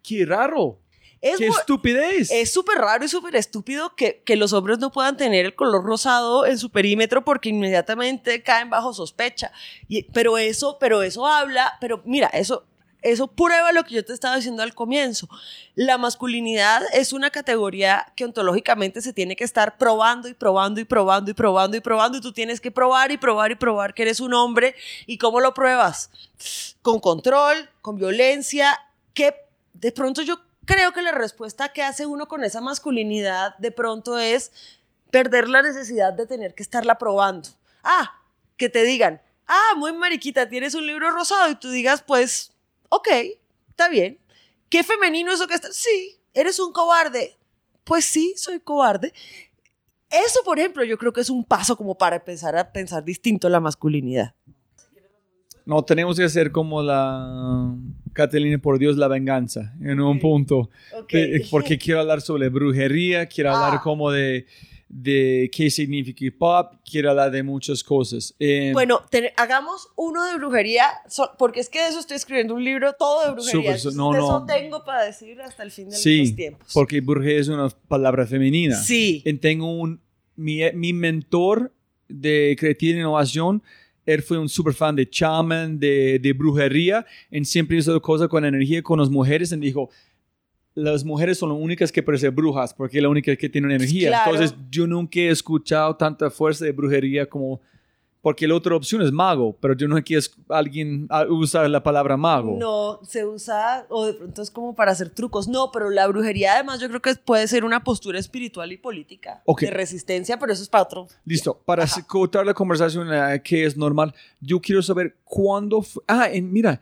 Qué raro, Es qué estupidez. Es súper raro y súper estúpido que, que los hombres no puedan tener el color rosado en su perímetro porque inmediatamente caen bajo sospecha. Y, pero eso, pero eso habla, pero mira, eso, eso prueba lo que yo te estaba diciendo al comienzo. La masculinidad es una categoría que ontológicamente se tiene que estar probando y probando y probando y probando y probando y tú tienes que probar y probar y probar que eres un hombre. ¿Y cómo lo pruebas? Con control, con violencia, que de pronto yo creo que la respuesta que hace uno con esa masculinidad de pronto es perder la necesidad de tener que estarla probando. Ah, que te digan, ah, muy mariquita, tienes un libro rosado y tú digas, pues, ok, está bien. ¿Qué femenino eso que está? Sí, eres un cobarde. Pues sí, soy cobarde. Eso, por ejemplo, yo creo que es un paso como para empezar a pensar distinto la masculinidad. No, tenemos que hacer como la Catalina por Dios la venganza en un punto. Ok. De- porque quiero hablar sobre brujería, quiero hablar Ah. como de, de qué significa hip hop, quiero hablar de muchas cosas. Eh, Bueno, te- hagamos uno de brujería, so- porque es que de eso estoy escribiendo un libro todo de brujería. Entonces no, de no. eso tengo para decir hasta el fin de sí, los tiempos. porque brujería es una palabra femenina. Sí. Y tengo un, mi, mi mentor de creatividad e innovación, él fue un super fan de chaman, de, de brujería, y siempre hizo cosas con energía con las mujeres, y dijo, las mujeres son las únicas que parecen brujas, porque es la única que tienen energía. Claro. Entonces, yo nunca he escuchado tanta fuerza de brujería como... Porque la otra opción es mago, pero yo no quiero es- alguien usar la palabra mago. No, se usa, o de pronto es como para hacer trucos. No, pero la brujería además yo creo que puede ser una postura espiritual y política de resistencia, pero eso es para otro. Listo, para cortar la conversación eh, que es normal, yo quiero saber cuándo... fu- Ah, en- mira,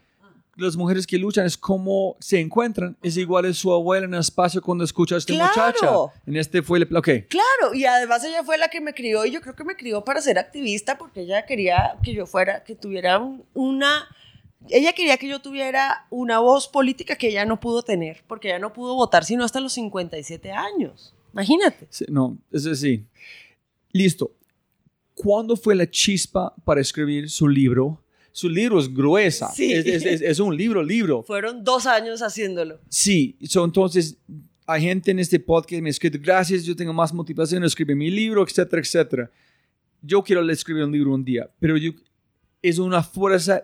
las mujeres que luchan es como se encuentran, es igual a su abuela en el espacio cuando escucha a esta ¡Claro! muchacha. En este fue el... Ok, Claro, y además ella fue la que me crió y yo creo que me crió para ser activista porque ella quería que yo fuera, que tuviera un- una... Ella quería que yo tuviera una voz política que ella no pudo tener, porque ella no pudo votar sino hasta los 57 años. Imagínate. Sí, no, es así. Listo. ¿Cuándo fue la chispa para escribir su libro? Su libro es gruesa. Sí. Es, es- es- es un libro, libro. Fueron dos años haciéndolo. Sí, so, entonces hay gente en este podcast que me ha escrito, gracias, yo tengo más motivación, escribir mi libro, etcétera, etcétera. Yo quiero escribir un libro un día, pero yo, es una fuerza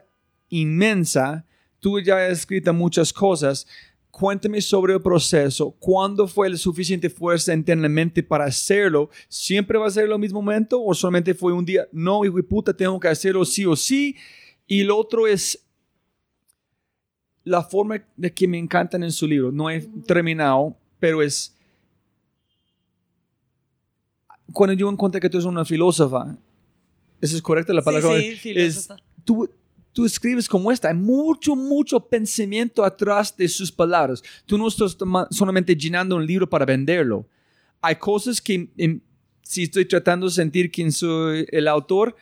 inmensa. Tú ya has escrito muchas cosas. Cuéntame sobre el proceso. ¿Cuándo fue la suficiente fuerza internamente para hacerlo? ¿Siempre va a ser lo mismo momento o solamente fue un día? No, hijo puta, tengo que hacerlo sí o sí. Y lo otro es la forma de que me encantan en su libro. No he terminado, pero es cuando yo encontré que tú eres una filósofa. ¿Esa es correcta la palabra? Sí, sí, es, tú, tú escribes como esta, hay mucho, mucho pensamiento atrás de sus palabras. Tú no estás solamente llenando un libro para venderlo. Hay cosas que, em, si estoy tratando de sentir quién soy el autor,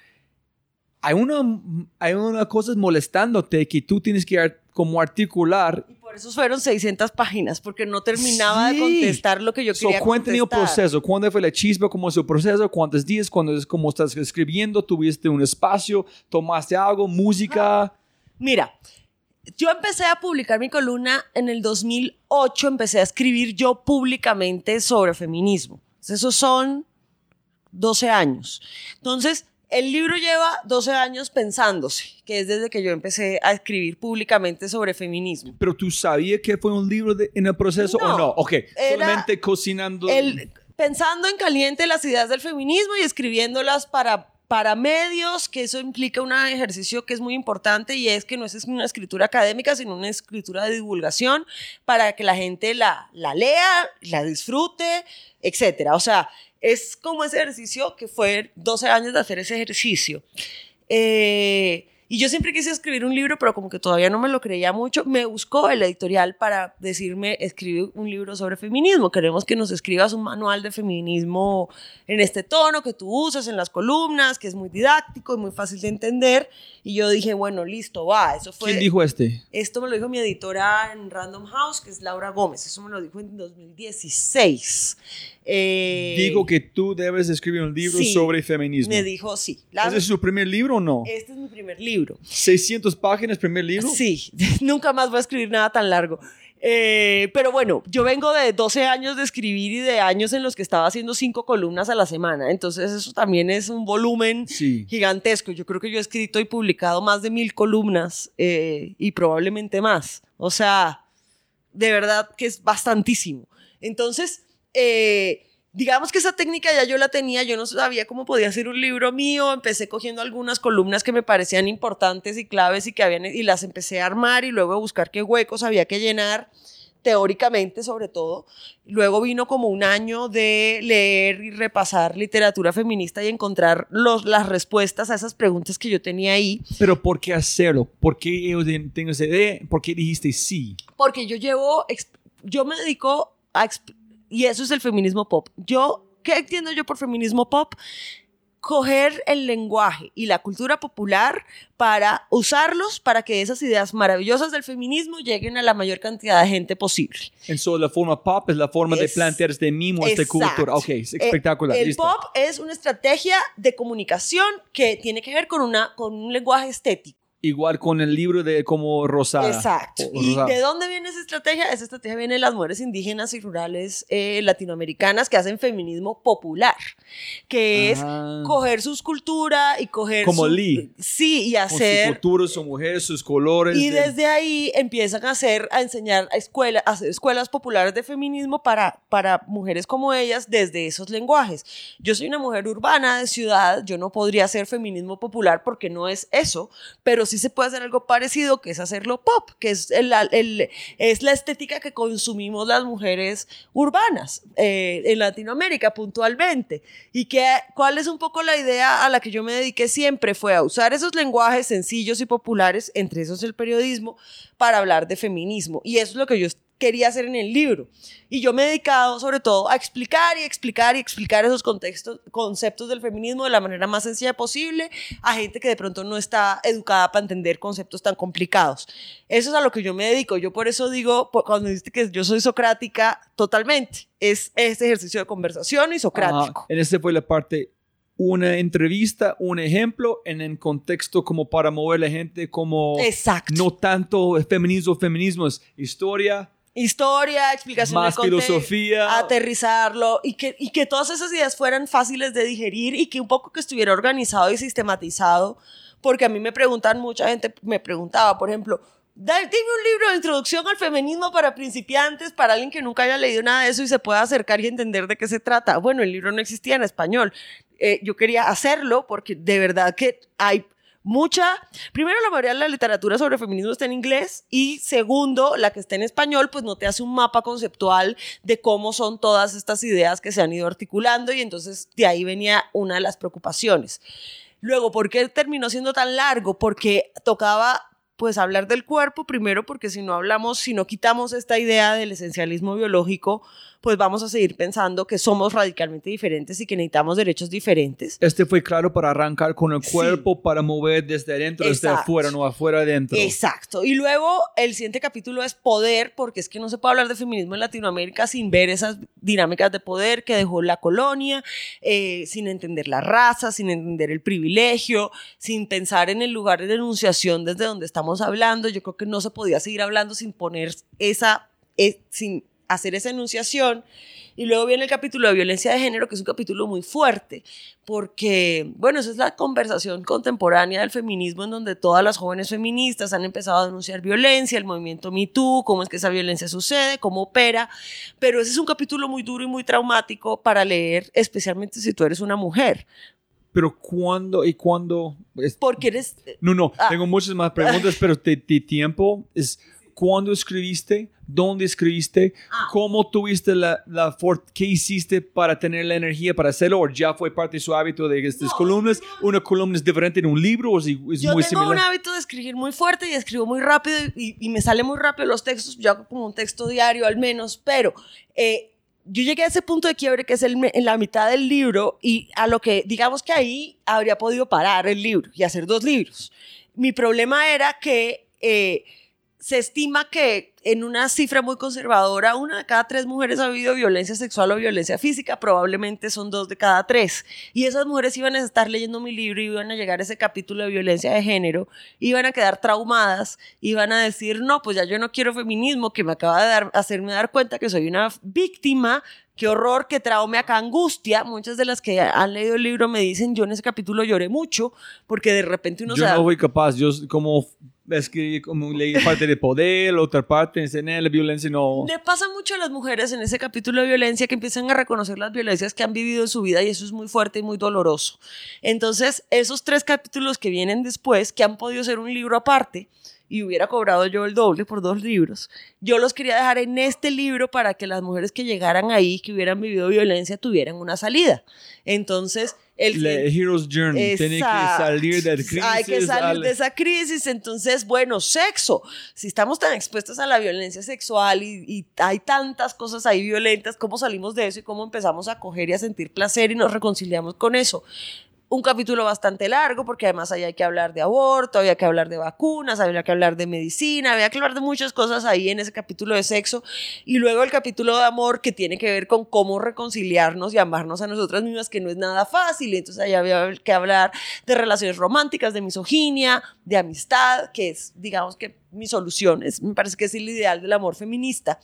hay una, hay una cosa molestándote que tú tienes que ar- como articular. Y por eso fueron 600 páginas, porque no terminaba Sí. de contestar lo que yo So, quería el contestar. proceso, cuándo fue la chispa, cómo es el proceso, cuántos días, cuándo es cómo estás escribiendo, tuviste un espacio, tomaste algo, música. Mira, yo empecé a publicar mi columna en el 2008, empecé a escribir yo públicamente sobre feminismo. Esos son 12 años. Entonces, el libro lleva 12 años pensándose, que es desde que yo empecé a escribir públicamente sobre feminismo. Pero tú sabías que fue un libro de- en el proceso o No, no? Ok, solamente cocinando. El, pensando en caliente las ideas del feminismo y escribiéndolas para, para medios, que eso implica un ejercicio que es muy importante y es que no es una escritura académica, sino una escritura de divulgación para que la gente la, la lea, la disfrute, etcétera. O sea, es como ese ejercicio que fue 12 años de hacer ese ejercicio. Eh, y yo siempre quise escribir un libro, pero como que todavía no me lo creía mucho. Me buscó el editorial para decirme, escribe un libro sobre feminismo. Queremos que nos escribas un manual de feminismo en este tono que tú usas en las columnas, que es muy didáctico y muy fácil de entender. Y yo dije, bueno, listo, va. Eso fue... ¿Quién dijo este? Esto me lo dijo mi editora en Random House, que es Laura Gómez. Eso me lo dijo en 2016. Eh, Digo que tú debes escribir un libro sí, sobre feminismo. Me dijo, sí. La- ¿Ese es su primer libro o no? este es mi primer libro. 600 páginas, primer libro. Sí, nunca más voy a escribir nada tan largo. Eh, pero bueno, yo vengo de 12 años de escribir y de años en los que estaba haciendo cinco columnas a la semana. Entonces eso también es un volumen Sí. gigantesco. Yo creo que yo he escrito y publicado más de mil columnas eh, y probablemente más. O sea, de verdad que es bastantísimo. Entonces, eh, digamos que esa técnica ya yo la tenía, yo no sabía cómo podía ser un libro mío, empecé cogiendo algunas columnas que me parecían importantes y claves y que habían y las empecé a armar y luego a buscar qué huecos había que llenar teóricamente sobre todo. Luego vino como un año de leer y repasar literatura feminista y encontrar los, las respuestas a esas preguntas que yo tenía ahí. Pero ¿por qué hacerlo? ¿Por qué yo ten- tengo idea? ¿Por qué dijiste sí? porque yo llevo, yo me dedico a, y eso es el feminismo pop. Yo, ¿qué entiendo yo por feminismo pop? Coger el lenguaje y la cultura popular para usarlos para que esas ideas maravillosas del feminismo lleguen a la mayor cantidad de gente posible. En so, la forma pop es la forma de plantear este mimo, esta cultura. Ok, es Eh, espectacular. el listo. pop es una estrategia de comunicación que tiene que ver con, una, con un lenguaje estético. Igual con el libro de como Rosada. Exacto. O- ¿Y Rosada. de dónde viene esa estrategia? Esa estrategia viene de las mujeres indígenas y rurales eh, latinoamericanas que hacen feminismo popular, que es Ah. coger sus culturas y coger Como su- Lee. Sí, y Con su hacer cultura, su mujer, sus colores. y de- desde ahí empiezan a hacer, a enseñar a, escuela, a hacer escuelas populares de feminismo para, para mujeres como ellas desde esos lenguajes. Yo soy una mujer urbana de ciudad, yo no podría hacer feminismo popular porque no es eso, pero sí se puede hacer algo parecido que es hacerlo pop, que es, el, el- es la estética que consumimos las mujeres urbanas eh, en Latinoamérica puntualmente. Y que, cuál es un poco la idea a la que yo me dediqué siempre fue a usar esos lenguajes sencillos y populares, entre esos el periodismo, para hablar de feminismo. Y eso es lo que yo quería hacer en el libro. Y yo me he dedicado sobre todo a explicar y explicar y explicar esos contextos, conceptos del feminismo de la manera más sencilla posible a gente que de pronto no está educada para entender conceptos tan complicados. Eso es a lo que yo me dedico. Yo por eso digo, cuando dijiste que yo soy socrática, totalmente. Es este ejercicio de conversación y socrático. Ajá. En esta fue la parte, una entrevista, un ejemplo en el contexto como para mover la gente, como Exacto. no tanto feminismo, feminismo es historia, Historia, explicación más del contexto, filosofía. aterrizarlo y que, y que todas esas ideas fueran fáciles de digerir y que un poco que estuviera organizado y sistematizado, porque a mí me preguntan, mucha gente me preguntaba, por ejemplo, "Da- dime un libro de introducción al feminismo para principiantes, para alguien que nunca haya leído nada de eso y se pueda acercar y entender de qué se trata. Bueno, el libro no existía en español. Eh, yo quería hacerlo porque de verdad que hay mucha, primero la mayoría de la literatura sobre feminismo está en inglés y segundo, la que está en español pues no te hace un mapa conceptual de cómo son todas estas ideas que se han ido articulando y entonces de ahí venía una de las preocupaciones. Luego, ¿por qué terminó siendo tan largo? Porque tocaba pues hablar del cuerpo primero porque si no hablamos, si no quitamos esta idea del esencialismo biológico, pues vamos a seguir pensando que somos radicalmente diferentes y que necesitamos derechos diferentes. Este fue claro para arrancar con el Sí. cuerpo, para mover desde adentro, desde afuera, no afuera adentro. Exacto. Y luego el siguiente capítulo es poder, porque es que no se puede hablar de feminismo en Latinoamérica sin ver esas dinámicas de poder que dejó la colonia, eh, sin entender la raza, sin entender el privilegio, sin pensar en el lugar de enunciación desde donde estamos hablando. Yo creo que no se podía seguir hablando sin poner esa, eh, sin hacer esa enunciación. Y luego viene el capítulo de violencia de género, que es un capítulo muy fuerte, porque, bueno, esa es la conversación contemporánea del feminismo en donde todas las jóvenes feministas han empezado a denunciar violencia, el movimiento Me Too, cómo es que esa violencia sucede, cómo opera, pero ese es un capítulo muy duro y muy traumático para leer, especialmente si tú eres una mujer, Pero cuándo y cuándo... es- porque eres... No, no, Ah. tengo muchas más preguntas, pero de, de tiempo es cuándo escribiste, dónde escribiste, Ah. cómo tuviste la, la qué hiciste para tener la energía para hacerlo, o ya fue parte de su hábito de estas columnas. Una columna es diferente en un libro o es, es Yo muy tengo un hábito de escribir muy fuerte y escribo muy rápido y, y me sale muy rápido los textos. Yo hago como un texto diario al menos, pero eh, yo llegué a ese punto de quiebre que es el en la mitad del libro y a lo que digamos que ahí habría podido parar el libro y hacer dos libros. Mi problema era que eh, se estima que en una cifra muy conservadora, una de cada tres mujeres ha vivido violencia sexual o violencia física, probablemente son dos de cada tres. Y esas mujeres iban a estar leyendo mi libro y iban a llegar a ese capítulo de violencia de género, iban a quedar traumadas, iban a decir, no, pues ya yo no quiero feminismo, que me acaba de hacerme dar cuenta que soy una víctima, qué horror, qué trauma, acá angustia. Muchas de las que han leído el libro me dicen, yo en ese capítulo lloré mucho, porque de repente uno Yo se da- no fui capaz, yo como escribí, como leí parte de poder, otra parte, enseñé la violencia, no. Le pasa mucho a las mujeres en ese capítulo de violencia que empiezan a reconocer las violencias que han vivido en su vida y eso es muy fuerte y muy doloroso. Entonces, esos tres capítulos que vienen después, que han podido ser un libro aparte, y hubiera cobrado yo el doble por dos libros, yo los quería dejar en este libro para que las mujeres que llegaran ahí, que hubieran vivido violencia, tuvieran una salida. Entonces, el... La Hero's Journey, tiene que salir de crisis. Hay que salir al- de esa crisis. Entonces, bueno, sexo. Si estamos tan expuestos a la violencia sexual y, y hay tantas cosas ahí violentas, ¿cómo salimos de eso y cómo empezamos a coger y a sentir placer y nos reconciliamos con eso? Un capítulo bastante largo porque además ahí hay que hablar de aborto, había que hablar de vacunas, había que hablar de medicina, había que hablar de muchas cosas ahí en ese capítulo de sexo. Y luego el capítulo de amor que tiene que ver con cómo reconciliarnos y amarnos a nosotras mismas, que no es nada fácil. Entonces ahí había que hablar de relaciones románticas, de misoginia, de amistad, que es, digamos que mi solución, es, me parece que es el ideal del amor feminista.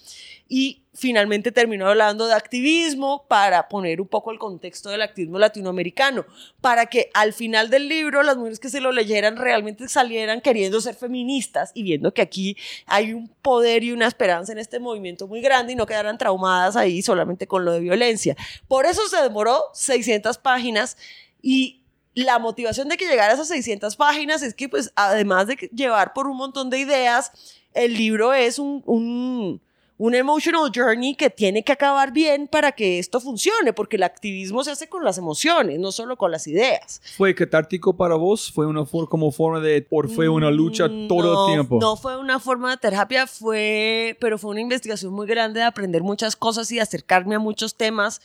Y finalmente terminó hablando de activismo para poner un poco el contexto del activismo latinoamericano, para que al final del libro las mujeres que se lo leyeran realmente salieran queriendo ser feministas y viendo que aquí hay un poder y una esperanza en este movimiento muy grande y no quedaran traumadas ahí solamente con lo de violencia. Por eso se demoró 600 páginas y la motivación de que llegara a esas 600 páginas es que, pues, además de llevar por un montón de ideas, el libro es un, un, un emotional journey que tiene que acabar bien para que esto funcione, porque el activismo se hace con las emociones, no solo con las ideas. ¿Fue catártico para vos? ¿Fue una for- como forma de, o fue una lucha Mm, todo no, el tiempo? No fue una forma de terapia, fue, pero fue una investigación muy grande de aprender muchas cosas y de acercarme a muchos temas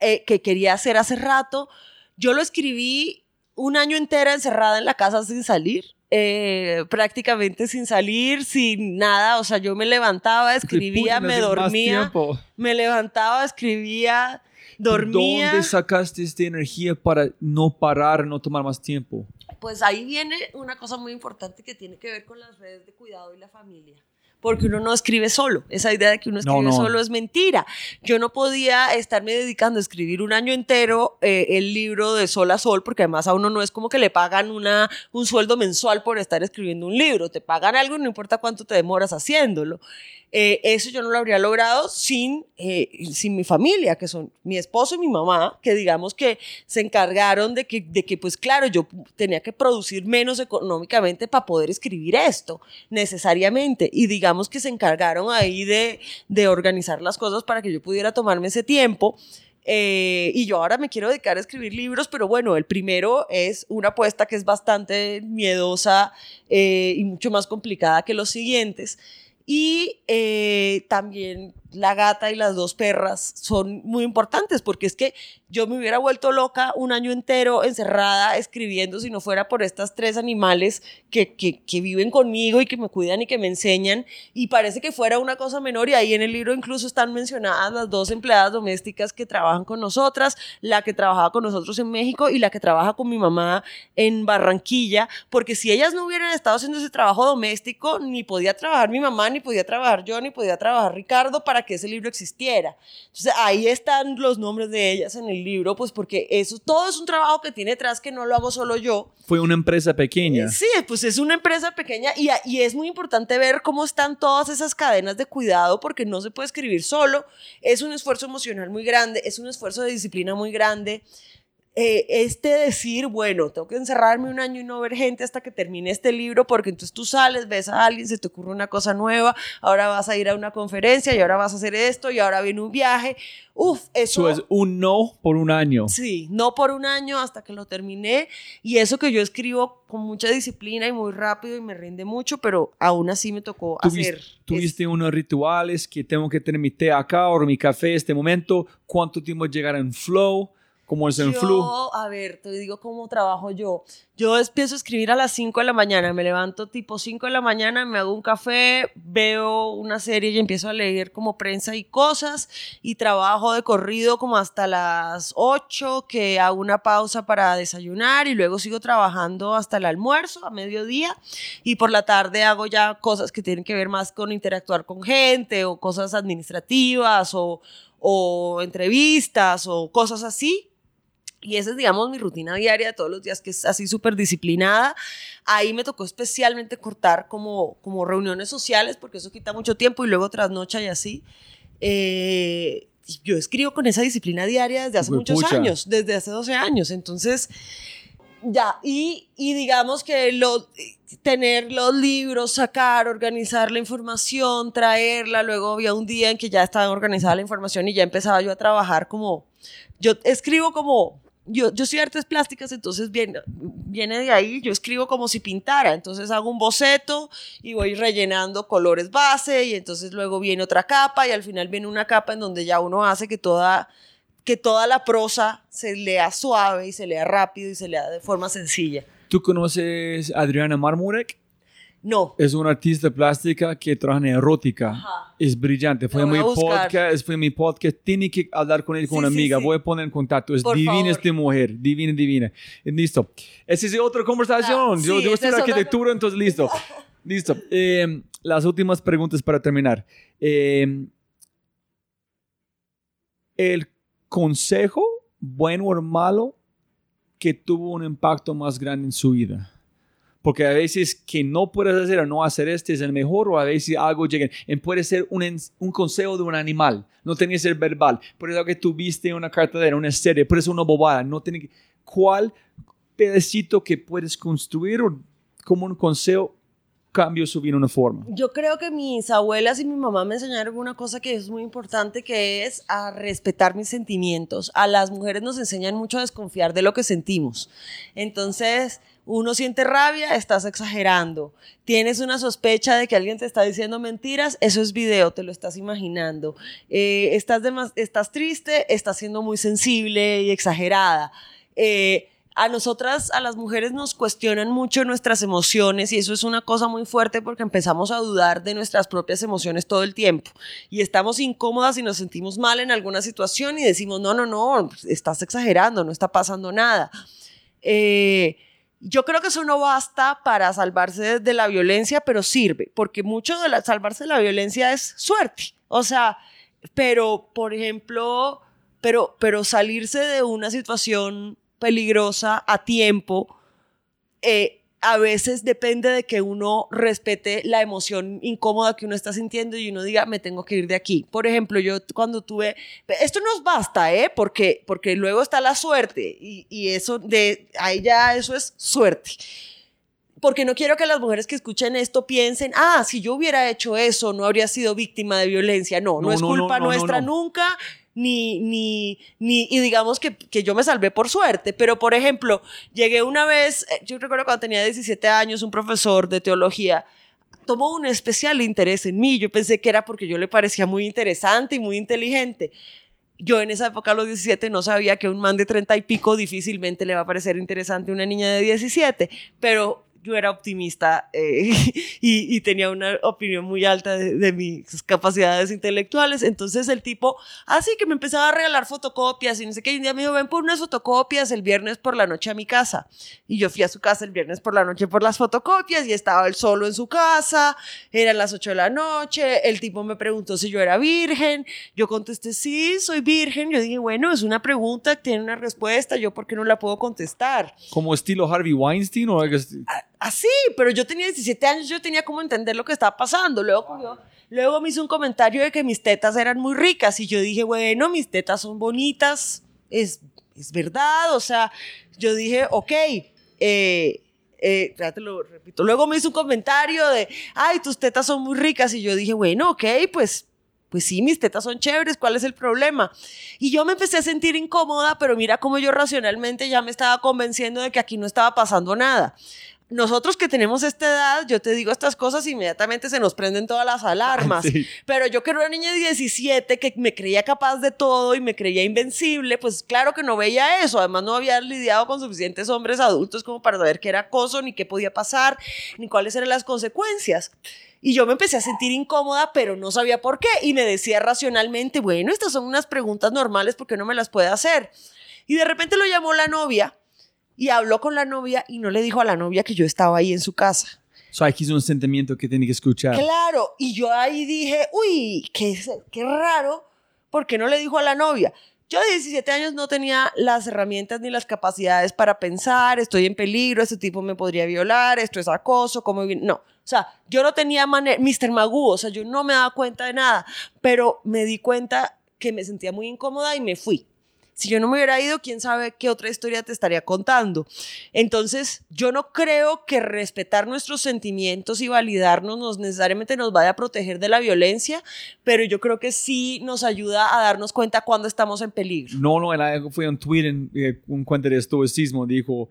eh, que quería hacer hace rato. Yo lo escribí un año entera encerrada en la casa sin salir. eh, prácticamente sin salir, sin nada, o sea, yo me levantaba, escribía, me dormía, me levantaba, escribía, dormía. ¿Dónde sacaste esta energía para no parar, no tomar más tiempo? Pues ahí viene una cosa muy importante que tiene que ver con las redes de cuidado y la familia. Porque uno no escribe solo. Esa idea de que uno No, escribe no. solo es mentira. Yo no podía estarme dedicando a escribir un año entero eh, el libro de sol a sol, porque además a uno no es como que le pagan una, un sueldo mensual por estar escribiendo un libro. Te pagan algo, no importa cuánto te demoras haciéndolo. Eh, eso yo no lo habría logrado sin, eh, sin mi familia, que son mi esposo y mi mamá, que digamos que se encargaron de que, de que pues claro, yo tenía que producir menos económicamente para poder escribir esto, necesariamente. Y digamos que se encargaron ahí de, de organizar las cosas para que yo pudiera tomarme ese tiempo. Eh, y yo ahora me quiero dedicar a escribir libros, pero bueno, el primero es una apuesta que es bastante miedosa eh, y mucho más complicada que los siguientes. Y eh, también la gata y las dos perras son muy importantes porque es que yo me hubiera vuelto loca un año entero encerrada escribiendo si no fuera por estas tres animales que, que, que, viven conmigo y que me cuidan y que me enseñan y parece que fuera una cosa menor y ahí en el libro incluso están mencionadas las dos empleadas domésticas que trabajan con nosotras, la que trabajaba con nosotros en México y la que trabaja con mi mamá en Barranquilla, porque si ellas no hubieran estado haciendo ese trabajo doméstico, ni podía trabajar mi mamá, ni podía trabajar yo, ni podía trabajar Ricardo para que ese libro existiera. Entonces ahí están los nombres de ellas en el libro, pues porque eso todo es un trabajo que tiene detrás que no lo hago solo yo. Fue una empresa pequeña. Sí, pues es una empresa pequeña y, y es muy importante ver cómo están todas esas cadenas de cuidado porque no se puede escribir solo. Es un esfuerzo emocional muy grande, es un esfuerzo de disciplina muy grande. Eh, este decir, bueno, tengo que encerrarme un año y no ver gente hasta que termine este libro, porque entonces tú sales, ves a alguien, se te ocurre una cosa nueva, ahora vas a ir a una conferencia y ahora vas a hacer esto y ahora viene un viaje. Uf, eso, Eso es un no por un año. Sí, no por un año hasta que lo terminé. Y eso que yo escribo con mucha disciplina y muy rápido y me rinde mucho, pero aún así me tocó ¿Tuviste, hacer. ¿Tuviste unos rituales que tengo que tener mi té acá o mi café este momento? ¿Cuánto tiempo llegar en flow? ¿Cómo es el yo, flujo? a ver, te digo cómo trabajo yo. Yo empiezo a escribir a las 5 de la mañana, me levanto tipo 5 de la mañana, me hago un café, veo una serie y empiezo a leer como prensa y cosas y trabajo de corrido como hasta las 8, que hago una pausa para desayunar y luego sigo trabajando hasta el almuerzo a mediodía y por la tarde hago ya cosas que tienen que ver más con interactuar con gente o cosas administrativas o, o entrevistas o cosas así. Y esa es, digamos, mi rutina diaria de todos los días, que es así súper disciplinada. Ahí me tocó especialmente cortar como, como reuniones sociales, porque eso quita mucho tiempo y luego trasnocha y así. Eh, yo escribo con esa disciplina diaria desde hace Uy, muchos pucha. años, desde hace 12 años. Entonces, ya, y, y digamos que lo, tener los libros, sacar, organizar la información, traerla. Luego había un día en que ya estaba organizada la información y ya empezaba yo a trabajar como, yo escribo como, yo, yo soy artes plásticas, entonces viene, viene de ahí, yo escribo como si pintara, entonces hago un boceto y voy rellenando colores base y entonces luego viene otra capa y al final viene una capa en donde ya uno hace que toda que toda la prosa se lea suave y se lea rápido y se lea de forma sencilla. ¿Tú conoces a Adriana Marmurek? No. Es una artista plástica que trabaja en erótica. Ajá. Es brillante. Fue mi podcast. Fue mi podcast. Tiene que hablar con él Sí, una amiga. sí. Voy a poner en contacto. Es Por divina favor. esta mujer. Divina, divina. Eh, Listo. Esa es otra conversación. Ah, yo yo estoy en otra- arquitectura, entonces listo. listo. Eh, las últimas preguntas para terminar. Eh, el consejo, bueno o malo, que tuvo un impacto más grande en su vida. Porque a veces que no puedes hacer o no hacer este es el mejor, o a veces algo llega. Y puede ser un, un consejo de un animal, no tiene que ser verbal. Por eso que tuviste una cartera, una serie, puede ser una bobada. No tiene que, ¿Cuál pedacito que puedes construir como un consejo cambió su vida de una forma? Yo creo que mis abuelas y mi mamá me enseñaron una cosa que es muy importante, que es a respetar mis sentimientos. A las mujeres nos enseñan mucho a desconfiar de lo que sentimos. Entonces, uno siente rabia, estás exagerando. Tienes una sospecha de que alguien te está diciendo mentiras, eso es video, te lo estás imaginando. Eh, estás, triste, estás siendo muy sensible y exagerada. Eh, a nosotras, a las mujeres, nos cuestionan mucho nuestras emociones y eso es una cosa muy fuerte porque empezamos a dudar de nuestras propias emociones todo el tiempo y estamos incómodas y nos sentimos mal en alguna situación y decimos, no, no, no, estás exagerando, no está pasando nada. Eh, yo creo que eso no basta para salvarse de la violencia, pero sirve, porque mucho de la, salvarse de la violencia es suerte. O sea, pero, por ejemplo, pero, pero salirse de una situación peligrosa a tiempo, eh, a veces depende de que uno respete la emoción incómoda que uno está sintiendo y uno diga, me tengo que ir de aquí. Por ejemplo, yo cuando tuve, esto nos basta, ¿eh? Porque, porque luego está la suerte y, y eso de, ahí ya eso es suerte. Porque no quiero que las mujeres que escuchen esto piensen, ah, si yo hubiera hecho eso, no habría sido víctima de violencia. No, no, No, es culpa no, no, nuestra nunca, ni, ni, ni, y digamos que, que yo me salvé por suerte, pero por ejemplo, llegué una vez, eh, yo recuerdo cuando tenía 17 años, un profesor de teología tomó un especial interés en mí, yo pensé que era porque yo le parecía muy interesante y muy inteligente. Yo en esa época, a los 17, no sabía que un man de 30 y pico difícilmente le va a parecer interesante a una niña de 17, pero yo era optimista eh, y, tenía una opinión muy alta de, mis capacidades intelectuales. Entonces el tipo, así que me empezaba a regalar fotocopias y no sé qué. Y un día me dijo, ven por unas fotocopias el viernes por la noche a mi casa. Y yo fui a su casa el viernes por la noche por las fotocopias y estaba él solo en su casa. Eran las 8 de la noche. El tipo me preguntó si yo era virgen. Yo contesté, sí, soy virgen. Yo dije, bueno, es una pregunta, tiene una respuesta. Yo, ¿por qué no la puedo contestar? ¿Como estilo Harvey Weinstein o algo ah, así, pero yo tenía 17 años, yo tenía como entender lo que estaba pasando. Luego, luego me hizo un comentario de que mis tetas eran muy ricas y yo dije, bueno, mis tetas son bonitas, es, es verdad, o sea, yo dije, ok, eh, eh, te lo repito. Luego me hizo un comentario de, ay, tus tetas son muy ricas y yo dije, bueno, ok, pues pues sí, mis tetas son chéveres, ¿cuál es el problema? Y yo me empecé a sentir incómoda, pero mira cómo yo racionalmente ya me estaba convenciendo de que aquí no estaba pasando nada nosotros que tenemos esta edad, yo te digo estas cosas, inmediatamente se nos prenden todas las alarmas. Pero yo que era una niña de 17 que me creía capaz de todo y me creía invencible, pues claro que no veía eso. Además, no había lidiado con suficientes hombres adultos como para saber qué era acoso, ni qué podía pasar, ni cuáles eran las consecuencias. Y yo me empecé a sentir incómoda, pero no sabía por qué. Y me decía racionalmente, bueno, estas son unas preguntas normales, ¿por qué no me las puede hacer? Y de repente lo llamó la novia y habló con la novia y no le dijo a la novia que yo estaba ahí en su casa. So, aquí es un sentimiento que tiene que escuchar. Claro, y yo ahí dije, uy, qué, qué raro, porque no le dijo a la novia. Yo de 17 años no tenía las herramientas ni las capacidades para pensar, estoy en peligro, este tipo me podría violar, esto es acoso, ¿cómo? No, o sea, yo no tenía manera, Mr. Magoo, o sea, yo no me daba cuenta de nada, pero me di cuenta que me sentía muy incómoda y me fui. Si yo no me hubiera ido, quién sabe qué otra historia te estaría contando. Entonces, yo no creo que respetar nuestros sentimientos y validarnos nos necesariamente nos vaya a proteger de la violencia, pero yo creo que sí nos ayuda a darnos cuenta cuando estamos en peligro. No, no, fue un tweet, en, eh, un cuento de estoicismo, dijo,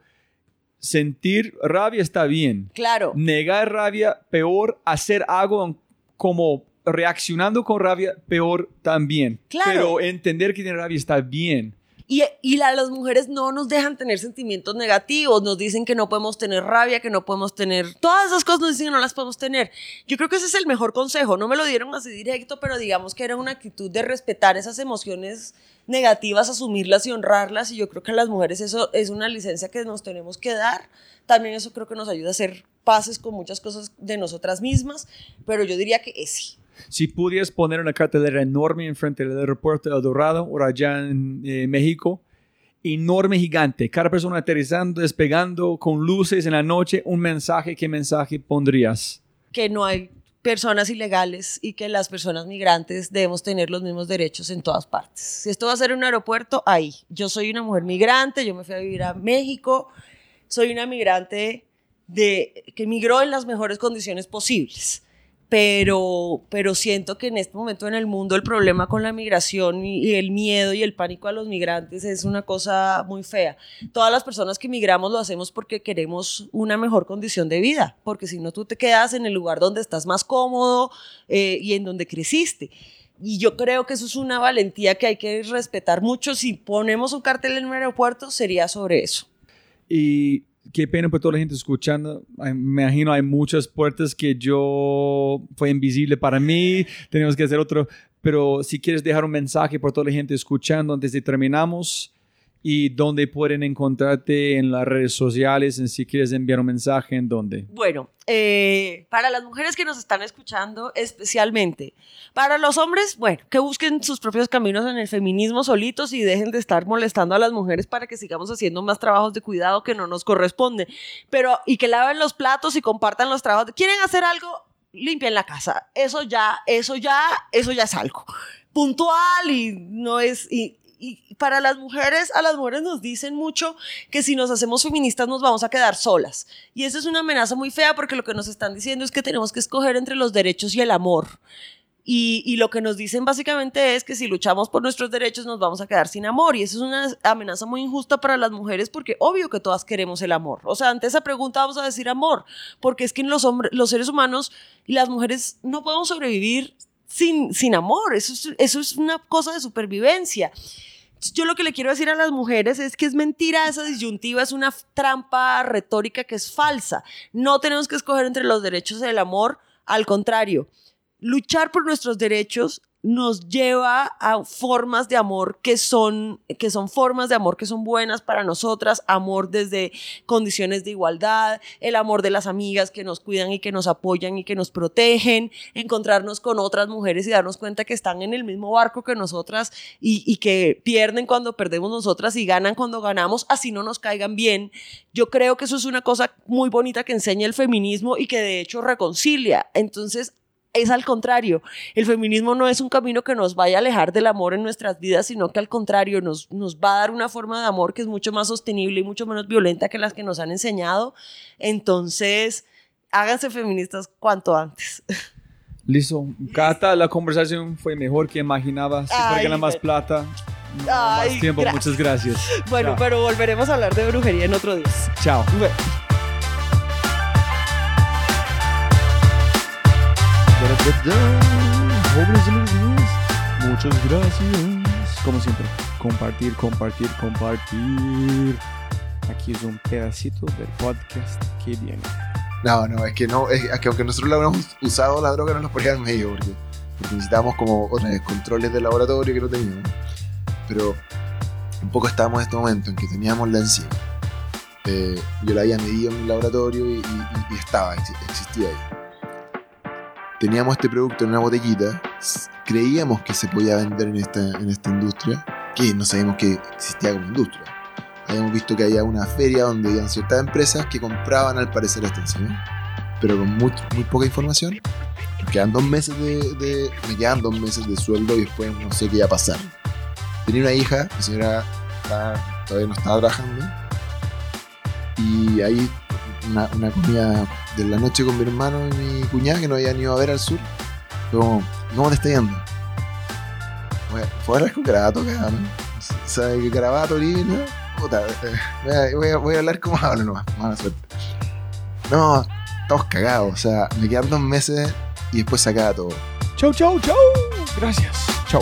sentir rabia está bien. Claro. Negar rabia, peor, hacer algo como reaccionando con rabia, peor también. Claro. Pero entender que tiene rabia está bien. Y, y las mujeres no nos dejan tener sentimientos negativos, nos dicen que no podemos tener rabia, que no podemos tener... Todas esas cosas nos dicen que no las podemos tener. Yo creo que ese es el mejor consejo. No me lo dieron así directo, pero digamos que era una actitud de respetar esas emociones negativas, asumirlas y honrarlas. Y yo creo que a las mujeres eso es una licencia que nos tenemos que dar. También eso creo que nos ayuda a hacer paces con muchas cosas de nosotras mismas, pero yo diría que sí. Si pudieras poner una cartelera enorme enfrente del aeropuerto de Dorado o allá en eh, México, enorme, gigante, cada persona aterrizando, despegando, con luces en la noche, un mensaje, ¿qué mensaje pondrías? Que no hay personas ilegales y que las personas migrantes debemos tener los mismos derechos en todas partes. Si esto va a ser un aeropuerto, ahí. Yo soy una mujer migrante, yo me fui a vivir a México, soy una migrante de, que migró en las mejores condiciones posibles pero, pero siento que en este momento en el mundo el problema con la migración y, el miedo y el pánico a los migrantes es una cosa muy fea. Todas las personas que migramos lo hacemos porque queremos una mejor condición de vida, porque si no tú te quedas en el lugar donde estás más cómodo eh, y en donde creciste. Y yo creo que eso es una valentía que hay que respetar mucho. Si ponemos un cartel en un aeropuerto, sería sobre eso. Y qué pena por toda la gente escuchando. Me imagino hay muchas puertas que yo fue invisible para mí. Tenemos que hacer otro. Pero si quieres dejar un mensaje por toda la gente escuchando antes de terminamos y dónde pueden encontrarte en las redes sociales, en si quieres enviar un mensaje, en dónde. Bueno, eh, para las mujeres que nos están escuchando especialmente, para los hombres, bueno, que busquen sus propios caminos en el feminismo solitos y dejen de estar molestando a las mujeres para que sigamos haciendo más trabajos de cuidado que no nos corresponde, pero y que laven los platos y compartan los trabajos. ¿Quieren hacer algo? Limpien la casa. Eso ya, eso ya, eso ya es algo puntual y no es y, y para las mujeres, a las mujeres nos dicen mucho que si nos hacemos feministas nos vamos a quedar solas. Y eso es una amenaza muy fea porque lo que nos están diciendo es que tenemos que escoger entre los derechos y el amor. Y, y lo que nos dicen básicamente es que si luchamos por nuestros derechos nos vamos a quedar sin amor. Y eso es una amenaza muy injusta para las mujeres porque obvio que todas queremos el amor. O sea, ante esa pregunta vamos a decir amor, porque es que los, hombres, los seres humanos y las mujeres no podemos sobrevivir sin, sin amor. Eso es, eso es una cosa de supervivencia. Yo lo que le quiero decir a las mujeres es que es mentira esa disyuntiva, es una trampa retórica que es falsa. No tenemos que escoger entre los derechos y el amor, al contrario, luchar por nuestros derechos nos lleva a formas de amor que son, que son formas de amor que son buenas para nosotras, amor desde condiciones de igualdad, el amor de las amigas que nos cuidan y que nos apoyan y que nos protegen, encontrarnos con otras mujeres y darnos cuenta que están en el mismo barco que nosotras y, y que pierden cuando perdemos nosotras y ganan cuando ganamos, así no nos caigan bien. Yo creo que eso es una cosa muy bonita que enseña el feminismo y que de hecho reconcilia. Entonces, es al contrario. El feminismo no es un camino que nos vaya a alejar del amor en nuestras vidas, sino que al contrario nos, nos va a dar una forma de amor que es mucho más sostenible y mucho menos violenta que las que nos han enseñado. Entonces, háganse feministas cuanto antes. Listo. Cata, la conversación fue mejor que imaginaba. Si Ay, ganar más bueno. plata, no, Ay, más tiempo. Muchas gracias. Bueno, Chao. pero volveremos a hablar de brujería en otro día. Chao. Muchas gracias. Como siempre, compartir, compartir, compartir. Aquí es un pedacito del podcast que viene. No, no, es que no, es, que aunque nosotros la hubiéramos usado la droga no nos ponía medio porque, necesitábamos como vez controles de laboratorio que no teníamos. Pero un poco estábamos en este momento en que teníamos la enzima. Eh, yo la había medido en el laboratorio y, estaba, exi- existía ahí. Teníamos este producto en una botellita, creíamos que se podía vender en esta, en esta industria, que no sabíamos que existía como industria. Habíamos visto que había una feria donde habían ciertas empresas que compraban al parecer esta enzima, pero con muy, muy poca información. Nos quedan dos meses de, me quedan dos meses de sueldo y después no sé qué iba a pasar. Tenía una hija, mi señora todavía no estaba trabajando, y ahí una comida de la noche con mi hermano y mi cuñada que no habían ido a ver al sur. Fue como, ¿cómo te está yendo? Fue, a con Garabato acá, ¿no? ¿Sabe que Garabato libre? Puta, eh, voy, a, voy a- hablar como hablo nomás, mala suerte. No, estamos cagados, o sea, me quedan dos meses y después se todo. Chau, chau, chau. Gracias. Chau.